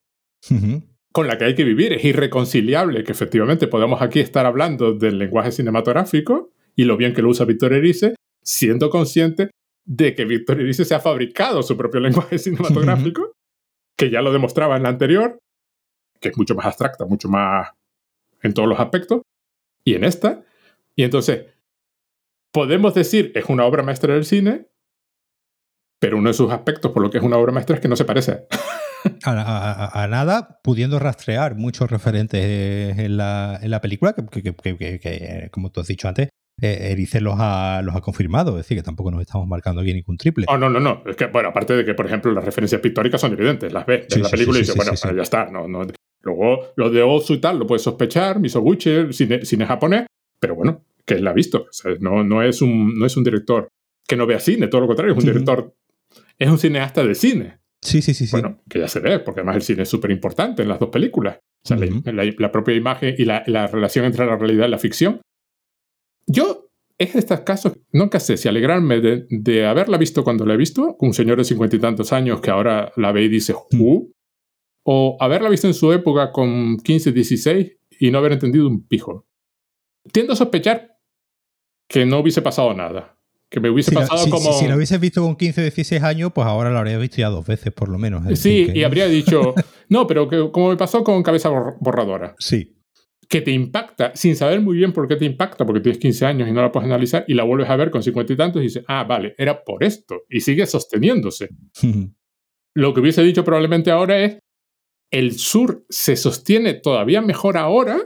con la que hay que vivir. Es irreconciliable que efectivamente podamos aquí estar hablando del lenguaje cinematográfico y lo bien que lo usa Víctor Erice, siendo consciente de que Víctor Erice se ha fabricado su propio lenguaje cinematográfico, que ya lo demostraba en la anterior, que es mucho más abstracta, mucho más en todos los aspectos, y en esta. Y entonces, podemos decir es una obra maestra del cine, pero uno de sus aspectos por lo que es una obra maestra es que no se parece. A, nada, pudiendo rastrear muchos referentes en la, en la película, que, como tú has dicho antes, eh, Erice los ha, los ha confirmado, es decir, que tampoco nos estamos marcando aquí ningún triple. Oh, no, no, no. Es que, bueno, aparte de que, por ejemplo, las referencias pictóricas son evidentes, las ves en la película y dices, bueno, ya está. No, no. Luego, lo de Ozu y tal lo puedes sospechar, Misoguchi, cine, cine japonés, pero bueno, que él la ha visto. no, no, es un, no es un director que no vea cine, todo lo contrario, es un director, es un cineasta de cine. Sí, sí, sí, Bueno, que ya se ve, porque además el cine es súper importante en las dos películas. O sea, la, propia imagen y la, relación entre la realidad y la ficción. Yo, es de estos casos, nunca sé si alegrarme de, haberla visto cuando la he visto, un señor de cincuenta y tantos años que ahora la ve y dice, uh, o haberla visto en su época con 15, 16 y no haber entendido un pijo. Tiendo a sospechar que no hubiese pasado nada. Que me hubiese pasado como. Si, lo hubieses visto con 15 o 16 años, pues ahora lo habría visto ya dos veces, por lo menos. Sí, y habría dicho. no, pero que, como me pasó con Cabeza Borradora. Sí. Que te impacta, sin saber muy bien por qué te impacta, porque tienes 15 años y no la puedes analizar, y la vuelves a ver con 50 y tantos y dices, ah, vale, era por esto. Y sigue sosteniéndose. lo que hubiese dicho probablemente ahora es: el sur se sostiene todavía mejor ahora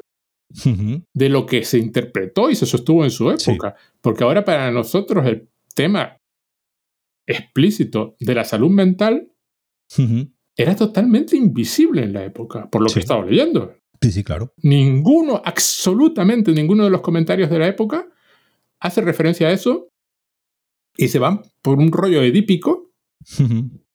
de lo que se interpretó y se sostuvo en su época. Porque ahora para nosotros el tema explícito de la salud mental era totalmente invisible en la época, por lo que he estado leyendo. Sí, sí, claro. Ninguno, absolutamente ninguno de los comentarios de la época hace referencia a eso y se van por un rollo edípico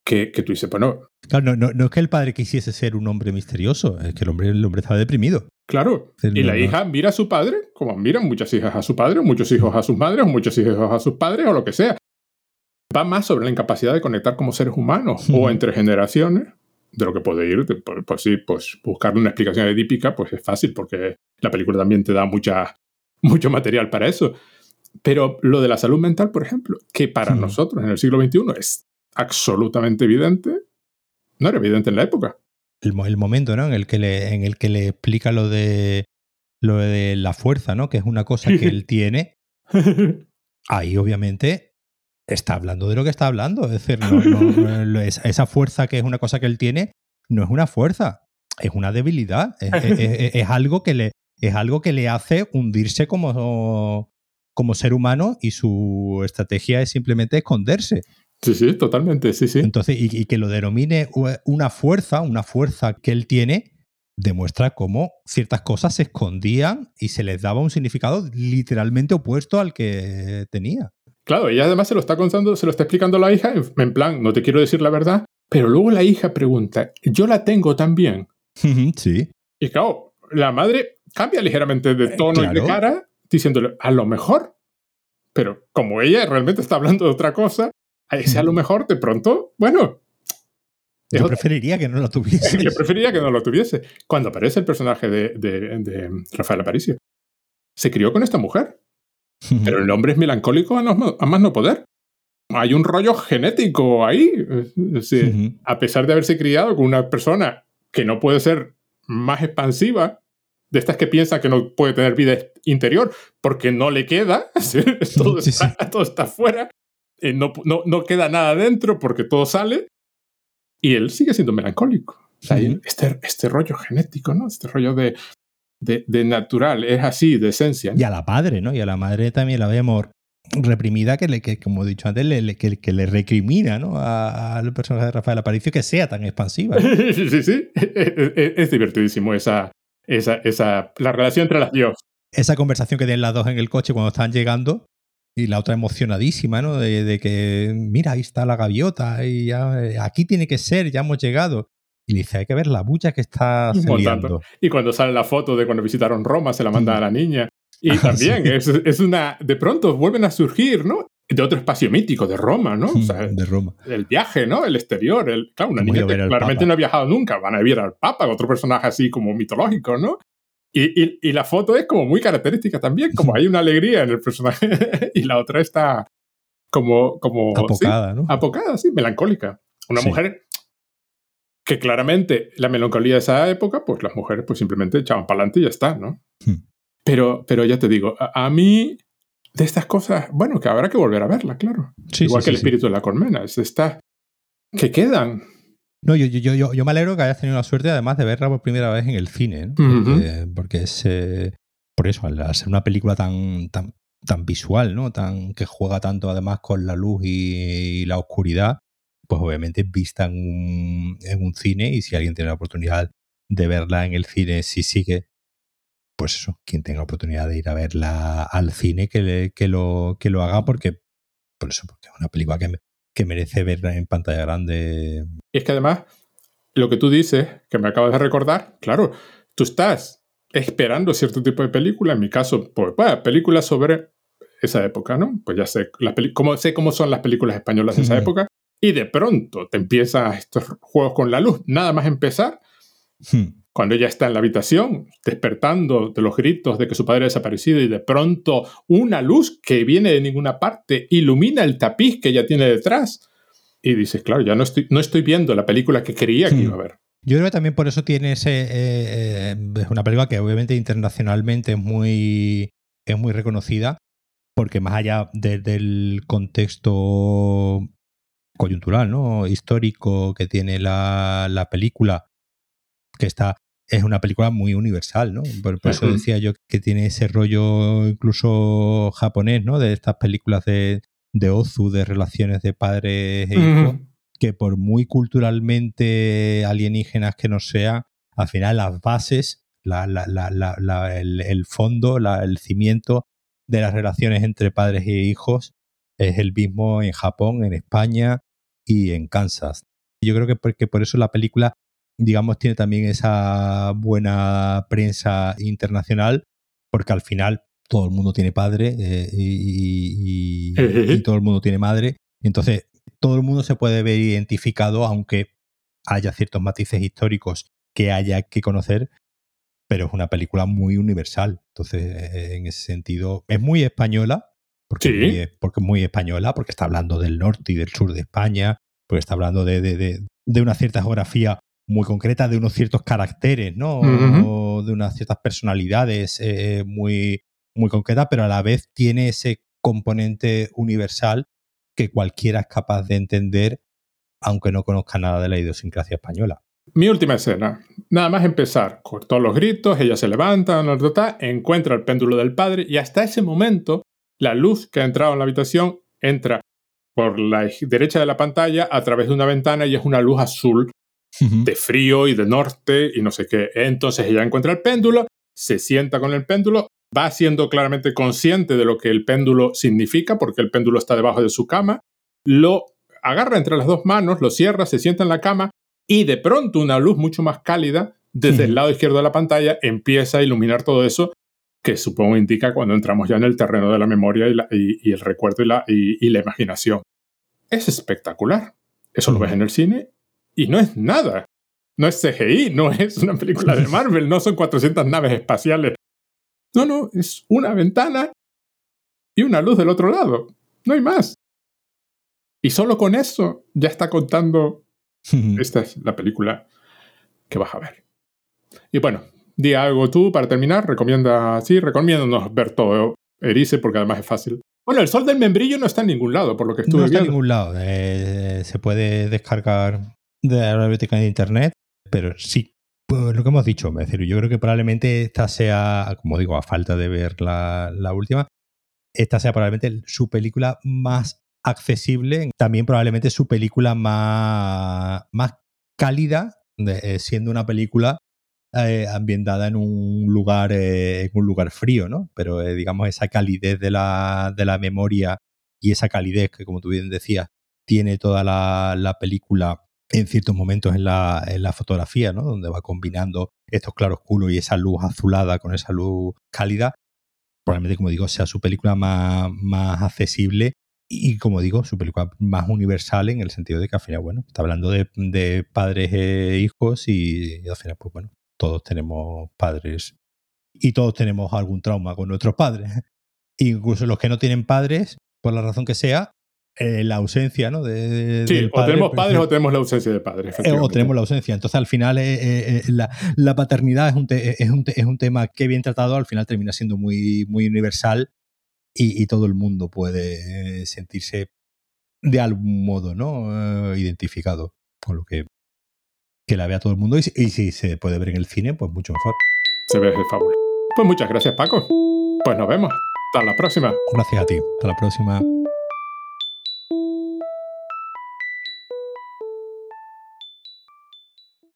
que, tú dices, bueno. Claro, no, no, es que el padre quisiese ser un hombre misterioso, es que el hombre, el hombre estaba deprimido. Claro. y la hija mira a su padre, como miran muchas hijas a su padre, o muchos hijos a sus madres, o muchos hijos a sus padres, o lo que sea. Va más sobre la incapacidad de conectar como seres humanos o entre generaciones, de lo que puede ir. Pues, pues, sí, pues buscarle una explicación edípica, pues es fácil, porque la película también te da mucha, mucho material para eso. Pero lo de la salud mental, por ejemplo, que para nosotros en el siglo XXI es absolutamente evidente, no era evidente en la época. El, momento, ¿no? En el que le, en el que le explica lo de lo de la fuerza, ¿no? Que es una cosa que él tiene. Ahí, obviamente, está hablando de lo que está hablando. Es decir, esa fuerza que es una cosa que él tiene, no es una fuerza, es una debilidad. Es, algo, que le, es algo que le hace hundirse como, como ser humano y su estrategia es simplemente esconderse. Sí, sí, totalmente, sí, sí. Entonces, y, que lo denomine una fuerza, una fuerza que él tiene, demuestra cómo ciertas cosas se escondían y se les daba un significado literalmente opuesto al que tenía. Claro, ella además se lo está contando, se lo está explicando a la hija, en plan, no te quiero decir la verdad, pero luego la hija pregunta, ¿yo la tengo también? sí. Y claro, la madre cambia ligeramente de eh, tono y de cara, diciéndole, a lo mejor. Pero como ella realmente está hablando de otra cosa, a ese a lo mejor de pronto, bueno. Yo preferiría que no lo tuviese. Yo preferiría que no lo tuviese. Cuando aparece el personaje de, de, Rafael Aparicio, se crió con esta mujer. Pero el hombre es melancólico a, más no poder. Hay un rollo genético ahí. A pesar de haberse criado con una persona que no puede ser más expansiva de estas que piensa que no puede tener vida interior porque no le queda, todo, está, todo está fuera, eh, no, no, no, queda nada dentro porque todo sale, y él sigue siendo melancólico. O sea, este, este rollo genético, ¿no? Este rollo de, de, de, natural, es así, de esencia. Y a la padre, ¿no? Y a la madre también la vemos reprimida que, le, que como he dicho antes, le, que, que, le recrimina ¿no? al personaje de Rafael Aparicio que sea tan expansiva. sí, sí, sí. Es, es, divertidísimo esa, esa, esa, la relación entre las dos. Esa conversación que tienen las dos en el coche cuando están llegando y la otra emocionadísima, ¿no? De, de que, mira, ahí está la gaviota y ya, eh, aquí tiene que ser, ya hemos llegado. Y dice, hay que ver la bucha que está saliendo. Y cuando sale la foto de cuando visitaron Roma, se la manda mm. a la niña. Y ah, también es, es, una. De pronto vuelven a surgir, ¿no? De otro espacio mítico, de Roma, ¿no? O sea, de Roma. El viaje, ¿no? El exterior. El, claro, una niña que claramente no ha viajado nunca. Van a ver al Papa, otro personaje así como mitológico, ¿no? Y, y, y, la foto es como muy característica también, como hay una alegría en el personaje y la otra está como... como apocada, ¿no? Apocada, sí, melancólica. Una sí. mujer que claramente la melancolía de esa época, pues las mujeres pues simplemente echaban para adelante y ya está, ¿no? Hmm. Pero, pero ya te digo, a, a, mí de estas cosas, bueno, que habrá que volver a verla, claro. Sí, Igual sí, que el espíritu de la colmena, es esta que quedan. No, yo, yo, yo, yo, me alegro que hayas tenido la suerte además de verla por primera vez en el cine, ¿no? porque, uh -huh. porque, es eh, por eso, al ser una película tan, tan, tan visual, ¿no? Tan, que juega tanto además con la luz y, y la oscuridad, pues obviamente vista en un, en un, cine y si alguien tiene la oportunidad de verla en el cine, si sigue pues eso, quien tenga oportunidad de ir a verla al cine, que, le, que, lo, que lo haga porque, por eso, porque es una película que, que merece verla en pantalla grande. Y es que además, lo que tú dices, que me acabas de recordar, claro, tú estás esperando cierto tipo de película, en mi caso, pues, bueno, películas sobre esa época, ¿no? Pues ya sé, las cómo, sé cómo son las películas españolas de esa época, y de pronto te empiezan estos juegos con la luz, nada más empezar. Hmm cuando ella está en la habitación, despertando de los gritos de que su padre ha desaparecido y de pronto una luz que viene de ninguna parte ilumina el tapiz que ella tiene detrás. Y dices, claro, ya no estoy, no estoy viendo la película que creía que iba a ver. Yo creo que también por eso tiene ese. Eh, eh, es una película que obviamente internacionalmente es muy, es muy reconocida, porque más allá de, del contexto coyuntural, ¿no? histórico que tiene la, la película, que está es una película muy universal, ¿no? Por, por, eso decía yo que tiene ese rollo incluso japonés, ¿no? De estas películas de, de Ozu, de relaciones de padres e hijos, uh -huh. que por muy culturalmente alienígenas que no sea, al final las bases, la, la, la, el, el, fondo, el cimiento de las relaciones entre padres e hijos es el mismo en Japón, en España y en Kansas. Yo creo que porque por eso la película digamos, tiene también esa buena prensa internacional, porque al final todo el mundo tiene padre eh, y, y, y, todo el mundo tiene madre. Entonces, todo el mundo se puede ver identificado, aunque haya ciertos matices históricos que haya que conocer, pero es una película muy universal. Entonces, eh, en ese sentido, es muy española, porque, sí. es muy, porque es muy española, porque está hablando del norte y del sur de España, porque está hablando de, de, de, de una cierta geografía muy concreta de unos ciertos caracteres, ¿no? Uh -huh. O de unas ciertas personalidades eh, muy, muy concretas, pero a la vez tiene ese componente universal que cualquiera es capaz de entender, aunque no conozca nada de la idiosincrasia española. Mi última escena. Nada más empezar, todos los gritos, ella se levanta, encuentra el péndulo del padre y hasta ese momento la luz que ha entrado en la habitación entra por la derecha de la pantalla a través de una ventana y es una luz azul de frío y de norte y no sé qué. Entonces ella encuentra el péndulo, se sienta con el péndulo, va siendo claramente consciente de lo que el péndulo significa, porque el péndulo está debajo de su cama, lo agarra entre las dos manos, lo cierra, se sienta en la cama y de pronto una luz mucho más cálida desde el lado izquierdo de la pantalla empieza a iluminar todo eso que supongo indica cuando entramos ya en el terreno de la memoria y, la, y, y el recuerdo y la, y la, imaginación. Es espectacular. Eso lo ves en el cine y no es nada. No es CGI, no es una película de Marvel, no son 400 naves espaciales. No, no, es una ventana y una luz del otro lado. No hay más. Y solo con eso ya está contando. Esta es la película que vas a ver. Y bueno, di algo tú para terminar. Recomienda, sí, recomiéndanos ver todo Erice porque además es fácil. Bueno, el sol del membrillo no está en ningún lado, por lo que estuve viendo. No está en ningún lado. Eh, se puede descargar de la biblioteca de internet, pero sí. Pues lo que hemos dicho, es decir, yo creo que probablemente esta sea, como digo, a falta de ver la, la última, esta sea probablemente su película más accesible, también probablemente su película más, más cálida, eh, siendo una película eh, ambientada en un lugar, eh, en un lugar frío, ¿no? Pero digamos esa calidez de la, de la, memoria y esa calidez que, como tú bien decías, tiene toda la, la película en ciertos momentos en la, en la, fotografía, ¿no? Donde va combinando estos claroscuros y esa luz azulada con esa luz cálida. Probablemente, como digo, sea su película más, más accesible y como digo, su película más universal en el sentido de que al final, bueno, está hablando de, padres e hijos y, al final, pues bueno, todos tenemos padres y todos tenemos algún trauma con nuestros padres. Incluso los que no tienen padres, por la razón que sea, eh, la ausencia, ¿no? De, sí, o tenemos pues, padres o tenemos la ausencia de padres. Eh, o tenemos la ausencia. Entonces, al final, eh, la, paternidad es un, es, un, es un tema que bien tratado, al final termina siendo muy, muy universal y, todo el mundo puede eh, sentirse de algún modo ¿no? Eh, identificado con lo que, que la vea todo el mundo y, si se puede ver en el cine, pues mucho mejor. Se ve fábula. Pues muchas gracias Paco. Pues nos vemos. Hasta la próxima. Gracias a ti. Hasta la próxima.